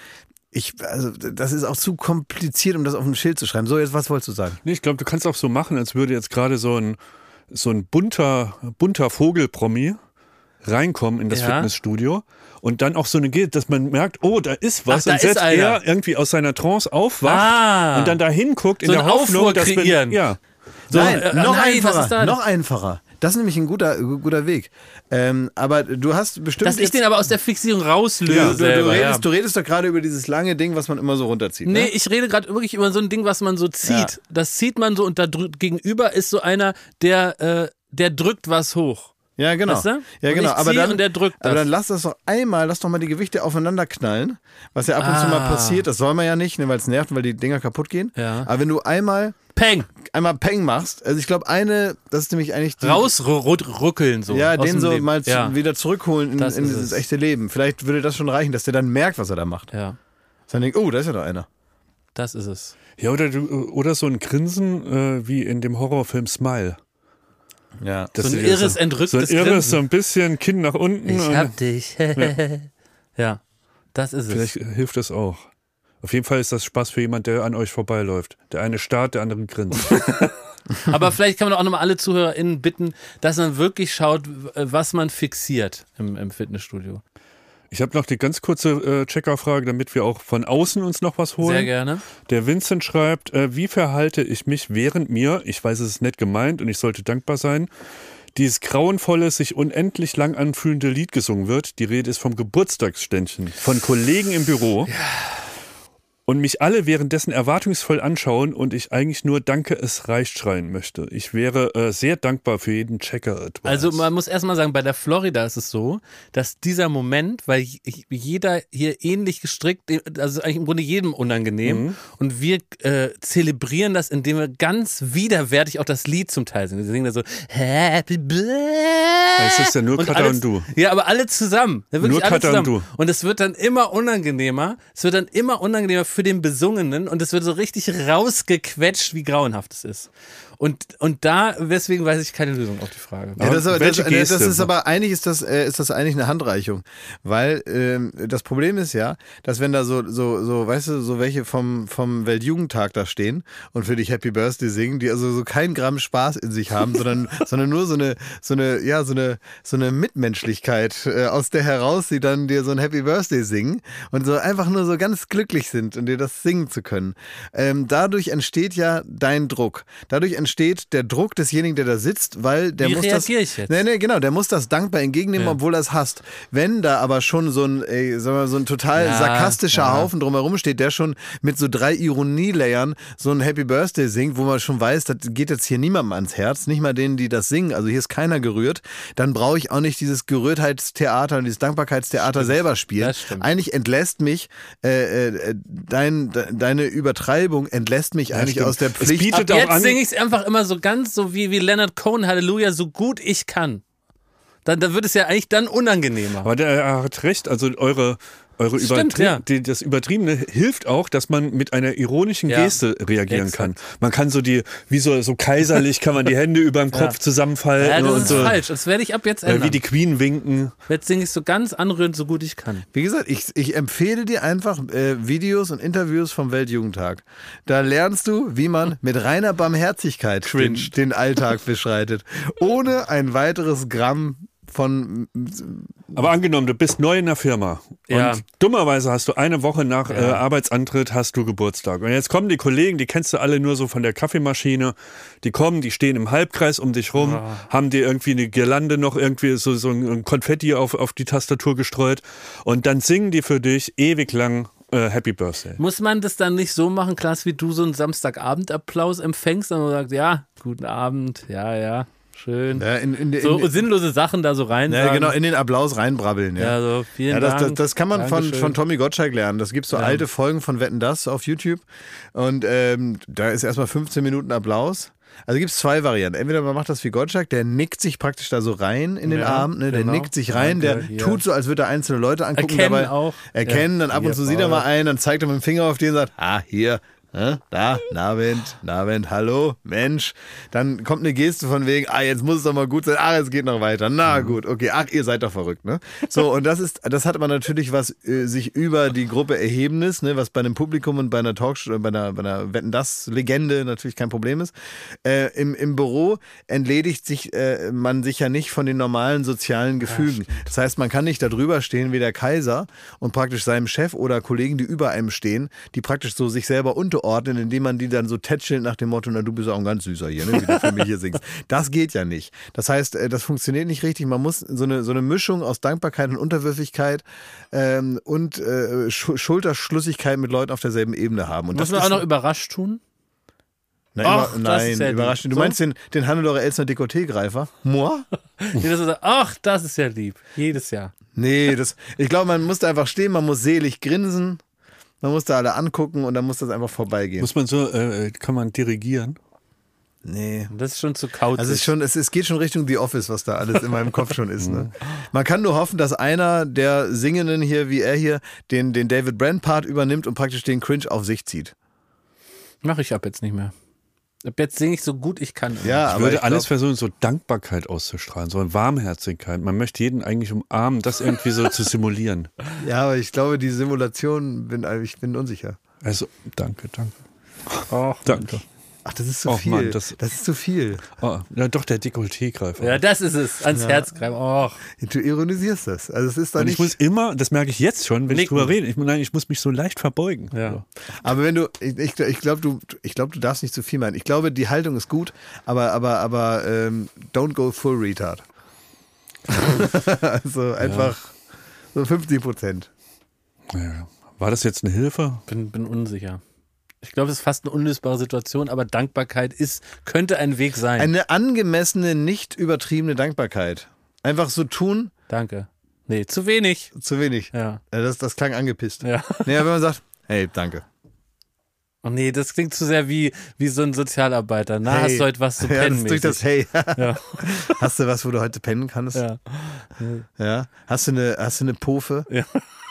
ich, also das ist auch zu kompliziert, um das auf ein Schild zu schreiben. So, jetzt, was wolltest du sagen? Nee, ich glaube, du kannst auch so machen, als würde jetzt gerade so ein, so ein bunter, bunter Vogelpromi reinkommen in das Ja. Fitnessstudio und dann auch so eine geht, dass man merkt, oh, da ist was Ach, da und einer. er irgendwie aus seiner Trance aufwacht Ah. und dann da hinguckt in So der Hoffnung, Aufruhr dass man, kreieren. ja, So, nein, äh, noch nein, einfacher, noch einfacher. Das ist nämlich ein guter, guter Weg. Ähm, aber du hast bestimmt. Dass ich den aber aus der Fixierung rauslöse. ja, du, du, selber, redest, ja. du redest doch gerade über dieses lange Ding, was man immer so runterzieht. Nee, Ne? ich rede gerade wirklich über so ein Ding, was man so zieht. Ja. Das zieht man so und da gegenüber ist so einer, der, äh, der drückt was hoch. Ja, genau. Weißt du? Ja, Und genau. ich Aber dann, und der drückt aber dann lass das doch einmal, lass doch mal die Gewichte aufeinander knallen, was ja ab und zu mal Ah. passiert. Das soll man ja nicht, ne, weil es nervt, weil die Dinger kaputt gehen. Ja. Aber wenn du einmal, Peng! einmal Peng machst, also ich glaube eine, das ist nämlich eigentlich die, Rausruckeln so. ja, aus den dem so Leben. mal zu, ja. wieder zurückholen in, Das in dieses es. echte Leben. Vielleicht würde das schon reichen, dass der dann merkt, was er da macht. ja, Dass er denkt, oh, da ist ja doch einer. das ist es. ja oder, du, oder so ein Grinsen äh, wie in dem Horrorfilm Smile. Ja. Das So ein ja irres, so, entrücktes so ein irres, so ein bisschen Kinn nach unten. Ich hab dich. (laughs) ja, das ist es. Vielleicht hilft das auch. Auf jeden Fall ist das Spaß für jemand, der an euch vorbeiläuft. Der eine starrt, der andere grinst. (laughs) Aber vielleicht kann man auch nochmal alle ZuhörerInnen bitten, dass man wirklich schaut, was man fixiert im, im Fitnessstudio. Ich habe noch die ganz kurze äh, Checkerfrage, damit wir auch von außen uns noch was holen. Sehr gerne. Der Vincent schreibt, äh, wie verhalte ich mich während mir, ich weiß, es ist nett gemeint und ich sollte dankbar sein, dieses grauenvolle, sich unendlich lang anfühlende Lied gesungen wird. Die Rede ist vom Geburtstagsständchen von Kollegen im Büro. Und mich alle währenddessen erwartungsvoll anschauen und ich eigentlich nur Danke, es reicht schreien möchte. Ich wäre äh, sehr dankbar für jeden Checker-Advice. Also man muss erstmal sagen, bei der Florida ist es so, dass dieser Moment, weil jeder hier ähnlich gestrickt, also eigentlich im Grunde jedem unangenehm Mhm. und wir äh, zelebrieren das, indem wir ganz widerwärtig auch das Lied zum Teil singen. Wir singen da so Happy. Es ist ja nur alle- und du. Ja, aber alle zusammen. Ja, Nur alle und du. Und es wird dann immer unangenehmer. Es wird dann immer unangenehmer für den Besungenen und es wird so richtig rausgequetscht, wie grauenhaft es ist. Und, und da, deswegen weiß ich keine Lösung auf die Frage. Ja, das, ist aber- das, Welche das ist aber eigentlich ist das, äh, ist das eigentlich eine Handreichung. Weil ähm, das Problem ist ja, dass wenn da so, so, so, weißt du, so welche vom, vom Weltjugendtag da stehen und für dich Happy Birthday singen, die also so kein Gramm Spaß in sich haben, sondern, (laughs) sondern nur so eine, so eine, ja, so eine, so eine Mitmenschlichkeit, äh, aus der heraus sie dann dir so ein Happy Birthday singen und so einfach nur so ganz glücklich sind und dir das singen zu können. Ähm, dadurch entsteht ja dein Druck. Dadurch entsteht der Druck desjenigen, der da sitzt, weil der Wie muss das. reagiere ich jetzt? Nee, nee, genau, der muss das dankbar entgegennehmen, Ja. obwohl er es hasst. Wenn da aber schon so ein, ey, sagen wir, mal, so ein total Ja, sarkastischer ja. Haufen drumherum steht, der schon mit so drei Ironielayern so ein Happy Birthday singt, wo man schon weiß, das geht jetzt hier niemandem ans Herz, nicht mal denen, die das singen, also hier ist keiner gerührt, dann brauche ich auch nicht dieses Gerührtheitstheater und dieses Dankbarkeitstheater selber spielen. Stimmt. Eigentlich entlässt mich äh, äh, dein, de, deine Übertreibung entlässt mich eigentlich stimmt. aus der Es Pflicht. bietet Ab auch jetzt singe ich es einfach immer so ganz so wie, wie Leonard Cohen, Halleluja, so gut ich kann. Dann, dann wird es ja eigentlich dann unangenehmer. Aber der er hat recht, also eure, eure Stimmt, Übertrie ja. die, das Übertriebene hilft auch, dass man mit einer ironischen Ja, Geste reagieren exakt. kann. Man kann so die, wie so, so kaiserlich kann man die Hände über dem (laughs) Kopf zusammenfalten Ja, das und ist so. falsch. Das werde ich ab jetzt Äh, ändern. wie die Queen winken. jetzt singe ich so ganz anrührend, so gut ich kann. Wie gesagt, ich, ich empfehle dir einfach äh, Videos und Interviews vom Weltjugendtag. Da lernst du, wie man mit reiner Barmherzigkeit den, den Alltag beschreitet. Ohne ein weiteres Gramm von Aber angenommen, du bist neu in der Firma Ja. und dummerweise hast du eine Woche nach äh, Arbeitsantritt hast du Geburtstag. Und jetzt kommen die Kollegen, die kennst du alle nur so von der Kaffeemaschine. Die kommen, die stehen im Halbkreis um dich rum, haben dir irgendwie eine Girlande noch irgendwie so, so ein Konfetti auf, auf die Tastatur gestreut und dann singen die für dich ewig lang äh, Happy Birthday. Muss man das dann nicht so machen, Klaas, wie du so einen Samstagabend-Applaus empfängst und man sagt, ja, guten Abend, ja, ja, schön. ja, in, in, so in, sinnlose Sachen da so rein. ja, genau, in den Applaus reinbrabbeln. Ja. Ja, so, vielen Ja, das, das, Dank. das kann man von, Dankeschön. von Tommy Gottschalk lernen. Das gibt so alte Folgen von Wetten Das auf YouTube. Und ähm, da ist erstmal 15 Minuten Applaus. Also gibt es zwei Varianten. Entweder man macht das wie Gottschalk, der nickt sich praktisch da so rein in den Ja, Arm, ne? der genau. nickt sich rein, der Danke, ja. tut so, als würde er einzelne Leute angucken. Erkennen dabei auch. Erkennen, Ja. dann ab und zu sieht er mal einen, dann zeigt er mit dem Finger auf den und sagt, ah, hier? Da, Nabend, Nabend, hallo, Mensch. Dann kommt eine Geste von wegen, ah, jetzt muss es doch mal gut sein, ah, es geht noch weiter. Na gut, okay, ach, ihr seid doch verrückt, ne? So, und das ist, das hat man natürlich was äh, sich über die Gruppe Erhebendes, ne, was bei einem Publikum und bei einer Talkshow, bei einer, bei einer Wetten das Legende natürlich kein Problem ist. Äh, im, Im Büro entledigt sich äh, man sich ja nicht von den normalen sozialen Gefügen. Das heißt, man kann nicht da drüber stehen wie der Kaiser und praktisch seinem Chef oder Kollegen, die über einem stehen, die praktisch so sich selber unterordnen, indem man die dann so tätschelt nach dem Motto, na du bist auch ein ganz süßer hier, ne, wie du für mich hier singst. (laughs) Das geht ja nicht. Das heißt, äh, das funktioniert nicht richtig. Man muss so eine, so eine Mischung aus Dankbarkeit und Unterwürfigkeit ähm, und äh, Sch Schulterschlussigkeit mit Leuten auf derselben Ebene haben. Und Muss man auch noch überrascht tun? na, Ach, über, nein, ja überraschend. Du So? meinst den, den Hannelore Elsner Dekolleté-Greifer? Moi? (laughs) Nee, das ist, ach, das ist ja lieb. Jedes Jahr. Nee, das, ich glaube, man muss da einfach stehen, man muss selig grinsen, man muss da alle angucken und dann muss das einfach vorbeigehen. Muss man so, äh, kann man dirigieren? Nee. Das ist schon zu kauzig. Also es, ist schon, es, es geht schon Richtung The Office, was da alles in meinem Kopf schon ist. Ne? Man kann nur hoffen, dass einer der Singenden hier, wie er hier, den, den David Brand-Part übernimmt und praktisch den Cringe auf sich zieht. Mache ich ab jetzt nicht mehr. Jetzt singe ich so gut ich kann. Ja, Ich aber würde ich alles glaub, versuchen, so Dankbarkeit auszustrahlen, so eine Warmherzigkeit. Man möchte jeden eigentlich umarmen, das irgendwie so zu simulieren. (laughs) Ja, aber ich glaube, die Simulation, bin, ich bin unsicher. Also, danke, danke. Och, Danke. Ach, das ist zu Och, viel. Mann, das, das- ist zu viel. Oh, ja, doch, der Dekolleté-Greifer. Ja, das ist es. Ans Herz greifen. Och. Du ironisierst das. Also es ist da nicht. ich muss immer, das merke ich jetzt schon, wenn ich Nicken. drüber rede, ich, nein, ich muss mich so leicht verbeugen. Ja. Aber wenn du, ich, ich, ich glaube, du, ich glaube, du darfst nicht zu viel meinen. Ich glaube, die Haltung ist gut, aber, aber, aber ähm, don't go full retard. (laughs) also einfach so 50 Prozent. Ja, War das jetzt eine Hilfe? Bin, bin unsicher. Ich glaube, es ist fast eine unlösbare Situation, aber Dankbarkeit ist, könnte ein Weg sein. Eine angemessene, nicht übertriebene Dankbarkeit. Einfach so tun, Danke. Nee, zu wenig. zu wenig. Ja. Ja, Das, das klang angepisst. Ja. (laughs) Naja, wenn man sagt, hey, danke. Oh nee, das klingt zu sehr wie, wie so ein Sozialarbeiter. Na, hey. hast du heute was zu (laughs) ja, pennen? das durch das? Hey. (laughs) Ja. Hast du was, wo du heute pennen kannst? Ja. Ja. Hast du eine, hast du eine Pofe? Ja.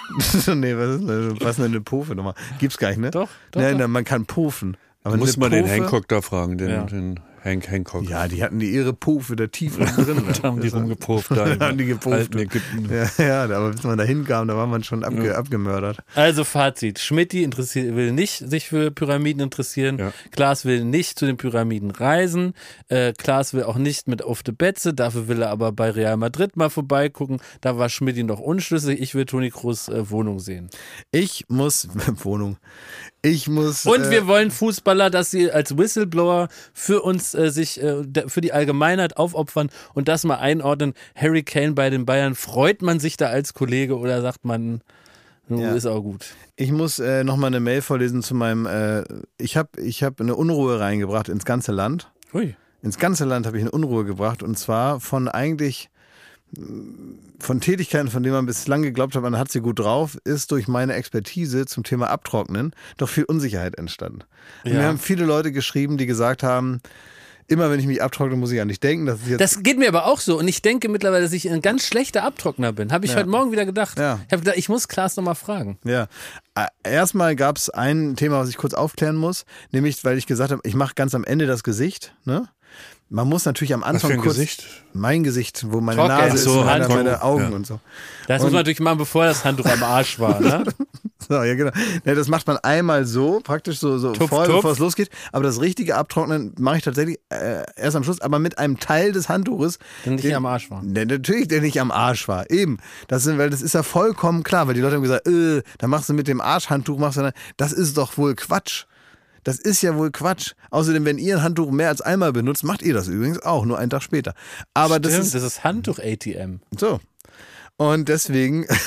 (laughs) nee, was ist, denn- was ist denn eine Pofe nochmal? Gibt's gar nicht, ne? Doch, doch, Nein, doch. nein, man kann pofen. Aber Muss man den Pofe- Hancock da fragen, den, Ja. den Hank Hancock. Ja, die hatten die ihre Pofe da tief drin. ne? (laughs) Da haben die rumgepufft (laughs) da haben die gepufft. Ja, ja, aber bis man da hinkam, da war man schon abge abgemördert. Also Fazit, Schmidti interessiert, will nicht sich für Pyramiden interessieren, Ja. Klaas will nicht zu den Pyramiden reisen, äh, Klaas will auch nicht mit auf die Betze, dafür will er aber bei Real Madrid mal vorbeigucken, da war Schmidti noch unschlüssig, ich will Toni Kroos äh, Wohnung sehen. Ich muss, (laughs) Wohnung, ich muss. Und äh, wir wollen Fußballer, dass sie als Whistleblower für uns äh, sich, äh, für die Allgemeinheit aufopfern und das mal einordnen. Harry Kane bei den Bayern, freut man sich da als Kollege oder sagt man, Ja. ist auch gut. Ich muss äh, nochmal eine Mail vorlesen zu meinem. Äh, ich habe ich hab eine Unruhe reingebracht ins ganze Land. Ui. Ins ganze Land habe ich eine Unruhe gebracht und zwar von eigentlich von Tätigkeiten, von denen man bislang geglaubt hat, man hat sie gut drauf, ist durch meine Expertise zum Thema Abtrocknen doch viel Unsicherheit entstanden. Ja. mir haben viele Leute geschrieben, die gesagt haben, immer wenn ich mich abtrockne, muss ich an dich denken. Das Das geht mir aber auch so. Und ich denke mittlerweile, dass ich ein ganz schlechter Abtrockner bin. Habe ich heute Morgen wieder gedacht. Ja. Ich habe gedacht, ich muss Klaas nochmal fragen. Ja. Erstmal gab es ein Thema, was ich kurz aufklären muss, nämlich, weil ich gesagt habe, ich mache ganz am Ende das Gesicht. Ne? Man muss natürlich am Was Anfang für ein kurz Gesicht? mein Gesicht, wo meine Trocken. Nase ist, so, und meine, meine Augen Ja. und so. Das muss man natürlich machen, bevor das Handtuch am Arsch war. Ne? (laughs) So, ja, genau. Ja, das macht man einmal so, praktisch so, so Tupf, vorher, tupf. bevor es losgeht. Aber das richtige Abtrocknen mache ich tatsächlich äh, erst am Schluss, aber mit einem Teil des Handtuches. Der nicht am Arsch war. Der, natürlich, der nicht am Arsch war. Eben. Das, sind, weil das ist ja vollkommen klar, weil die Leute haben gesagt, äh, da machst du mit dem Arschhandtuch, machst du dann, das ist doch wohl Quatsch. Das ist ja wohl Quatsch. Außerdem, wenn ihr ein Handtuch mehr als einmal benutzt, macht ihr das übrigens auch, nur einen Tag später. Aber das Stimmt, ist das ist Handtuch-ATM. so. Und deswegen. (laughs)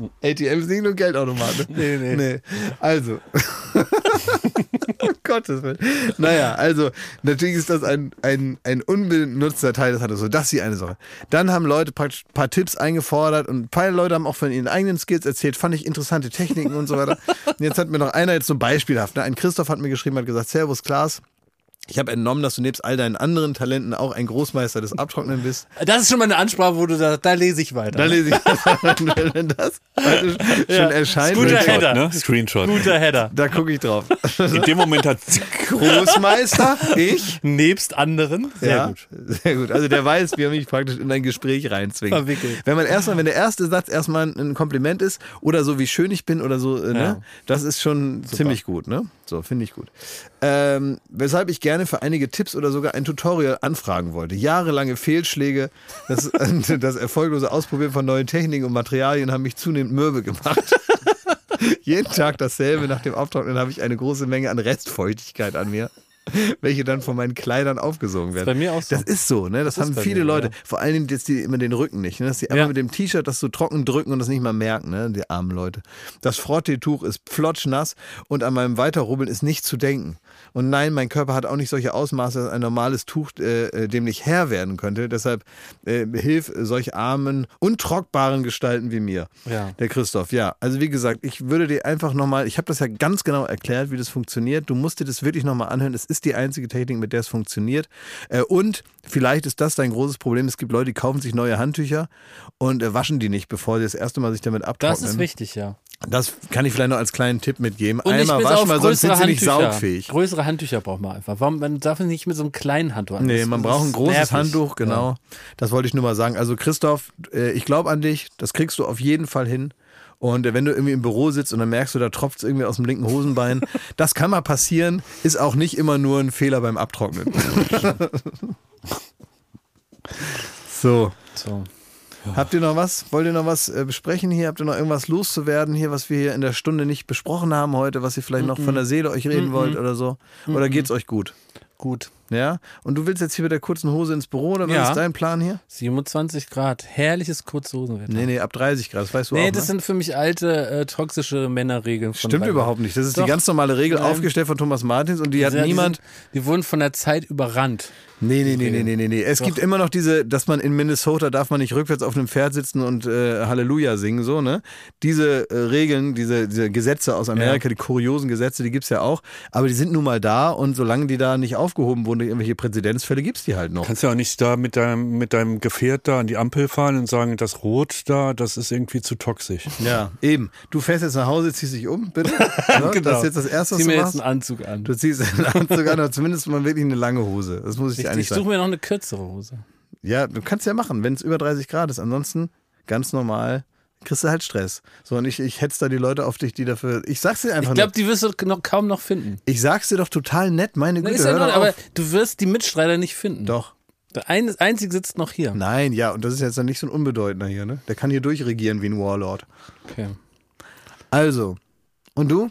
(laughs) ATM ist nicht nur Geldautomat. Ne? Nee, nee. nee. Also. (laughs) (laughs) um Gottes Willen. Naja, also, natürlich ist das ein, ein, ein unbenutzter Teil des Handtuchs. So, das ist die eine Sache. Dann haben Leute praktisch ein paar Tipps eingefordert und ein paar Leute haben auch von ihren eigenen Skills erzählt. Fand ich interessante Techniken und so weiter. Und jetzt hat mir noch einer jetzt so beispielhaft. Ne? Ein Christoph hat mir geschrieben, hat gesagt: Servus, Klaas. Ich habe entnommen, dass du nebst all deinen anderen Talenten auch ein Großmeister des Abtrocknen bist. Das ist schon mal eine Ansprache, wo du da, da lese ich weiter. Da lese ich, wenn, wenn (laughs) das schon erscheint, Guter Header. Ne? Screenshot. Guter Header. da gucke ich drauf. In dem Moment hat (laughs) Großmeister, ich. Nebst anderen. Sehr ja, gut. Sehr gut. Also der weiß, wie er mich praktisch in ein Gespräch reinzwingt. Verwickelt. Wenn man erstmal, wenn der erste Satz erstmal ein Kompliment ist oder so wie schön ich bin oder so, äh, ne, Ja. das ist schon ziemlich gut, ne? So, finde ich gut. Ähm, weshalb ich gerne für einige Tipps oder sogar ein Tutorial anfragen wollte. Jahrelange Fehlschläge, das, (laughs) das erfolglose Ausprobieren von neuen Techniken und Materialien haben mich zunehmend mürbe gemacht. (laughs) Jeden Tag dasselbe. Nach dem Abtrocknen habe ich eine große Menge an Restfeuchtigkeit an mir, (laughs) welche dann von meinen Kleidern aufgesogen werden. bei mir auch so. Das ist so, ne? Das, ist haben viele mir, Leute. ja. Vor allen Dingen jetzt die immer den Rücken nicht, ne? Dass die einfach Ja. mit dem T-Shirt das so trocken drücken und das nicht mal merken, ne? Die armen Leute. Das Frotteetuch ist pflotschnass und an meinem Weiterrubbeln ist nicht zu denken. Und nein, mein Körper hat auch nicht solche Ausmaße, dass ein normales Tuch äh, äh, dem nicht Herr werden könnte. Deshalb äh, hilf solch armen, untrockbaren Gestalten wie mir. Ja. Der Christoph, ja. Also wie gesagt, ich würde dir einfach nochmal, ich habe das ja ganz genau erklärt, wie das funktioniert. Du musst dir das wirklich nochmal anhören. Es ist die einzige Technik, mit der es funktioniert. Äh, und vielleicht ist das dein großes Problem. Es gibt Leute, die kaufen sich neue Handtücher und äh, waschen die nicht, bevor sie das erste Mal sich damit abtrocknen. Das ist wichtig, ja. Das kann ich vielleicht noch als kleinen Tipp mitgeben. Und Einmal waschen, weil sonst sind sie nicht saugfähig. Größere Handtücher braucht man einfach. Warum, man darf nicht mit so einem kleinen Handtuch an. Nee, man braucht ein ist großes nervig. Handtuch, genau. Das wollte ich nur mal sagen. Also Christoph, äh, ich glaube an dich, das kriegst du auf jeden Fall hin. Und äh, wenn du irgendwie im Büro sitzt und dann merkst du, da tropft es irgendwie aus dem linken Hosenbein, (laughs) das kann mal passieren, ist auch nicht immer nur ein Fehler beim Abtrocknen. (laughs) so, So. habt ihr noch was? Wollt ihr noch was äh, besprechen hier? Habt ihr noch irgendwas loszuwerden hier, was wir hier in der Stunde nicht besprochen haben heute, was ihr vielleicht noch von der Seele euch reden wollt oder so? Oder geht's euch gut? Gut. Ja? Und du willst jetzt hier mit der kurzen Hose ins Büro oder was Ja. ist dein Plan hier? 27 Grad. Herrliches Kurzhosenwetter. Nee, nee, ab 30 Grad, das weißt du Nee, auch. das ne? sind für mich alte, äh, toxische Männerregeln. Von Stimmt Weiber. überhaupt nicht. Das ist Doch. die ganz normale Regel, aufgestellt von Thomas Martins und die hat Ja, die niemand. Sind, die wurden von der Zeit überrannt. Nee, nee, nee, nee, nee, nee, nee. Es gibt immer noch diese, dass man in Minnesota darf man nicht rückwärts auf einem Pferd sitzen und äh, Halleluja singen, so, ne? Diese äh, Regeln, diese, diese Gesetze aus Amerika, die kuriosen Gesetze, die gibt's ja auch, aber die sind nun mal da und solange die da nicht aufgehoben wurden durch irgendwelche Präzedenzfälle, gibt's die halt noch. Kannst ja auch nicht da mit deinem, mit deinem Gefährt da an die Ampel fahren und sagen, das Rot da, das ist irgendwie zu toxisch. Ja, eben. Du fährst jetzt nach Hause, ziehst dich um, bitte. (laughs) Ja, Das ist jetzt das Erste, was Zieh du mir jetzt machst. einen Anzug an. Du ziehst (laughs) einen Anzug an, aber zumindest mal wirklich eine lange Hose. Das muss ich, Ich, eigentlich ich suche mir noch eine kürzere Hose. Ja, du kannst ja machen, wenn es über 30 Grad ist. Ansonsten ganz normal kriegst du halt Stress. So, und ich, ich hetz da die Leute auf dich, die dafür. Ich sag's dir einfach Ich glaube, die wirst du noch, kaum noch finden. Ich sag's dir doch total nett, meine Na, Güte. ist ja doch aber du wirst die Mitstreiter nicht finden. Doch. Der ein, einzige sitzt noch hier. Nein, ja, und das ist jetzt dann nicht so ein Unbedeutender hier, ne? Der kann hier durchregieren wie ein Warlord. Okay. Also, und du?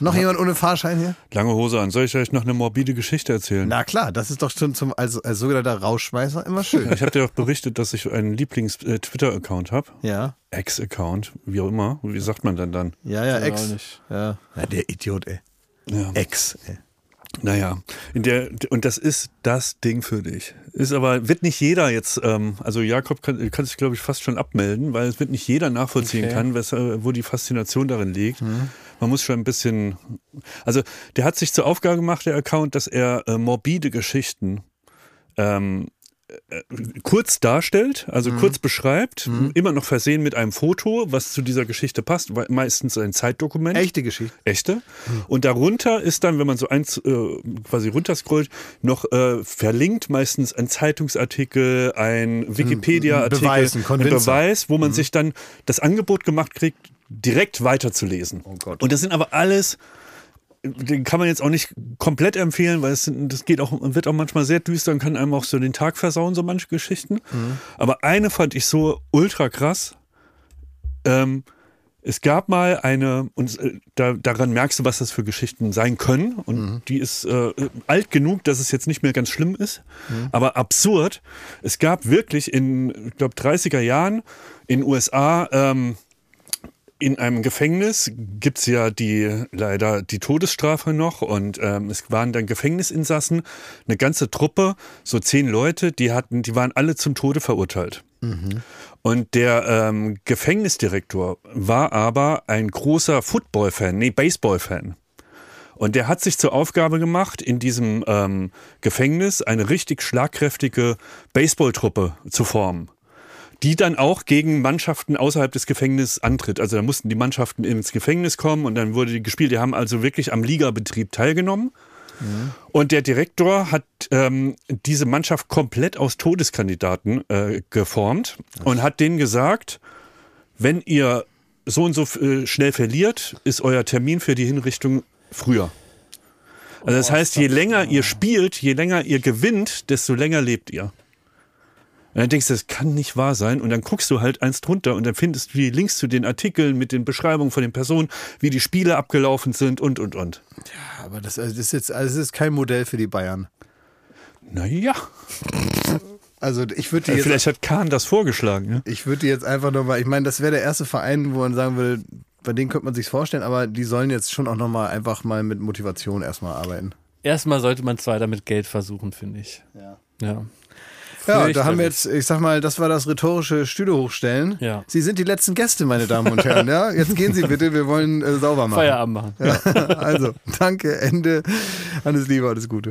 Noch jemand ohne Fahrschein hier? Lange Hose an. Soll ich euch noch eine morbide Geschichte erzählen? Na klar, das ist doch schon zum, als, als sogenannter Rausschmeißer immer schön. Ich habe dir doch berichtet, dass ich einen Lieblings-Twitter-Account habe. Ja, Ex-Account, wie auch immer. Wie sagt man dann dann? ja, ja, Ja, Ex. Ja. ja, der Idiot, ey. Ja. Ex, ey. Naja, in der, und das ist das Ding für dich. Ist aber, wird nicht jeder jetzt, ähm, also Jakob kann, kann sich, glaube ich, fast schon abmelden, weil es wird nicht jeder nachvollziehen Okay. kann, äh, wo die Faszination darin liegt. Man muss schon ein bisschen, also der hat sich zur Aufgabe gemacht, der Account, dass er äh, morbide Geschichten ähm, äh, kurz darstellt, also kurz beschreibt, immer noch versehen mit einem Foto, was zu dieser Geschichte passt, meistens ein Zeitdokument. Echte Geschichte. Echte. Und darunter ist dann, wenn man so eins äh, quasi runterscrollt, noch äh, verlinkt meistens ein Zeitungsartikel, ein Wikipedia-Artikel, ein Konvinzer. Beweis, wo man sich dann das Angebot gemacht kriegt, direkt weiterzulesen. Oh Gott. Und das sind aber alles den kann man jetzt auch nicht komplett empfehlen, weil es sind, das geht auch, wird auch manchmal sehr düster und kann einem auch so den Tag versauen, so manche Geschichten. Aber eine fand ich so ultra krass. Ähm, es gab mal eine, und äh, da, daran merkst du, was das für Geschichten sein können. Und die ist äh, alt genug, dass es jetzt nicht mehr ganz schlimm ist, aber absurd. Es gab wirklich in, ich glaube, 30er Jahren in USA ähm, in einem Gefängnis gibt's ja die leider die Todesstrafe noch und ähm, es waren dann Gefängnisinsassen, eine ganze Truppe, so zehn Leute, die hatten, die waren alle zum Tode verurteilt. Und der ähm, Gefängnisdirektor war aber ein großer Football-Fan, nee, Baseball-Fan. Und der hat sich zur Aufgabe gemacht, in diesem ähm, Gefängnis eine richtig schlagkräftige Baseballtruppe zu formen die dann auch gegen Mannschaften außerhalb des Gefängnisses antritt. Also da mussten die Mannschaften ins Gefängnis kommen und dann wurde die gespielt. Die haben also wirklich am Ligabetrieb teilgenommen. Und der Direktor hat ähm, diese Mannschaft komplett aus Todeskandidaten äh, geformt und hat denen gesagt, wenn ihr so und so äh, schnell verliert, ist euer Termin für die Hinrichtung früher. Also das heißt, je länger ihr spielt, je länger ihr gewinnt, desto länger lebt ihr. Und dann denkst du, das kann nicht wahr sein. Und dann guckst du halt eins drunter und dann findest du die Links zu den Artikeln mit den Beschreibungen von den Personen, wie die Spiele abgelaufen sind und, und, und. Aber das, also das ist jetzt, also das ist kein Modell für die Bayern. Naja, Also ich würde äh, jetzt, vielleicht hat Kahn das vorgeschlagen. Ja? ich würde jetzt einfach nochmal, ich meine, das wäre der erste Verein, wo man sagen würde, bei denen könnte man sich's vorstellen, aber die sollen jetzt schon auch nochmal einfach mal mit Motivation erstmal arbeiten. Erstmal sollte man zwar damit Geld versuchen, finde ich. Ja. Ja. Ja, da haben wir jetzt, ich sag mal, das war das rhetorische Stühle hochstellen. Ja. Sie sind die letzten Gäste, meine Damen und Herren. Ja, jetzt gehen Sie bitte, wir wollen äh, sauber machen. Feierabend machen. Ja, also, danke, Ende. Alles Liebe, alles Gute.